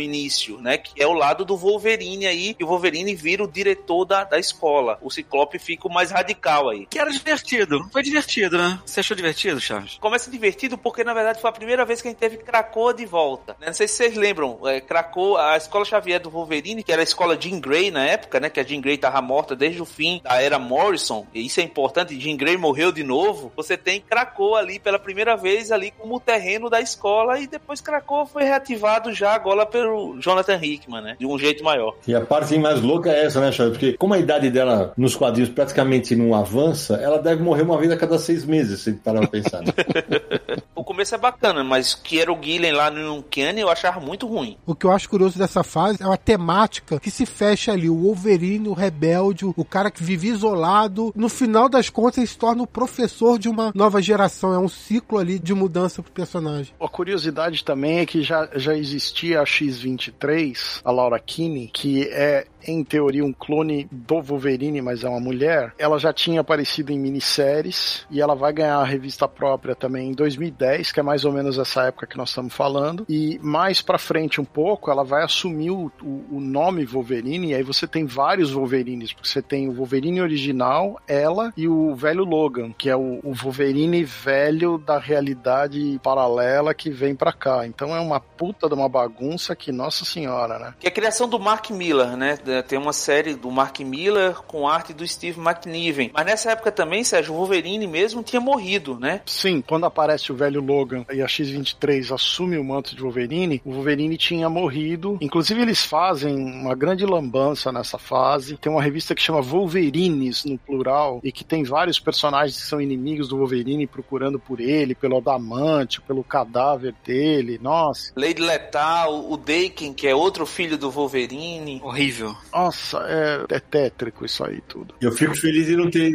D: início, né? Que é o lado do Wolverine aí, e o Wolverine vira o diretor da, da escola. O Ciclope fica o mais radical aí.
E: Que era divertido. Foi divertido, né? Você achou divertido, Charles?
D: Começa divertido porque, na verdade, foi a primeira vez que a gente teve Krakoa de volta. Né? Não sei se vocês lembram, é, Krakoa, a escola Xavier do Wolverine, que era a escola Jean Grey na época, né? Que a Jean Grey tava morta desde o fim da era Morrison, e isso é importante, Jean Grey morreu de novo. Você tem Krakoa ali pela primeira vez ali como terreno da escola e depois Krakoa foi reativado já agora pelo Jonathan Hickman, né? De um jeito maior.
A: E a parte mais louca é essa, né, Charles? Porque como a idade dela nos quadrinhos praticamente não avança, ela deve morrer uma vez a cada seis meses, se parar pra pensar. Né?
D: o começo é bacana, mas que era o Gillen lá no Uncanny eu achava muito ruim.
C: O que eu acho curioso dessa fase é uma temática que se fecha ali. O Wolverine, o rebelde, o cara que vive isolado. No final das contas, ele se torna o professor de uma nova geração. É um ciclo ali de mudança pro personagem.
B: A curiosidade também é que já, já existia a X-23, a Laura Kinney, que é em teoria, um clone do Wolverine, mas é uma mulher. Ela já tinha aparecido em minisséries e ela vai ganhar a revista própria também em 2010, que é mais ou menos essa época que nós estamos falando. E mais pra frente um pouco, ela vai assumir o, o, o nome Wolverine, e aí você tem vários Wolverines, porque você tem o Wolverine original, ela e o velho Logan, que é o, o Wolverine velho da realidade paralela que vem pra cá. Então é uma puta de uma bagunça que, nossa senhora, né?
D: Que é a criação do Mark Miller, né? Tem uma série do Mark Miller com arte do Steve McNiven. Mas nessa época também, Sérgio, o Wolverine mesmo tinha morrido, né?
B: Sim, quando aparece o velho Logan e a X-23 assume o manto de Wolverine, o Wolverine tinha morrido. Inclusive, eles fazem uma grande lambança nessa fase. Tem uma revista que chama Wolverines, no plural, e que tem vários personagens que são inimigos do Wolverine procurando por ele, pelo Adamante, pelo cadáver dele. Nossa.
D: Lady Letal, o Daken, que é outro filho do Wolverine.
E: Horrível.
B: Nossa, é, é tétrico isso aí tudo.
A: Eu fico feliz de não ter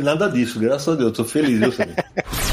A: nada disso, graças a Deus. Tô feliz, eu sei.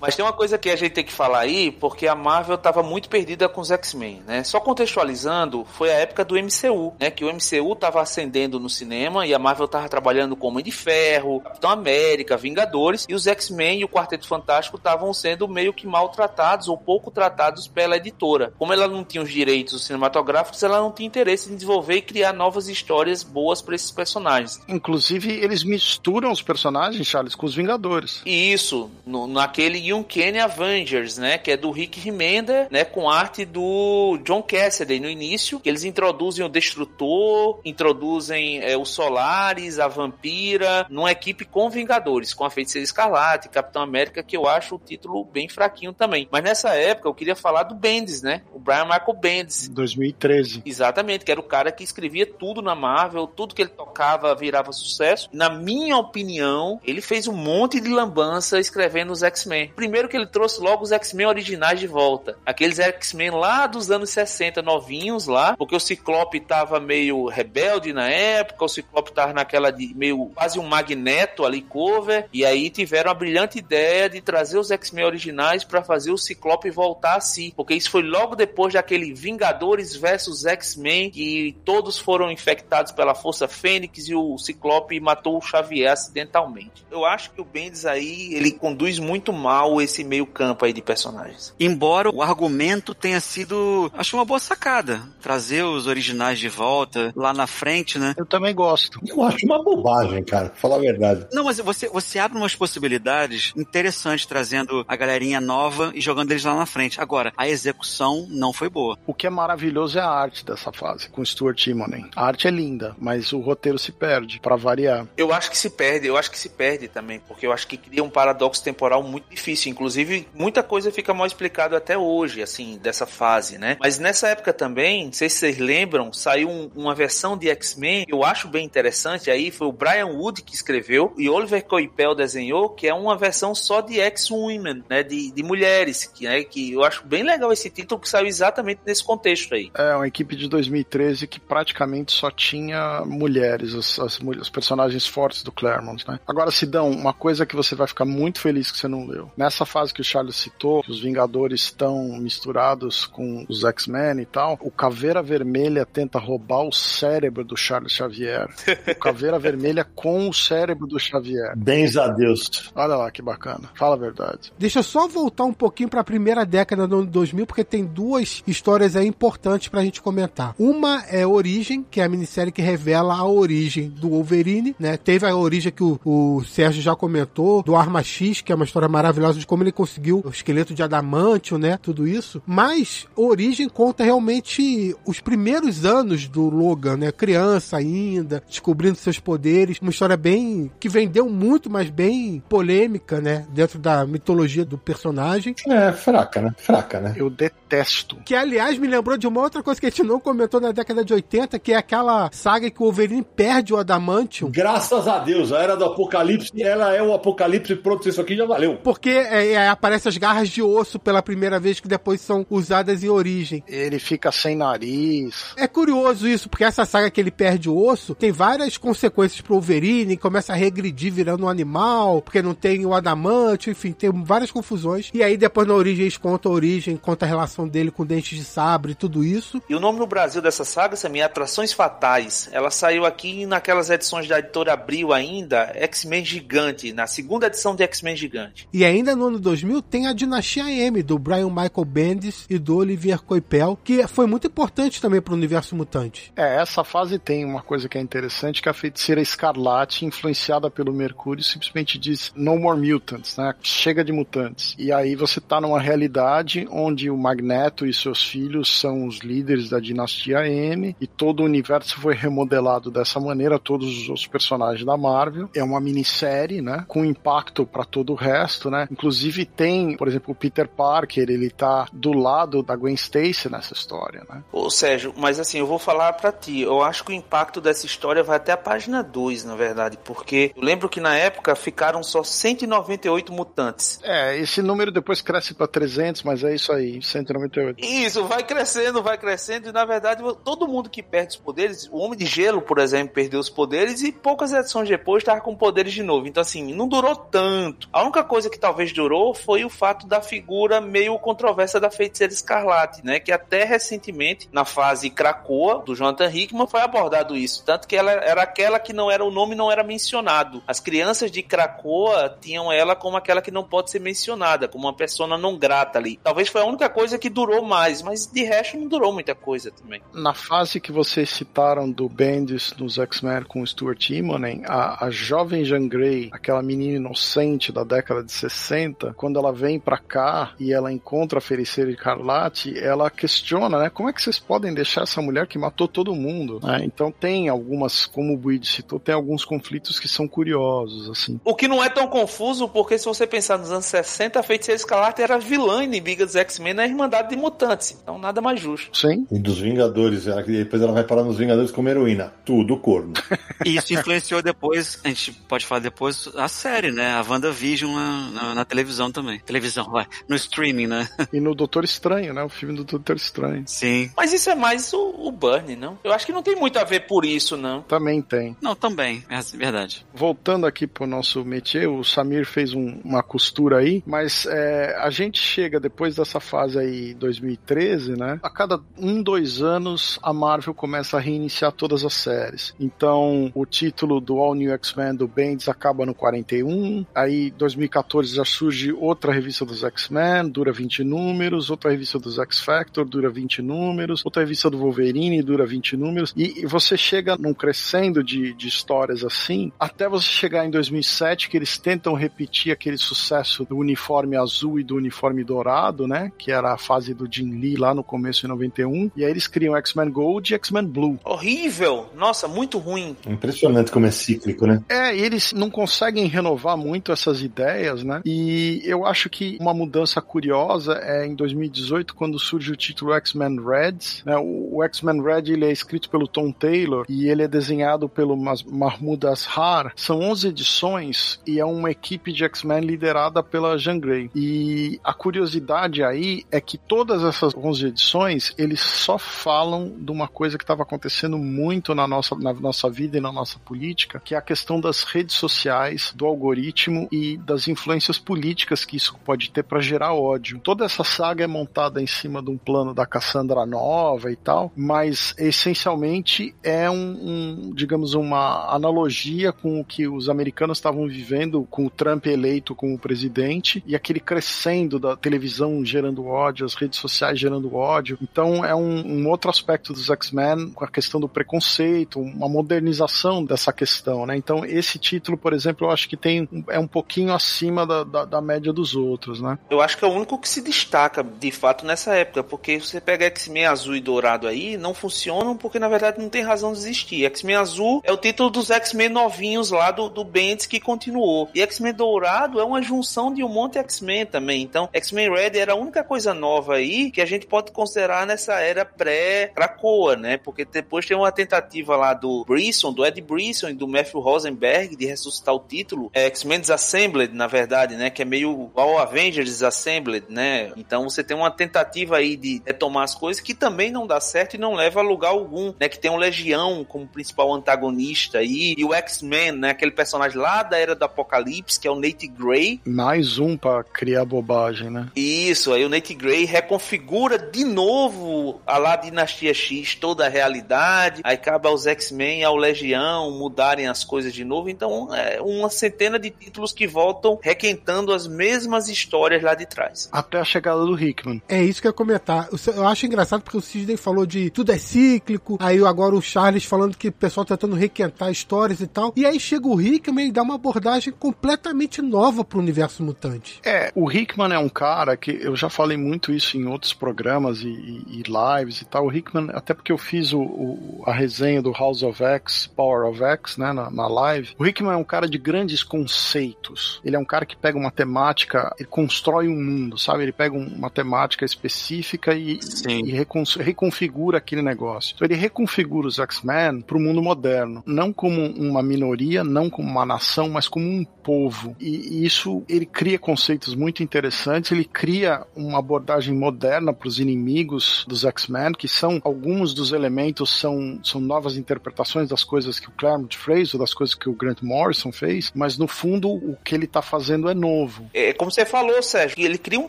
D: Mas tem uma coisa que a gente tem que falar aí, porque a Marvel tava muito perdida com os X-Men, né? Só contextualizando, foi a época do MCU, né? Que o MCU tava ascendendo no cinema e a Marvel tava trabalhando com Homem de Ferro, Capitão América, Vingadores, e os X-Men e o Quarteto Fantástico estavam sendo meio que maltratados ou pouco tratados pela editora. Como ela não tinha os direitos cinematográficos, ela não tinha interesse em desenvolver e criar novas histórias boas para esses personagens.
B: Inclusive, eles misturam os personagens, Charles, com os Vingadores.
D: E isso, no, naquele Uncanny Avengers, né? Que é do Rick Remender, né? Com arte do John Cassidy no início, eles introduzem o Destrutor, introduzem é, o Solaris, a Vampira, numa equipe com Vingadores, com a Feiticeira Escarlate, Capitão América, que eu acho o título bem fraquinho também. Mas nessa época eu queria falar do Bendis, né? O Brian Michael Bendis.
B: 2013.
D: Exatamente, que era o cara que escrevia tudo na Marvel, tudo que ele tocava virava sucesso. Na minha opinião, ele fez um monte de lambança escrevendo os X-Men. Primeiro que ele trouxe logo os X-Men originais de volta. Aqueles X-Men lá dos anos 60, novinhos lá, porque o Ciclope tava meio rebelde na época, o Ciclope tava naquela de meio quase um magneto ali cover, e aí tiveram a brilhante ideia de trazer os X-Men originais para fazer o Ciclope voltar a si, porque isso foi logo depois daquele Vingadores versus X-Men que todos foram infectados pela Força Fênix e o Ciclope matou o Xavier acidentalmente. Eu acho que o Bendis aí, ele conduz muito mal esse meio campo aí de personagens.
E: Embora o argumento tenha sido, acho uma boa sacada, trazer os originais de volta lá na frente, né?
B: Eu também gosto.
A: Eu acho uma bobagem, cara, pra falar a verdade.
E: Não, mas você, você abre umas possibilidades interessantes trazendo a galerinha nova e jogando eles lá na frente. Agora, a execução não foi boa.
B: O que é maravilhoso é a arte dessa fase, com Stuart Timonen. A arte é linda, mas o roteiro se perde, para variar.
D: Eu acho que se perde, eu acho que se perde também, porque eu acho que cria um paradoxo temporal muito difícil. Inclusive, muita coisa fica mal explicado até hoje, assim, dessa fase, né? Mas nessa época também, não sei se vocês lembram, saiu um, uma versão de X-Men, eu acho bem interessante aí, foi o Brian Wood que escreveu e Oliver Coipel desenhou, que é uma versão só de X-Women, né? De, de mulheres, que, né, que eu acho bem legal esse título que saiu exatamente nesse contexto aí.
B: É, uma equipe de 2013 que praticamente só tinha mulheres, as, as, os personagens fortes do Claremont, né? Agora, Sidão, uma coisa que você vai ficar muito feliz que você não leu. Nessa fase que o Charles citou, que os Vingadores estão misturados com os X-Men e tal, o Caveira Vermelha tenta roubar o cérebro do Charles Xavier. O Caveira Vermelha com o cérebro do Xavier.
A: Bens a Deus.
B: Olha lá que bacana. Fala a verdade.
C: Deixa eu só voltar um pouquinho para a primeira década do ano 2000, porque tem duas histórias aí importantes pra gente comentar. Uma é Origem, que é a minissérie que revela a origem do Wolverine, né? Teve a origem que o, o Sérgio já comentou, do Arma X, que é uma história maravilhosa de como ele conseguiu o esqueleto de adamantio, né? Tudo isso. Mas Origem conta realmente os primeiros anos do Logan, né? Criança ainda, descobrindo seus poderes. Uma história bem. que vendeu muito, mas bem polêmica, né? Dentro da mitologia do personagem.
A: É, fraca, né? Fraca, né?
B: Eu detesto.
C: Que, aliás, me lembrou de uma outra coisa que a gente não comentou na década de 80, que é aquela saga que o Wolverine perde o Adamantium.
A: Graças a Deus, a Era do Apocalipse, ela é o Apocalipse pronto, isso aqui já valeu.
C: Porque é, é, aparece as garras de osso pela primeira vez, que depois são usadas em origem.
B: Ele fica sem nariz.
C: É curioso isso, porque essa saga que ele perde o osso tem várias consequências pro Wolverine, começa a regredir virando um animal, porque não tem o adamante, enfim, tem várias confusões. E aí depois na origem eles contam a origem, conta a relação dele com dentes de sabre e tudo isso.
D: E o nome no Brasil dessa saga, Samir, é Atrações Fatais. Ela saiu aqui naquelas edições da editora Abril ainda, X-Men Gigante, na segunda edição de X-Men Gigante.
C: E ainda no ano 2000 tem a Dinastia M, do Brian Michael Bendis e do Olivier Coipel, que foi muito importante também para o universo mutante.
B: É, essa fase tem uma coisa que é interessante, que a feiticeira Escarlate, influenciada pelo Mercúrio, simplesmente diz No more mutants, né? Chega de mutantes. E aí você tá numa realidade onde o Magneto e seus filhos são os líderes da dinastia M e todo o universo foi remodelado dessa maneira, todos os personagens da Marvel. É uma minissérie, né? Com impacto para todo o resto, né? Inclusive tem, por exemplo, o Peter Parker, ele tá do lado da Gwen Stacy nessa história, né?
D: Ô Sérgio, mas assim, eu vou falar para ti, eu acho que o impacto dessa história vai até a página 2, na verdade, porque eu lembro que na época ficaram só 198 mutantes.
B: É, esse número depois cresce para 300, mas é isso aí, 198.
D: Isso, vai crescendo, vai crescendo, e na verdade todo mundo que perde os poderes, o Homem de Gelo, por exemplo, perdeu os poderes e poucas edições depois estava com poderes de novo. Então assim, não durou tanto. A única coisa que talvez talvez durou foi o fato da figura meio controversa da feiticeira escarlate, né? Que até recentemente, na fase Krakoa, do Jonathan Hickman, foi abordado isso. Tanto que ela era aquela que não era o nome não era mencionado. As crianças de Krakoa tinham ela como aquela que não pode ser mencionada, como uma persona não grata ali. Talvez foi a única coisa que durou mais, mas de resto não durou muita coisa também.
B: Na fase que vocês citaram do Bendis nos X-Men com o Stuart Immonen, a, a jovem Jean Grey, aquela menina inocente da década de 60, quando ela vem para cá e ela encontra a Feiticeira Escarlate, ela questiona, né? Como é que vocês podem deixar essa mulher que matou todo mundo? Né? Então tem algumas, como o Buid citou, tem alguns conflitos que são curiosos, assim.
D: O que não é tão confuso, porque se você pensar nos anos 60, a Feiticeira Escarlate era vilã inimiga dos X-Men na Irmandade de Mutantes. Então nada mais justo.
B: Sim.
A: E dos Vingadores, ela, depois ela vai parar nos Vingadores como heroína. Tudo corno.
E: E isso influenciou depois, a gente pode falar depois, a série, né? A WandaVision na, na, na televisão também. Televisão, vai. No streaming, né?
B: E no Doutor Estranho, né? O filme do Doutor Estranho.
E: Sim.
D: Mas isso é mais o, o Burn, não? Eu acho que não tem muito a ver por isso, não.
B: Também tem.
E: Não, também. É verdade.
B: Voltando aqui pro nosso métier, o Samir fez um- uma costura aí, mas é, a gente chega depois dessa fase aí 2013, né? A cada um, dois anos a Marvel começa a reiniciar todas as séries. Então o título do All New X-Men do Bendis acaba no 41, aí 2014 já surge outra revista dos X-Men, dura 20 números, outra revista dos X-Factor, dura 20 números, outra revista do Wolverine, dura 20 números, e, e você chega num crescendo de, de histórias assim, até você chegar em 2007, que eles tentam repetir aquele sucesso do uniforme azul e do uniforme dourado, né, que era a fase do Jim Lee lá no começo de 91, e aí eles criam X-Men Gold e X-Men Blue.
D: Horrível! Nossa, muito ruim.
A: Impressionante como é cíclico, né?
B: É, e eles não conseguem renovar muito essas ideias, né? E eu acho que uma mudança curiosa é em 2018, quando surge o título X-Men Reds. Né? O, o X-Men Red ele é escrito pelo Tom Taylor e ele é desenhado pelo Mas- Mahmoud Ashar. São 11 edições e é uma equipe de X-Men liderada pela Jean Grey. E a curiosidade aí é que todas essas 11 edições eles só falam de uma coisa que estava acontecendo muito na nossa, na nossa vida e na nossa política, que é a questão das redes sociais, do algoritmo e das influências políticas que isso pode ter para gerar ódio. Toda essa saga é montada em cima de um plano da Cassandra Nova e tal, mas essencialmente é um, um, digamos, uma analogia com o que os americanos estavam vivendo com o Trump eleito como presidente e aquele crescendo da televisão gerando ódio, as redes sociais gerando ódio. Então é um, um outro aspecto dos X-Men com a questão do preconceito, uma modernização dessa questão, né? Então esse título, por exemplo, eu acho que tem é um pouquinho acima da, da, da média dos outros, né?
D: Eu acho que é o único que se destaca, de fato, nessa época, porque você pega X-Men azul e dourado aí, não funcionam porque, na verdade, não tem razão de existir. X-Men azul é o título dos X-Men novinhos lá do, do Bendis que continuou. E X-Men dourado é uma junção de um monte de X-Men também. Então, X-Men Red era a única coisa nova aí que a gente pode considerar nessa era pré-Krakoa, né? Porque depois tem uma tentativa lá do Brisson, do Ed Brisson e do Matthew Rosenberg de ressuscitar o título. É X-Men Disassembled, na verdade, né? Que é meio ao Avengers Disassembled, né? Então você tem uma tentativa aí de retomar as coisas que também não dá certo e não leva a lugar algum, né? Que tem o Legião como principal antagonista aí, e o X-Men, né? Aquele personagem lá da Era do Apocalipse, que é o Nate Grey,
B: Mais um pra criar bobagem, né?
D: isso, aí o Nate Grey reconfigura de novo a lá Dinastia X toda a realidade, aí cabe aos X-Men e ao Legião mudarem as coisas de novo, então é uma centena de títulos que voltam requentando as mesmas histórias lá de trás.
B: Até a chegada do Hickman.
C: É isso que eu ia comentar. Eu acho engraçado porque o Sidney falou de tudo é cíclico, aí agora o Charles falando que o pessoal tá tentando requentar histórias e tal. E aí chega o Hickman e dá uma abordagem completamente nova pro universo mutante.
B: É, o Hickman é um cara que eu já falei muito isso em outros programas e, e- e lives e tal. O Hickman, até porque eu fiz o, o- a resenha do House of X, Power of X, né, na, na live. O Hickman é um cara de grandes conceitos. Ele é um cara que pega uma temática e constrói um mundo, sabe? Ele pega um- uma temática específica e, e recon- reconfigura aquele negócio. Então ele reconfigura os X-Men para o mundo moderno, não como uma minoria, não como uma nação, mas como um povo. E, e isso ele cria conceitos muito interessantes, ele cria uma abordagem moderna para os inimigos dos X-Men, que são alguns dos elementos são, são novas interpretações das coisas que o Claremont fez ou das coisas que o Grant Morrison fez, mas no fundo o que ele está fazendo é novo. Novo.
D: É como você falou, Sérgio, ele cria um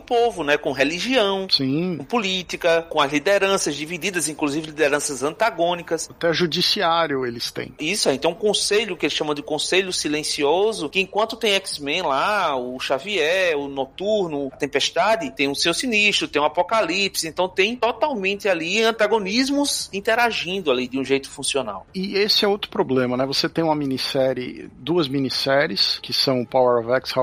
D: povo, né? Com religião,
B: Sim.
D: com política, com as lideranças divididas, inclusive lideranças antagônicas.
B: Até judiciário eles têm.
D: Isso, tem um conselho que eles chamam de conselho silencioso, que enquanto tem X-Men lá, o Xavier, o Noturno, a Tempestade, tem o seu sinistro, tem o Apocalipse, então tem totalmente ali antagonismos interagindo ali de um jeito funcional.
B: E esse é outro problema, né? Você tem uma minissérie, duas minisséries, que são Power of X,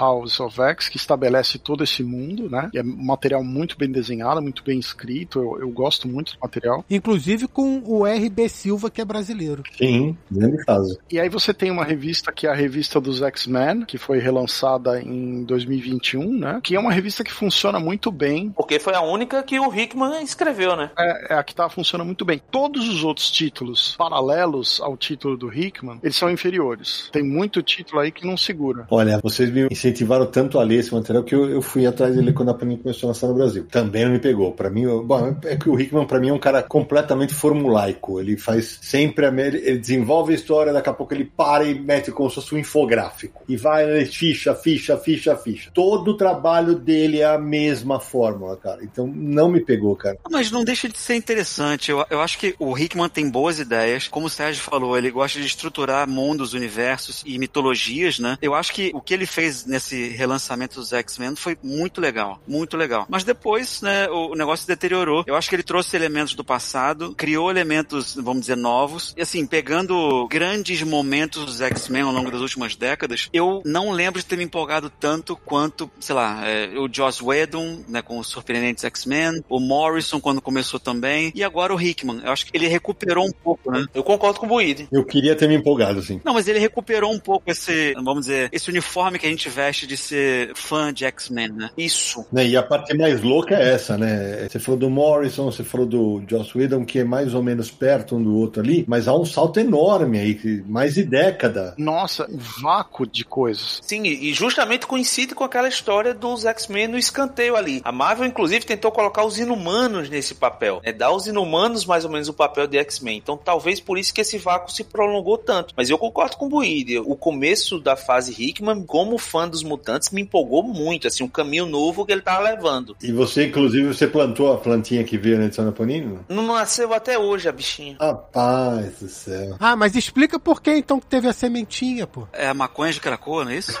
B: House of X, que estabelece todo esse mundo, né? E é um material muito bem desenhado, muito bem escrito. Eu, eu gosto muito do material.
C: Inclusive com o R.B. Silva, que é brasileiro.
A: Sim, grande caso.
B: E aí você tem uma revista que é a revista dos X-Men, que foi relançada em 2021, né? Que é uma revista que funciona muito bem.
D: Porque foi a única que o Hickman escreveu, né?
B: É, é a que tá, funciona muito bem. Todos os outros títulos paralelos ao título do Hickman, eles são inferiores. Tem muito título aí que não segura.
A: Olha, vocês me incentivaram tanto a ler esse material que eu, eu fui atrás dele quando a Panini começou a lançar no Brasil. Também não me pegou. Para mim, eu, bom, é que o Hickman para mim é um cara completamente formulaico. Ele faz sempre a ele desenvolve a história, daqui a pouco ele para e mete como se fosse um infográfico. E vai ficha, ficha, ficha, ficha. Todo o trabalho dele é a mesma fórmula, cara. Então não me pegou, cara.
E: Mas não deixa de ser interessante. Eu, eu acho que o Hickman tem boas ideias. Como o Sérgio falou, ele gosta de estruturar mundos, universos e mitologias, né? Eu acho que o que ele fez relançamento dos X-Men foi muito legal. Muito legal. Mas depois, né, o negócio deteriorou. Eu acho que ele trouxe elementos do passado, criou elementos, vamos dizer, novos. E assim, pegando grandes momentos dos X-Men ao longo das últimas décadas, eu não lembro de ter me empolgado tanto quanto, sei lá, é, o Joss Whedon, né, com os surpreendentes X-Men, o Morrison quando começou também, e agora o Hickman. Eu acho que ele recuperou um pouco, né?
D: Eu concordo com o Buide.
A: Eu queria ter me empolgado, sim.
E: Não, mas ele recuperou um pouco esse, vamos dizer, esse uniforme que a gente de ser fã de X-Men, né?
D: Isso.
A: Né, E a parte mais louca é essa, né? Você falou do Morrison, você falou do Joss Whedon, que é mais ou menos perto um do outro ali, mas há um salto enorme aí, mais de década.
B: Nossa, um vácuo de coisas.
D: Sim, e justamente coincide com aquela história dos X-Men no escanteio ali. A Marvel, inclusive, tentou colocar os inumanos nesse papel, né? Dar aos inumanos mais ou menos o papel de X-Men. Então, talvez por isso que esse vácuo se prolongou tanto. Mas eu concordo com o Buide. O começo da fase Hickman, como fã dos mutantes, me empolgou muito. Assim, um caminho novo que ele tava levando.
A: E você, inclusive, você plantou a plantinha que veio na edição da Panini? não?
D: Nasceu até hoje a bichinha.
A: Rapaz do céu.
C: Ah, mas explica por que então que teve a sementinha, pô.
E: É a maconha de Cracoa, não é isso?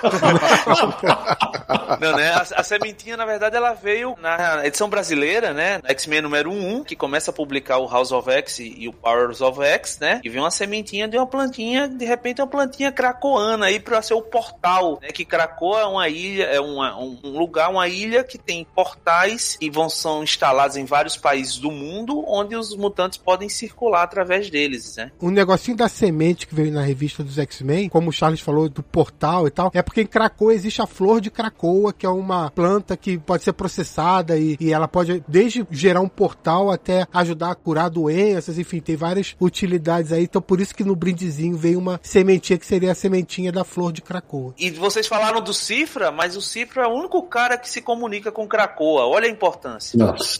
D: Não, né? A, a sementinha, na verdade, ela veio na edição brasileira, né? Na X-Men número 1, que começa a publicar o House of X e, e o Powers of X, né? E vem uma sementinha de uma plantinha, de repente, uma plantinha cracoana aí pra ser o portal, né? Que Cracoa é uma ilha, é uma- um lugar, uma ilha que tem portais e vão são instalados em vários países do mundo, onde os mutantes podem circular através deles, né?
C: Um negocinho da semente que veio na revista dos X-Men, como o Charles falou do portal e tal, é porque em Krakoa existe a flor de Krakoa, que é uma planta que pode ser processada e, e ela pode desde gerar um portal até ajudar a curar doenças, enfim, tem várias utilidades aí. Então por isso que no brindezinho veio uma sementinha que seria a sementinha da flor de Krakoa.
D: E vocês falaram do Cifra, mas o Cifra é o único cara que se comunica com Krakoa. Olha a importância.
A: Nossa,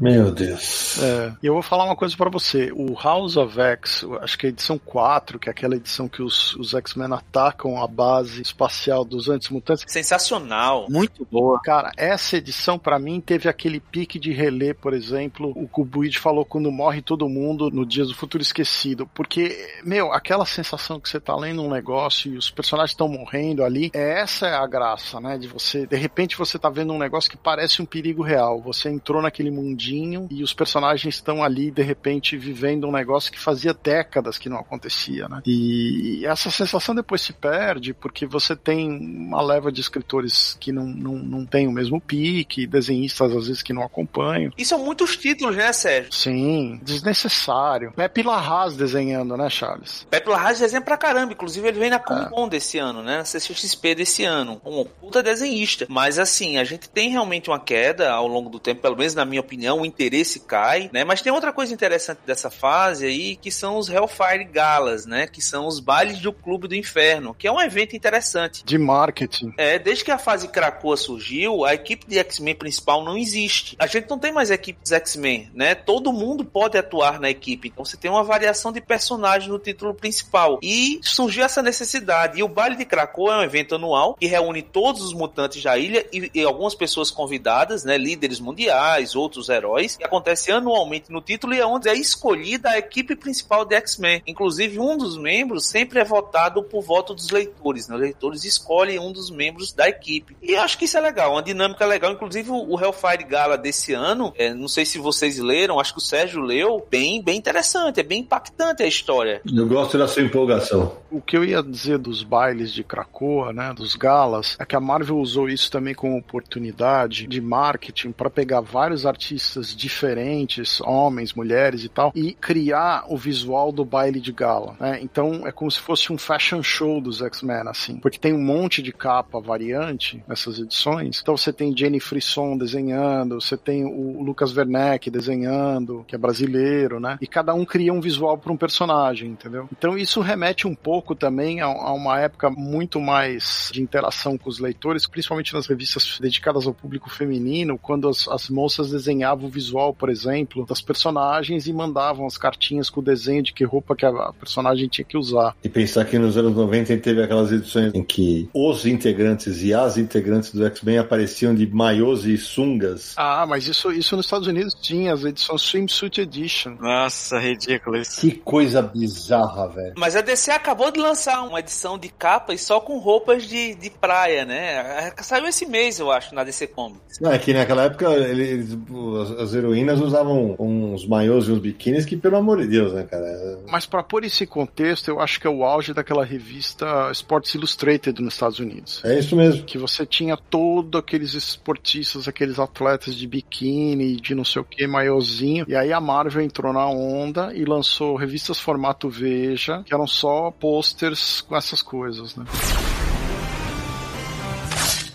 A: meu Deus.
B: É, e eu vou falar uma coisa pra você. O House of X, acho que é a edição 4, que é aquela edição que os, os X-Men atacam a base espacial dos antes-mutantes.
D: Sensacional.
E: Muito boa.
B: Cara, essa edição pra mim teve aquele pique de relé, por exemplo, o que o Buid falou quando morre todo mundo no Dias do Futuro Esquecido. Porque, meu, aquela sensação que você tá lendo um negócio e os personagens estão morrendo ali, é, essa é a graça, né? De você, de repente você tá vendo um negócio que parece um perigo real. Você entrou naquele mundinho e os personagens estão ali, de repente, vivendo um negócio que fazia décadas que não acontecia, né? E essa sensação depois se perde porque você tem uma leva de escritores que não, não, não tem o mesmo pique, desenhistas às vezes que não acompanham.
D: E são muitos títulos, né, Sérgio?
B: Sim, desnecessário. Pepe Larraz desenhando, né, Charles?
D: Pepe Larraz desenha pra caramba. Inclusive, ele vem na Comic Con desse ano, né? Na CCXP desse ano. Um puta desenhista. Mas, assim, a gente tem realmente uma queda ao longo do tempo, pelo menos na minha opinião. O interesse cai. Né? Mas tem outra coisa interessante dessa fase aí, que são os Hellfire Galas, né? Que são os bailes do Clube do Inferno, que é um evento interessante.
B: De marketing.
D: É, desde que a fase Krakoa surgiu, a equipe de X-Men principal não existe. A gente não tem mais equipes X-Men, né? Todo mundo pode atuar na equipe. Então você tem uma variação de personagens no título principal. E surgiu essa necessidade. E o baile de Krakoa é um evento anual que reúne todos os mutantes da ilha e, e algumas pessoas convidadas, né? Líderes mundiais, outros heróis. Que acontece anualmente no título e é onde é escolhida a equipe principal de X-Men. Inclusive, um dos membros sempre é votado por voto dos leitores, né? Os leitores escolhem um dos membros da equipe. E eu acho que isso é legal, uma dinâmica legal. Inclusive, o Hellfire Gala desse ano, é, não sei se vocês leram, acho que o Sérgio leu, bem, bem interessante, é bem impactante a história.
A: Eu gosto da sua empolgação.
B: O que eu ia dizer dos bailes de Krakoa, né, dos é que a Marvel usou isso também como oportunidade de marketing para pegar vários artistas diferentes, homens, mulheres e tal, e criar o visual do baile de gala. Né? Então é como se fosse um fashion show dos X-Men, assim, porque tem um monte de capa variante nessas edições. Então você tem Jenny Frisson desenhando, você tem o Lucas Werneck desenhando, que é brasileiro, né? E cada um cria um visual para um personagem, entendeu? Então isso remete um pouco também a, a uma época muito mais de interação com os leitores, principalmente nas revistas dedicadas ao público feminino, quando as, as moças desenhavam o visual, por exemplo, das personagens e mandavam as cartinhas com o desenho de que roupa que a personagem tinha que usar.
A: E pensar que nos anos 90 teve aquelas edições em que os integrantes e as integrantes do X-Men apareciam de maiôs e sungas.
B: Ah, mas isso, isso nos Estados Unidos tinha, as edições Swimsuit Edition.
E: Nossa, ridículo isso.
A: Que coisa bizarra, velho.
D: Mas a DC acabou de lançar uma edição de capas só com roupas de, de praia, né? Saiu esse mês, eu acho, na DC Comics.
A: Não, é que naquela época eles, as heroínas usavam uns maiôs e uns biquínis que, pelo amor de Deus, né, cara?
B: Mas para pôr esse contexto, eu acho que é o auge daquela revista Sports Illustrated nos Estados Unidos.
A: É isso mesmo.
B: Que você tinha todos aqueles esportistas, aqueles atletas de biquíni, de não sei o que, maiôzinho. E aí a Marvel entrou na onda e lançou revistas formato Veja, que eram só posters com essas coisas, né?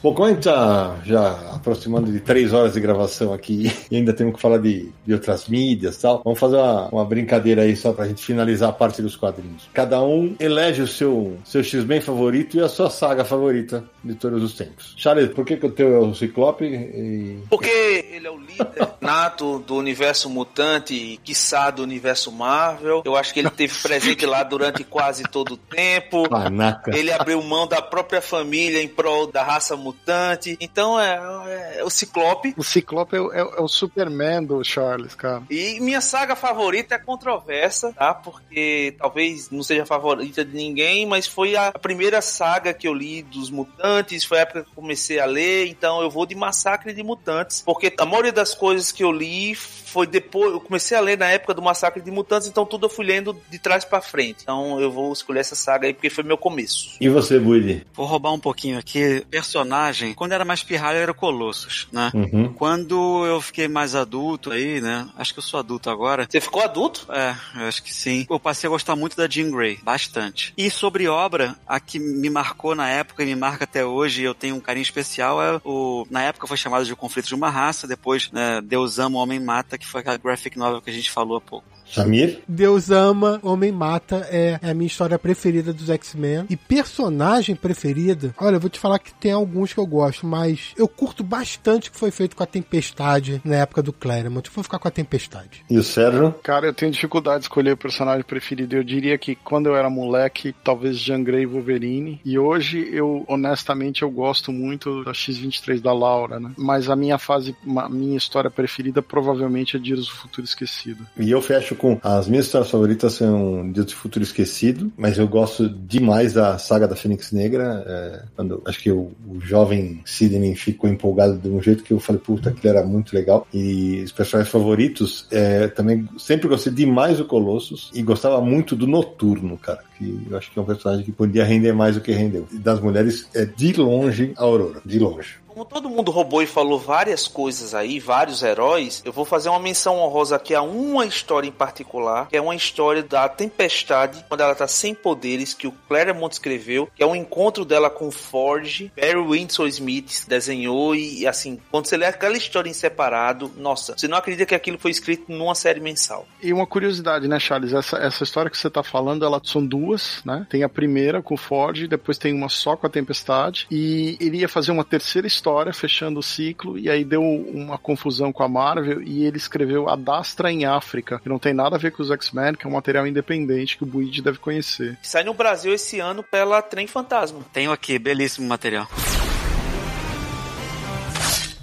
A: Bom, como a gente tá já aproximando de três horas de gravação aqui e ainda temos que falar de, de outras mídias e tal, vamos fazer uma, uma, brincadeira aí só pra gente finalizar a parte dos quadrinhos. Cada um elege o seu, seu X-Men favorito e a sua saga favorita de todos os tempos. Charles, por que, que o teu é o Ciclope? E...
D: Porque ele é o líder nato do universo mutante e, quiçá, do universo Marvel. Eu acho que ele teve presente lá durante quase todo o tempo.
A: Panaca.
D: Ele abriu mão da própria família em prol da raça mutante. Então é, é o Ciclope.
B: O Ciclope é, é, é, o Superman do Charles, cara.
D: E minha saga favorita é controversa, tá? Porque talvez não seja favorita de ninguém, mas foi a primeira saga que eu li dos mutantes, foi a época que eu comecei a ler, então eu vou de Massacre de Mutantes, porque a maioria das coisas que eu li foi depois, eu comecei a ler na época do Massacre de Mutantes, então tudo eu fui lendo de trás para frente. Então eu vou escolher essa saga aí porque foi meu começo.
A: E você, Bully?
E: Vou roubar um pouquinho aqui. Personagem, quando era mais pirralho era o Colossus, né?
A: Uhum.
E: Quando eu fiquei mais adulto aí, né? Acho que eu sou adulto agora.
D: Você ficou adulto?
E: É, eu acho que sim. Eu passei a gostar muito da Jean Grey, bastante. E sobre obra, a que me marcou na época e me marca até hoje, eu tenho um carinho especial, é o... Na época foi chamado de O Conflito de uma Raça, depois né, Deus Ama, o Homem Mata, que foi aquela graphic novel que a gente falou há pouco.
A: Samir?
C: Deus ama, Homem Mata é, é a minha história preferida dos X-Men. E personagem preferida, olha, eu vou te falar que tem alguns que eu gosto, mas eu curto bastante o que foi feito com a Tempestade na época do Claremont. Eu vou ficar com a Tempestade.
A: E o Sérgio?
B: Cara, eu tenho dificuldade de escolher o personagem preferido. Eu diria que quando eu era moleque, talvez Jean Grey e Wolverine. E hoje, eu, honestamente, eu gosto muito da X-23 da Laura, né? Mas a minha fase, a minha história preferida provavelmente é Dias do Futuro Esquecido.
A: E eu fecho com as minhas histórias favoritas são Dia do Futuro Esquecido, mas eu gosto demais da saga da Fênix Negra. É, quando acho que o, o jovem Sidney ficou empolgado de um jeito que eu falei, puta, aquilo era muito legal. E os personagens favoritos, é, também sempre gostei demais do Colossus e gostava muito do Noturno, cara. Que eu acho que é um personagem que podia render mais do que rendeu. E das mulheres, é de longe a Aurora, de longe.
D: Como todo mundo roubou e falou várias coisas aí, vários heróis, eu vou fazer uma menção honrosa aqui a uma história em particular, que é uma história da Tempestade, quando ela tá sem poderes, que o Claremont escreveu, que é um encontro dela com Forge, Barry Windsor Smith desenhou e assim, quando você lê aquela história em separado, nossa, você não acredita que aquilo foi escrito numa série mensal.
B: E uma curiosidade, né, Charles? Essa, essa história que você tá falando, ela são duas, né? Tem a primeira com Ford, depois tem uma só com a Tempestade, e ele ia fazer uma terceira história, fechando o ciclo, e aí deu uma confusão com a Marvel, e ele escreveu Adastra em África, que não tem nada a ver com os X-Men, que é um material independente que o Buid deve conhecer.
D: Sai no Brasil esse ano pela Trem Fantasma.
E: Tenho aqui, belíssimo material.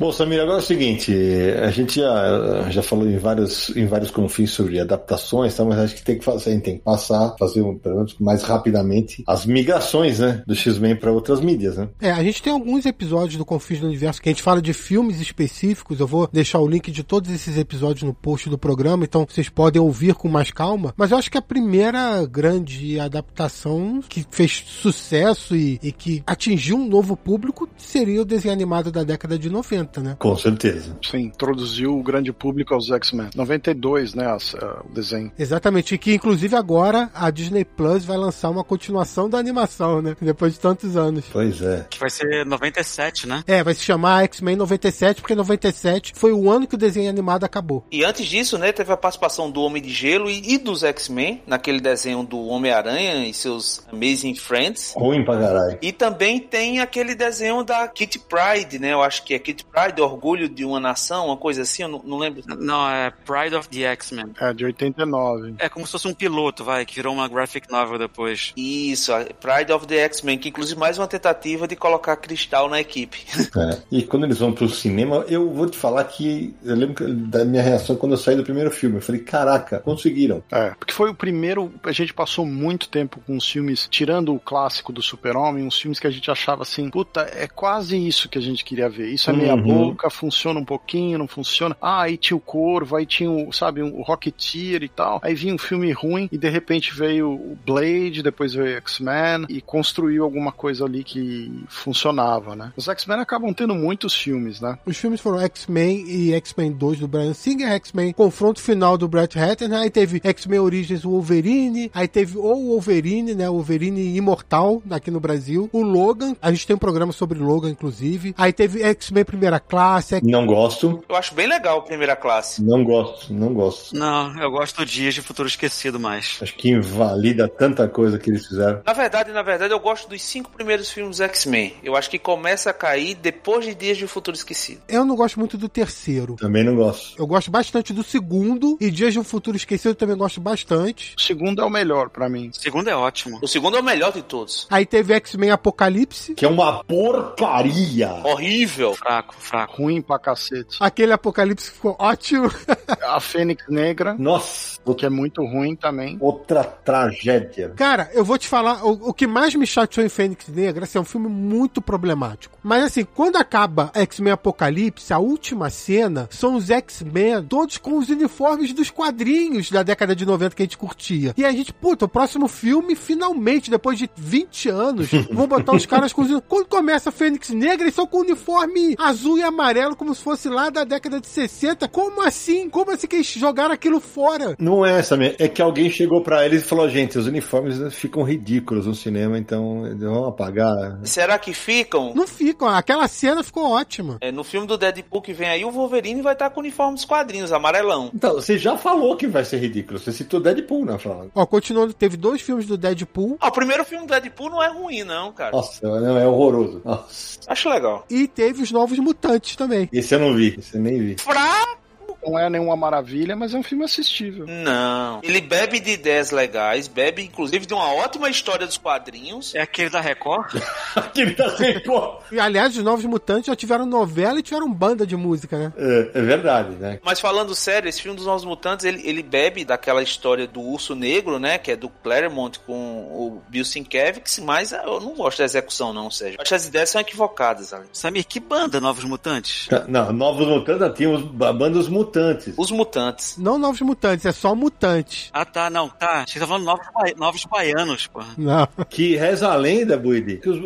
A: Bom, Samir, agora é o seguinte, a gente já, já falou em vários, em vários confins sobre adaptações, tá? mas acho que tem que fazer, tem que passar, fazer um, pelo menos mais rapidamente, as migrações, né, do X-Men para outras mídias, né?
C: É, a gente tem alguns episódios do Confins do Universo que a gente fala de filmes específicos, eu vou deixar o link de todos esses episódios no post do programa, então vocês podem ouvir com mais calma, mas eu acho que a primeira grande adaptação que fez sucesso e, e que atingiu um novo público seria o desenho animado da década de 90 né?
A: Com certeza.
B: Sim, introduziu o grande público aos X-Men. 92, né, as, uh, o desenho.
C: Exatamente, e que inclusive agora a Disney Plus vai lançar uma continuação da animação, né? Depois de tantos anos.
A: Pois é.
E: Que vai ser 97, né?
C: É, vai se chamar X-Men 97, porque 97 foi o ano que o desenho animado acabou.
D: E antes disso, né, teve a participação do Homem de Gelo e, e dos X-Men, naquele desenho do Homem-Aranha e seus Amazing Friends.
A: Ruim pra caralho.
D: E também tem aquele desenho da Kitty Pride, né? Eu acho que é Kitty Pride Pride, Orgulho de uma Nação, uma coisa assim, eu não, não lembro.
E: Não, é Pride of the X-Men.
B: É, de 89.
E: É como se fosse um piloto, vai, que virou uma graphic novel depois.
D: Isso, Pride of the X-Men, que inclusive mais uma tentativa de colocar Cristal na equipe.
A: É. E quando eles vão pro cinema, eu vou te falar que eu lembro da minha reação quando eu saí do primeiro filme. Eu falei, caraca, conseguiram.
B: É, porque foi o primeiro, a gente passou muito tempo com os filmes, tirando o clássico do Super-Homem, uns filmes que a gente achava assim, puta, é quase isso que a gente queria ver. Isso é meia uhum boca, funciona um pouquinho, não funciona. Ah, aí tinha o Corvo, aí tinha o, sabe, o Rocketeer e tal. Aí vinha um filme ruim e de repente veio o Blade, depois veio o X-Men e construiu alguma coisa ali que funcionava, né? Os X-Men acabam tendo muitos filmes, né?
C: Os filmes foram X-Men e X-Men 2 do Brian Singer, X-Men Confronto Final do Brett Ratner, aí teve X-Men Origins Wolverine, aí teve o Wolverine, né? Wolverine Imortal aqui no Brasil, o Logan, a gente tem um programa sobre Logan, inclusive. Aí teve X-Men Primeira Classe.
A: Não gosto.
D: Eu acho bem legal a Primeira Classe.
A: Não gosto, não gosto.
E: Não, eu gosto de Dias de Futuro Esquecido mais.
A: Acho que invalida tanta coisa que eles fizeram.
D: Na verdade, na verdade, eu gosto dos cinco primeiros filmes X-Men. Eu acho que começa a cair depois de Dias de Futuro Esquecido.
C: Eu não gosto muito do terceiro.
A: Também não gosto.
C: Eu gosto bastante do segundo e Dias de um Futuro Esquecido também gosto bastante.
B: O segundo é o melhor para mim.
E: O segundo é ótimo.
D: O segundo é o melhor de todos.
C: Aí teve X-Men Apocalipse.
A: Que é uma porcaria.
D: Horrível.
E: Fraco, fraco.
B: Ruim pra cacete.
C: Aquele Apocalipse ficou ótimo.
B: a Fênix Negra.
A: Nossa.
B: Que é muito ruim também.
A: Outra tragédia.
C: Cara, eu vou te falar, o, o que mais me chateou em Fênix Negra assim, é um filme muito problemático. Mas assim, quando acaba X-Men Apocalipse, a última cena são os X-Men todos com os uniformes dos quadrinhos da década de 90 que a gente curtia. E a gente, puta, o próximo filme, finalmente, depois de 20 anos, vão botar os caras com os Quando começa a Fênix Negra, eles são com uniforme azul e amarelo, como se fosse lá da década de 60. Como assim? Como assim que eles jogaram aquilo fora?
A: Não é essa, é que alguém chegou para eles e falou: gente, os uniformes ficam ridículos no cinema, então vamos apagar.
D: Será que ficam?
C: Não ficam, aquela cena ficou ótima.
D: É, no filme do Deadpool que vem aí, o Wolverine vai estar com o uniforme dos quadrinhos, amarelão.
A: Então, você já falou que vai ser ridículo, você citou Deadpool na fala.
C: Ó, continuando, teve dois filmes do Deadpool.
D: Ah, o primeiro filme do Deadpool não é ruim, não, cara.
A: Nossa, não, é horroroso. Nossa.
D: Acho legal.
C: E teve os Novos Mutantes também.
A: Esse eu não vi, esse eu nem vi.
B: Não é nenhuma maravilha, mas é um filme assistível.
D: Não. Ele bebe de ideias legais, bebe inclusive de uma ótima história dos quadrinhos.
E: É aquele da Record?
A: aquele da Record.
C: E aliás, os Novos Mutantes já tiveram novela e tiveram banda de música, né?
A: É, é verdade, né?
D: Mas falando sério, esse filme dos Novos Mutantes, ele, ele bebe daquela história do Urso Negro, né? Que é do Claremont com o Bill Sienkiewicz, mas eu não gosto da execução, não, Sérgio. Acho que as ideias são equivocadas ali.
E: Samir, que banda Novos Mutantes?
A: Não, Novos Mutantes tinha os bandas mutantes mutantes.
D: Os mutantes.
C: Não novos mutantes, é só mutantes.
E: Ah, tá, não, tá. Você tá falando novos, ba- novos baianos, pô.
C: Não.
A: Que reza a lenda, Buidi, que os,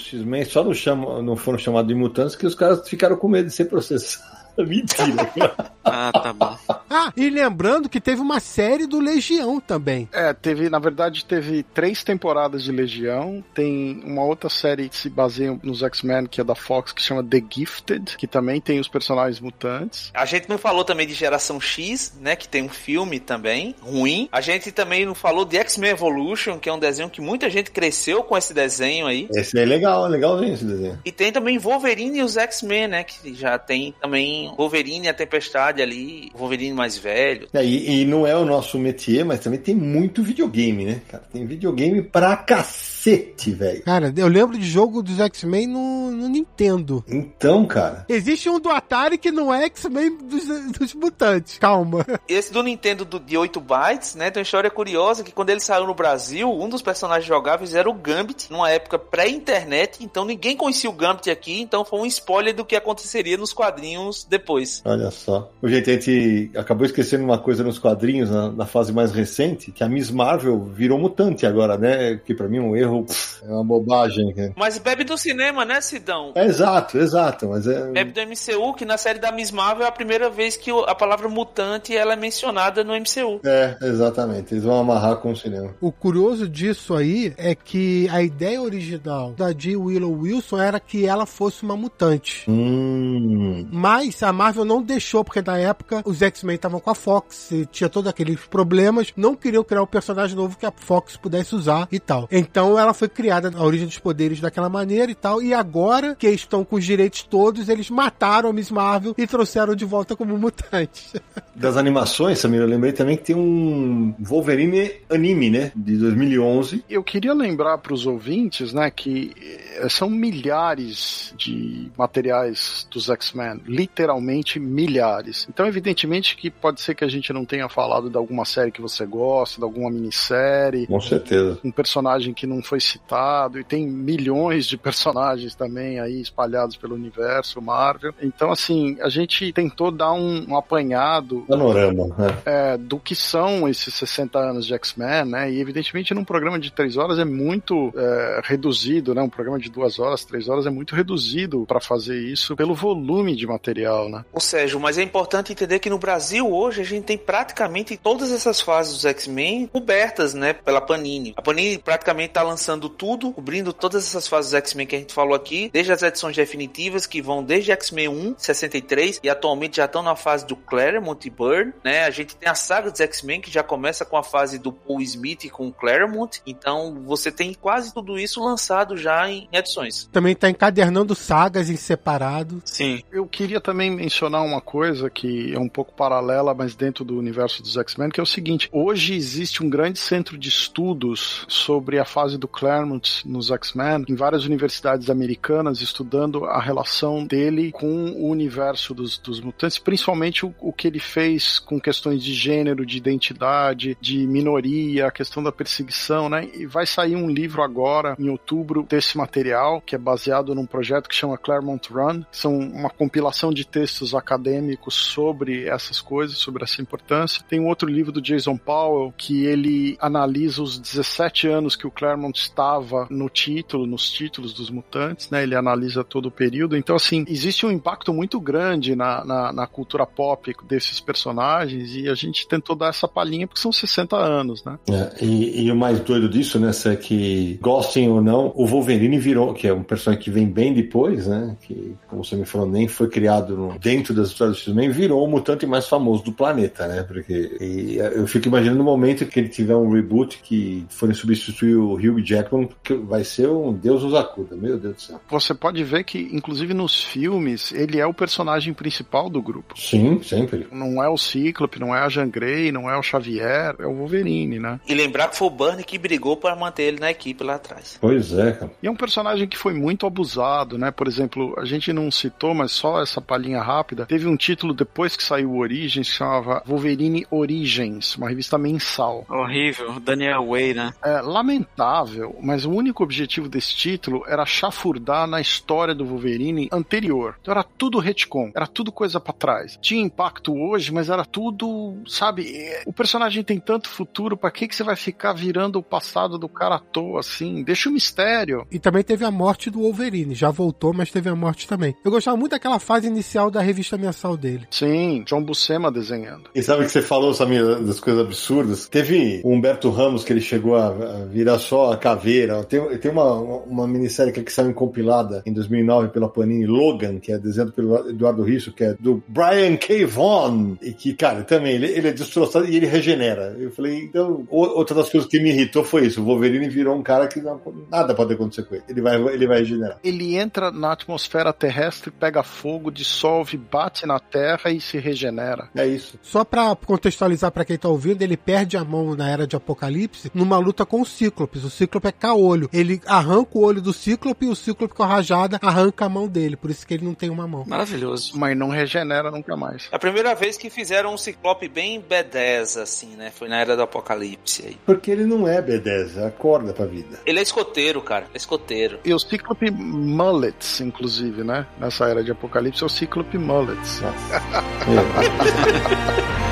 A: os X-Men só não, chamam, não foram chamados de mutantes que os caras ficaram com medo de ser processados. Mentira.
E: Ah, tá bom.
C: Ah, e lembrando que teve uma série do Legião também.
B: É, teve, na verdade, teve três temporadas de Legião. Tem uma outra série que se baseia nos X-Men, que é da Fox, que chama The Gifted, que também tem os personagens mutantes.
D: A gente não falou também de Geração X, né? Que tem um filme também, ruim. A gente também não falou de X-Men Evolution, que é um desenho que muita gente cresceu com esse desenho aí.
A: Esse é legal, legalzinho esse desenho.
D: E tem também Wolverine e os X-Men, né? Que já tem também Wolverine e a Tempestade ali, Wolverine mais velho.
A: É, e, e não é o nosso métier, mas também tem muito videogame, né, cara? Tem videogame pra cacete, velho.
C: Cara, eu lembro de jogo dos X-Men no, no Nintendo.
A: Então, cara,
C: Existe um do Atari que não é X-Men dos, dos mutantes. Calma.
D: Esse do Nintendo do- de 8 bytes, né? Tem uma história curiosa que quando ele saiu no Brasil, um dos personagens jogáveis era o Gambit, numa época pré-internet, então ninguém conhecia o Gambit aqui, então foi um spoiler do que aconteceria nos quadrinhos depois.
A: olha só. O gente, a gente acabou esquecendo uma coisa nos quadrinhos, na, na fase mais recente, que a Miss Marvel virou mutante agora, né? Que pra mim é um erro, pff, é uma bobagem. né?
D: Mas bebe do cinema, né, Sidão?
A: É exato, exato, mas é...
D: Bebe do MCU, que na série da Miss Marvel é a primeira vez que a palavra mutante ela é mencionada no MCU.
A: É, exatamente. Eles vão amarrar com o cinema.
C: O curioso disso aí é que a ideia original da G. Willow Wilson era que ela fosse uma mutante.
A: Hum.
C: Mas a Marvel não deixou, porque na época os X-Men estavam com a Fox, e tinha todos aqueles problemas, não queriam criar um personagem novo que a Fox pudesse usar e tal. Então ela foi criada, a origem dos poderes daquela maneira e tal, e agora que estão com os direitos todos, eles mataram a Miss Marvel e trouxeram de volta como mutante.
A: Das animações, Samir, eu lembrei também que tem um Wolverine anime, né? De 2011.
B: Eu queria lembrar para os ouvintes, né, que eh, são milhares de materiais dos X-Men, literalmente milhares. Então, evidentemente que pode ser que a gente não tenha falado de alguma série que você gosta, de alguma minissérie,
A: Com certeza.
B: um personagem que não foi citado, e tem milhões de personagens também aí espalhados pelo universo Marvel. Então, assim, a gente tentou dar um, um apanhado
A: Panorama, né?
B: é, do que são esses 60 anos de X-Men, né? E evidentemente num programa de três horas é muito é, reduzido, né? Um programa de duas horas, três horas é muito reduzido para fazer isso pelo volume de material, né?
D: Ô Sérgio, mas é importante entender que no Brasil hoje a gente tem praticamente todas essas fases dos X-Men cobertas, né, pela Panini. A Panini praticamente tá lançando tudo, cobrindo todas essas fases dos X-Men que a gente falou aqui, desde as edições definitivas que vão desde X-Men 1, 63 e atualmente já estão na fase do Claremont e Byrne, né? A gente tem a saga dos X-Men que já começa com a fase do Paul Smith com o Claremont. Então, você tem quase tudo isso lançado já em edições.
C: Também tá encadernando sagas em separado.
E: Sim.
B: Eu queria também mencionar uma coisa que é um pouco paralela, mas dentro do universo dos X-Men, que é o seguinte: hoje existe um grande centro de estudos sobre a fase do Claremont nos X-Men em várias universidades americanas, estudando a relação dele com o universo dos, dos mutantes, principalmente o, o que ele fez com questões de gênero, de identidade, de minoria, a questão da perseguição, né? E vai sair um livro agora, em outubro, desse material, que é baseado num projeto que chama Claremont Run, são uma compilação de textos acadêmicos sobre essas coisas, sobre essa importância. Tem um outro livro do Jason Powell, que ele analisa os 17 anos que o Claremont estava no título, nos títulos dos mutantes, né? Ele analisa todo o período. Então, assim, existe um impacto muito grande na, na, na cultura pop desses personagens e a gente tentou dar essa palhinha porque são 60 anos, né?
A: É, e, e o mais doido disso, né, é que, gostem ou não, o Wolverine virou, que é um personagem que vem bem depois, né, que, como você me falou, nem foi criado no- dentro das histórias do X-Men, virou o mutante mais famoso do planeta, né, porque e eu fico imaginando o momento que ele tiver um reboot que forem substituir o Hugh Jackman, que vai ser um Deus nos acuda, meu Deus do céu.
B: Você pode ver que, inclusive nos filmes, ele é o personagem principal do grupo.
A: Sim, sempre.
B: Não é o Cíclope, não é a Jean Grey, não é o Xavier, é o Wolverine, né?
D: E lembrar que foi o Burnie que brigou para manter ele na equipe lá atrás.
A: Pois é, cara.
B: E é um personagem que foi muito abusado, né? Por exemplo, a gente não citou, mas só essa palhinha rápida. Teve um título depois que saiu o Origins que chamava Wolverine Origins, uma revista mensal.
E: Horrível, Daniel Way, né?
B: É lamentável, mas o único objetivo desse título era chafurdar na história do Wolverine anterior. Então era tudo retcon, era tudo coisa para trás. Tinha impacto hoje, mas era tudo, sabe? O personagem tem tanto futuro, para que que você vai ficar virando o passado do cara à toa assim? Deixa o mistério.
C: E também teve a morte do Wolverine, já voltou, mas teve a morte também. Eu gostava muito daquela fase inicial da revista mensal dele.
B: Sim, John Buscema desenhando.
A: E sabe que você falou, Samir, das coisas absurdas? Teve o Humberto Ramos que ele chegou a virar só a caveira. Tem, tem uma, uma minissérie que saiu compilada em 2009 pela Panini, Logan, que é desenhado pelo Eduardo Risso, que é do Brian K. Vaughan, e que, cara, também, ele, ele é destroçado e ele regenera. Eu falei, então, outra das coisas que me irritou foi isso. O Wolverine virou um cara que não, nada pode acontecer com ele. Ele vai, ele vai regenerar.
B: Ele entra na atmosfera terrestre, pega fogo, dissolve, bate na terra e se regenera.
A: É isso.
C: Só pra contextualizar para quem tá ouvindo, ele perde a mão na Era de Apocalipse numa luta com o Cíclopes. O Cíclope é caolho. Ele arranca o olho do Cíclope e o Cíclope com a rajada arranca a mão dele. Por isso que ele não tem uma mão.
E: Maravilhoso.
B: Mas não regenera nunca mais.
D: A primeira vez que fizeram um Ciclope bem B10, assim, né? Foi na Era do Apocalipse aí.
A: Porque ele não é B10, acorda pra vida.
D: Ele é escoteiro, cara. É escoteiro.
B: E o Cíclope Mullets, inclusive, né? Nessa Era de Apocalipse é o Cíclope Mullets.
A: Nossa.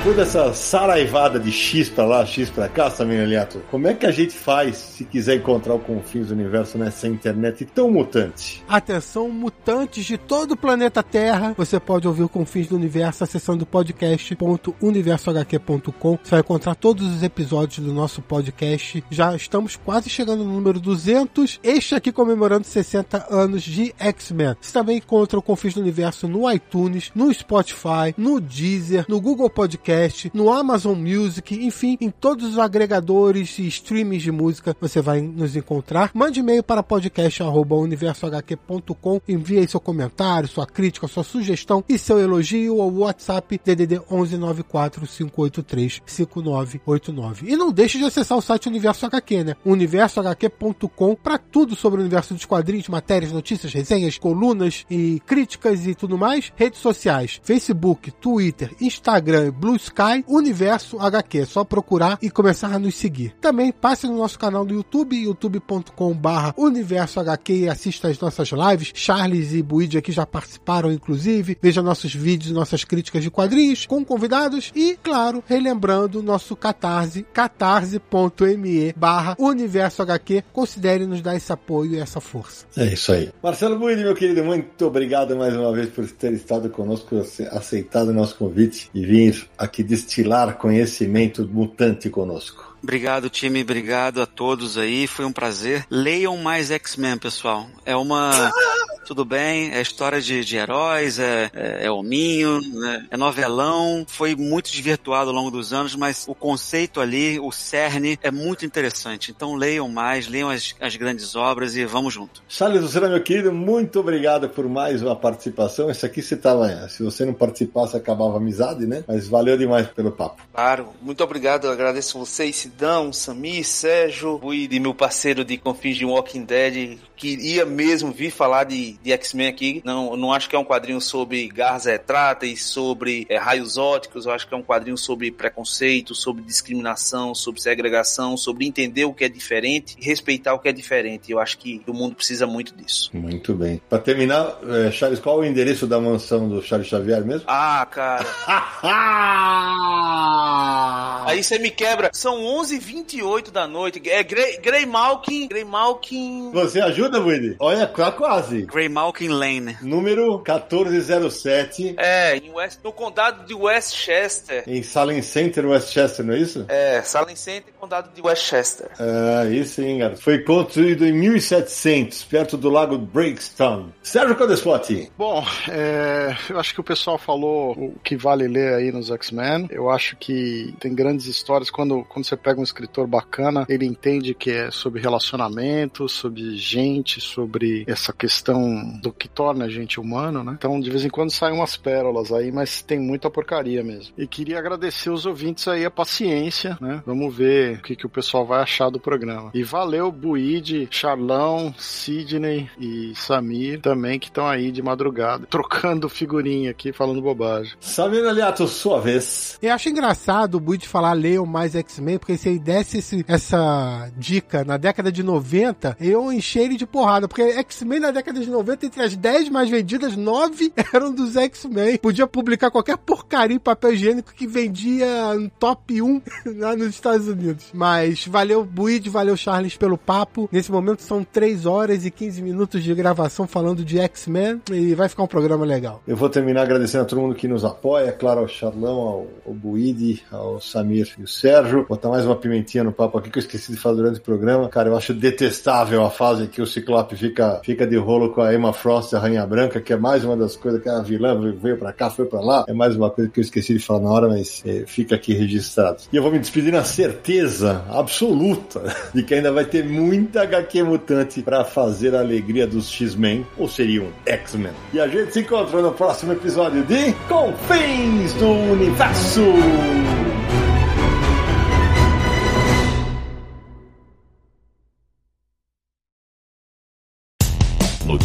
A: Depois dessa saraivada de X pra lá, X pra cá, Samir Aliato, como é que a gente faz se quiser encontrar o Confins do Universo nessa internet tão mutante?
C: Atenção, mutantes de todo o planeta Terra. Você pode ouvir o Confins do Universo acessando podcast.universohq.com. Você vai encontrar todos os episódios do nosso podcast. Já estamos quase chegando no número 200. Este aqui comemorando 60 anos de X-Men. Você também encontra o Confins do Universo no iTunes, no Spotify, no Deezer, no Google Podcast no Amazon Music, enfim, em todos os agregadores e streams de música você vai nos encontrar. Mande e-mail para podcast@universohq.com, envie seu comentário, sua crítica, sua sugestão e seu elogio ao WhatsApp DDD 11945835989. E não deixe de acessar o site Universo HQ, né? universohq.com para tudo sobre o universo dos quadrinhos, matérias, notícias, resenhas, colunas e críticas e tudo mais. Redes sociais: Facebook, Twitter, Instagram, Blue Sky Universo HQ. É só procurar e começar a nos seguir. Também passe no nosso canal no YouTube, youtube.com barra Universo HQ e assista as nossas lives. Charles e Buide aqui já participaram, inclusive. Veja nossos vídeos, nossas críticas de quadrinhos com convidados e, claro, relembrando nosso catarse, catarse.me barra Universo HQ. Considere nos dar esse apoio e essa força.
A: É isso aí. Marcelo Buide, meu querido, muito obrigado mais uma vez por ter estado conosco, aceitado o nosso convite e vir aqui aqui destilar conhecimento mutante conosco.
E: Obrigado, time. Obrigado a todos aí. Foi um prazer. Leiam mais X-Men, pessoal. É uma. Tudo bem, é história de, de heróis, é, é, é hominho, né? é novelão. Foi muito desvirtuado ao longo dos anos, mas o conceito ali, o cerne, é muito interessante. Então leiam mais, leiam as, as grandes obras e vamos junto.
A: Charles, você meu querido, muito obrigado por mais uma participação. Esse aqui você tava. Se você não participasse, acabava a amizade, né? Mas valeu demais pelo papo.
D: Claro, muito obrigado. Eu agradeço vocês, Sidão, Sami, Sérgio, e meu parceiro de Confins de Walking Dead, queria mesmo vir falar de, de X-Men aqui. Não, não acho que é um quadrinho sobre garras retráteis, sobre é, raios óticos. Eu acho que é um quadrinho sobre preconceito, sobre discriminação, sobre segregação, sobre entender o que é diferente e respeitar o que é diferente. Eu acho que o mundo precisa muito disso.
A: Muito bem. Para terminar, é, Charles, qual é o endereço da mansão do Charles Xavier mesmo?
D: Ah, cara. Aí você me quebra. São 11h28 da noite. É Grey, Grey Malkin. Grey Malkin.
A: Você ajuda, Willy? Olha, quase.
E: Grey Malkin Lane.
A: Número 1407.
D: É, em West, no condado de Westchester.
A: Em Salem Center, Westchester, não é isso?
D: É, Salem Center, condado de Westchester.
A: Ah, isso sim, cara. Foi construído em 1700, perto do lago Breakstone. Sérgio Codespot.
B: Bom, é, eu acho que o pessoal falou o que vale ler aí nos X-Men. Eu acho que tem grandes histórias. Quando, quando você pega um escritor bacana, ele entende que é sobre relacionamento, sobre gente, sobre essa questão do que torna a gente humano, né? Então, de vez em quando saem umas pérolas aí, mas tem muita porcaria mesmo. E queria agradecer os ouvintes aí a paciência, né? Vamos ver o que, que o pessoal vai achar do programa. E valeu, Buide, Charlão, Sidney e Samir também, que estão aí de madrugada, trocando figurinha aqui, falando bobagem.
A: Samir Aliato, sua vez.
C: Eu acho engraçado o Buide falar leiam mais X-Men, porque se ele desse esse, essa dica na década de 90, eu enchei ele de porrada, porque X-Men na década de 90, entre as 10 mais vendidas, 9 eram dos X-Men. Podia publicar qualquer porcaria em papel higiênico que vendia um top 1 lá nos Estados Unidos. Mas valeu, Buide, valeu, Charles, pelo papo. Nesse momento são 3 horas e 15 minutos de gravação falando de X-Men e vai ficar um programa legal.
A: Eu vou terminar agradecendo a todo mundo que nos apoia, claro, ao Charlão, ao, ao ao Samir e o Sérgio. Botar mais uma pimentinha no papo aqui que eu esqueci de falar durante o programa. Cara, eu acho detestável a fase que o Ciclope fica, fica de rolo com a Emma Frost, a Rainha Branca, que é mais uma das coisas que a vilã veio pra cá, foi pra lá. É mais uma coisa que eu esqueci de falar na hora, mas é, fica aqui registrado. E eu vou me despedir na certeza absoluta de que ainda vai ter muita HQ mutante para fazer a alegria dos X-Men, ou seriam X-Men. E a gente se encontra no próximo episódio de Confins do Universo!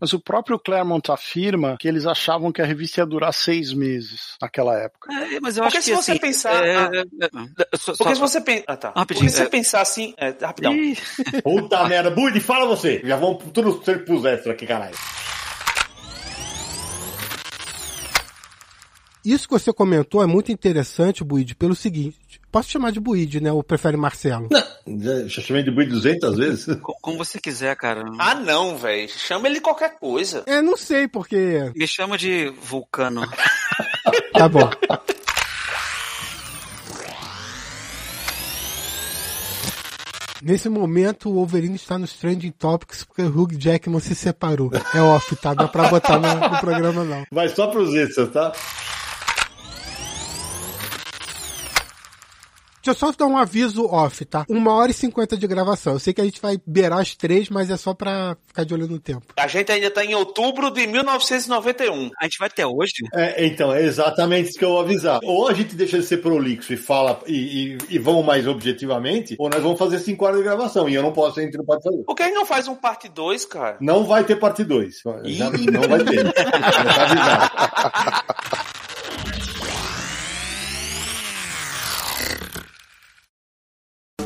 B: Mas o próprio Claremont afirma que eles achavam que a revista ia durar seis meses naquela época.
E: É, mas eu
D: Porque
E: acho
D: se
E: que
D: você
E: assim,
D: pensar-
E: é,
D: ah.
E: é, é, só-
D: Porque
E: só-
D: se você pensar. Ah, tá.
E: Rapidinho,
D: Porque se você
E: é.
D: pensar assim. É, rapidão.
E: Ih,
A: Puta merda, Budi, fala você! Já vamos tudo ser pros extras aqui, caralho.
C: Isso que você comentou é muito interessante, Buide, pelo seguinte. Posso chamar de Buide, né? Ou prefere Marcelo?
A: Já, já chamei de Budi 200 vezes?
E: co- como você quiser, cara.
D: Ah, não, velho. Chama ele de qualquer coisa.
C: É, não sei, porque.
E: Me chama de vulcano.
C: Tá bom. Nesse momento, o Wolverine está nos Trending Topics porque o Hugh Jackman se separou. É off, tá? Não é pra botar no, no programa, não.
A: Vai só pros extras, tá?
C: Deixa eu só dar um aviso off, tá? Uma hora e cinquenta de gravação. Eu sei que a gente vai beirar as três, mas é só pra ficar de olho no tempo.
D: A gente ainda tá em outubro de 1991.
E: A gente vai até hoje?
A: É, então, é exatamente isso que eu vou avisar. Ou a gente deixa de ser prolixo e fala e, e, e vamos mais objetivamente, ou nós vamos fazer cinco horas de gravação. E eu não posso, a gente não pode fazer.
D: Por que ele não faz um parte 2, cara?
A: Não vai ter parte 2. Não vai ter. Já tá avisado.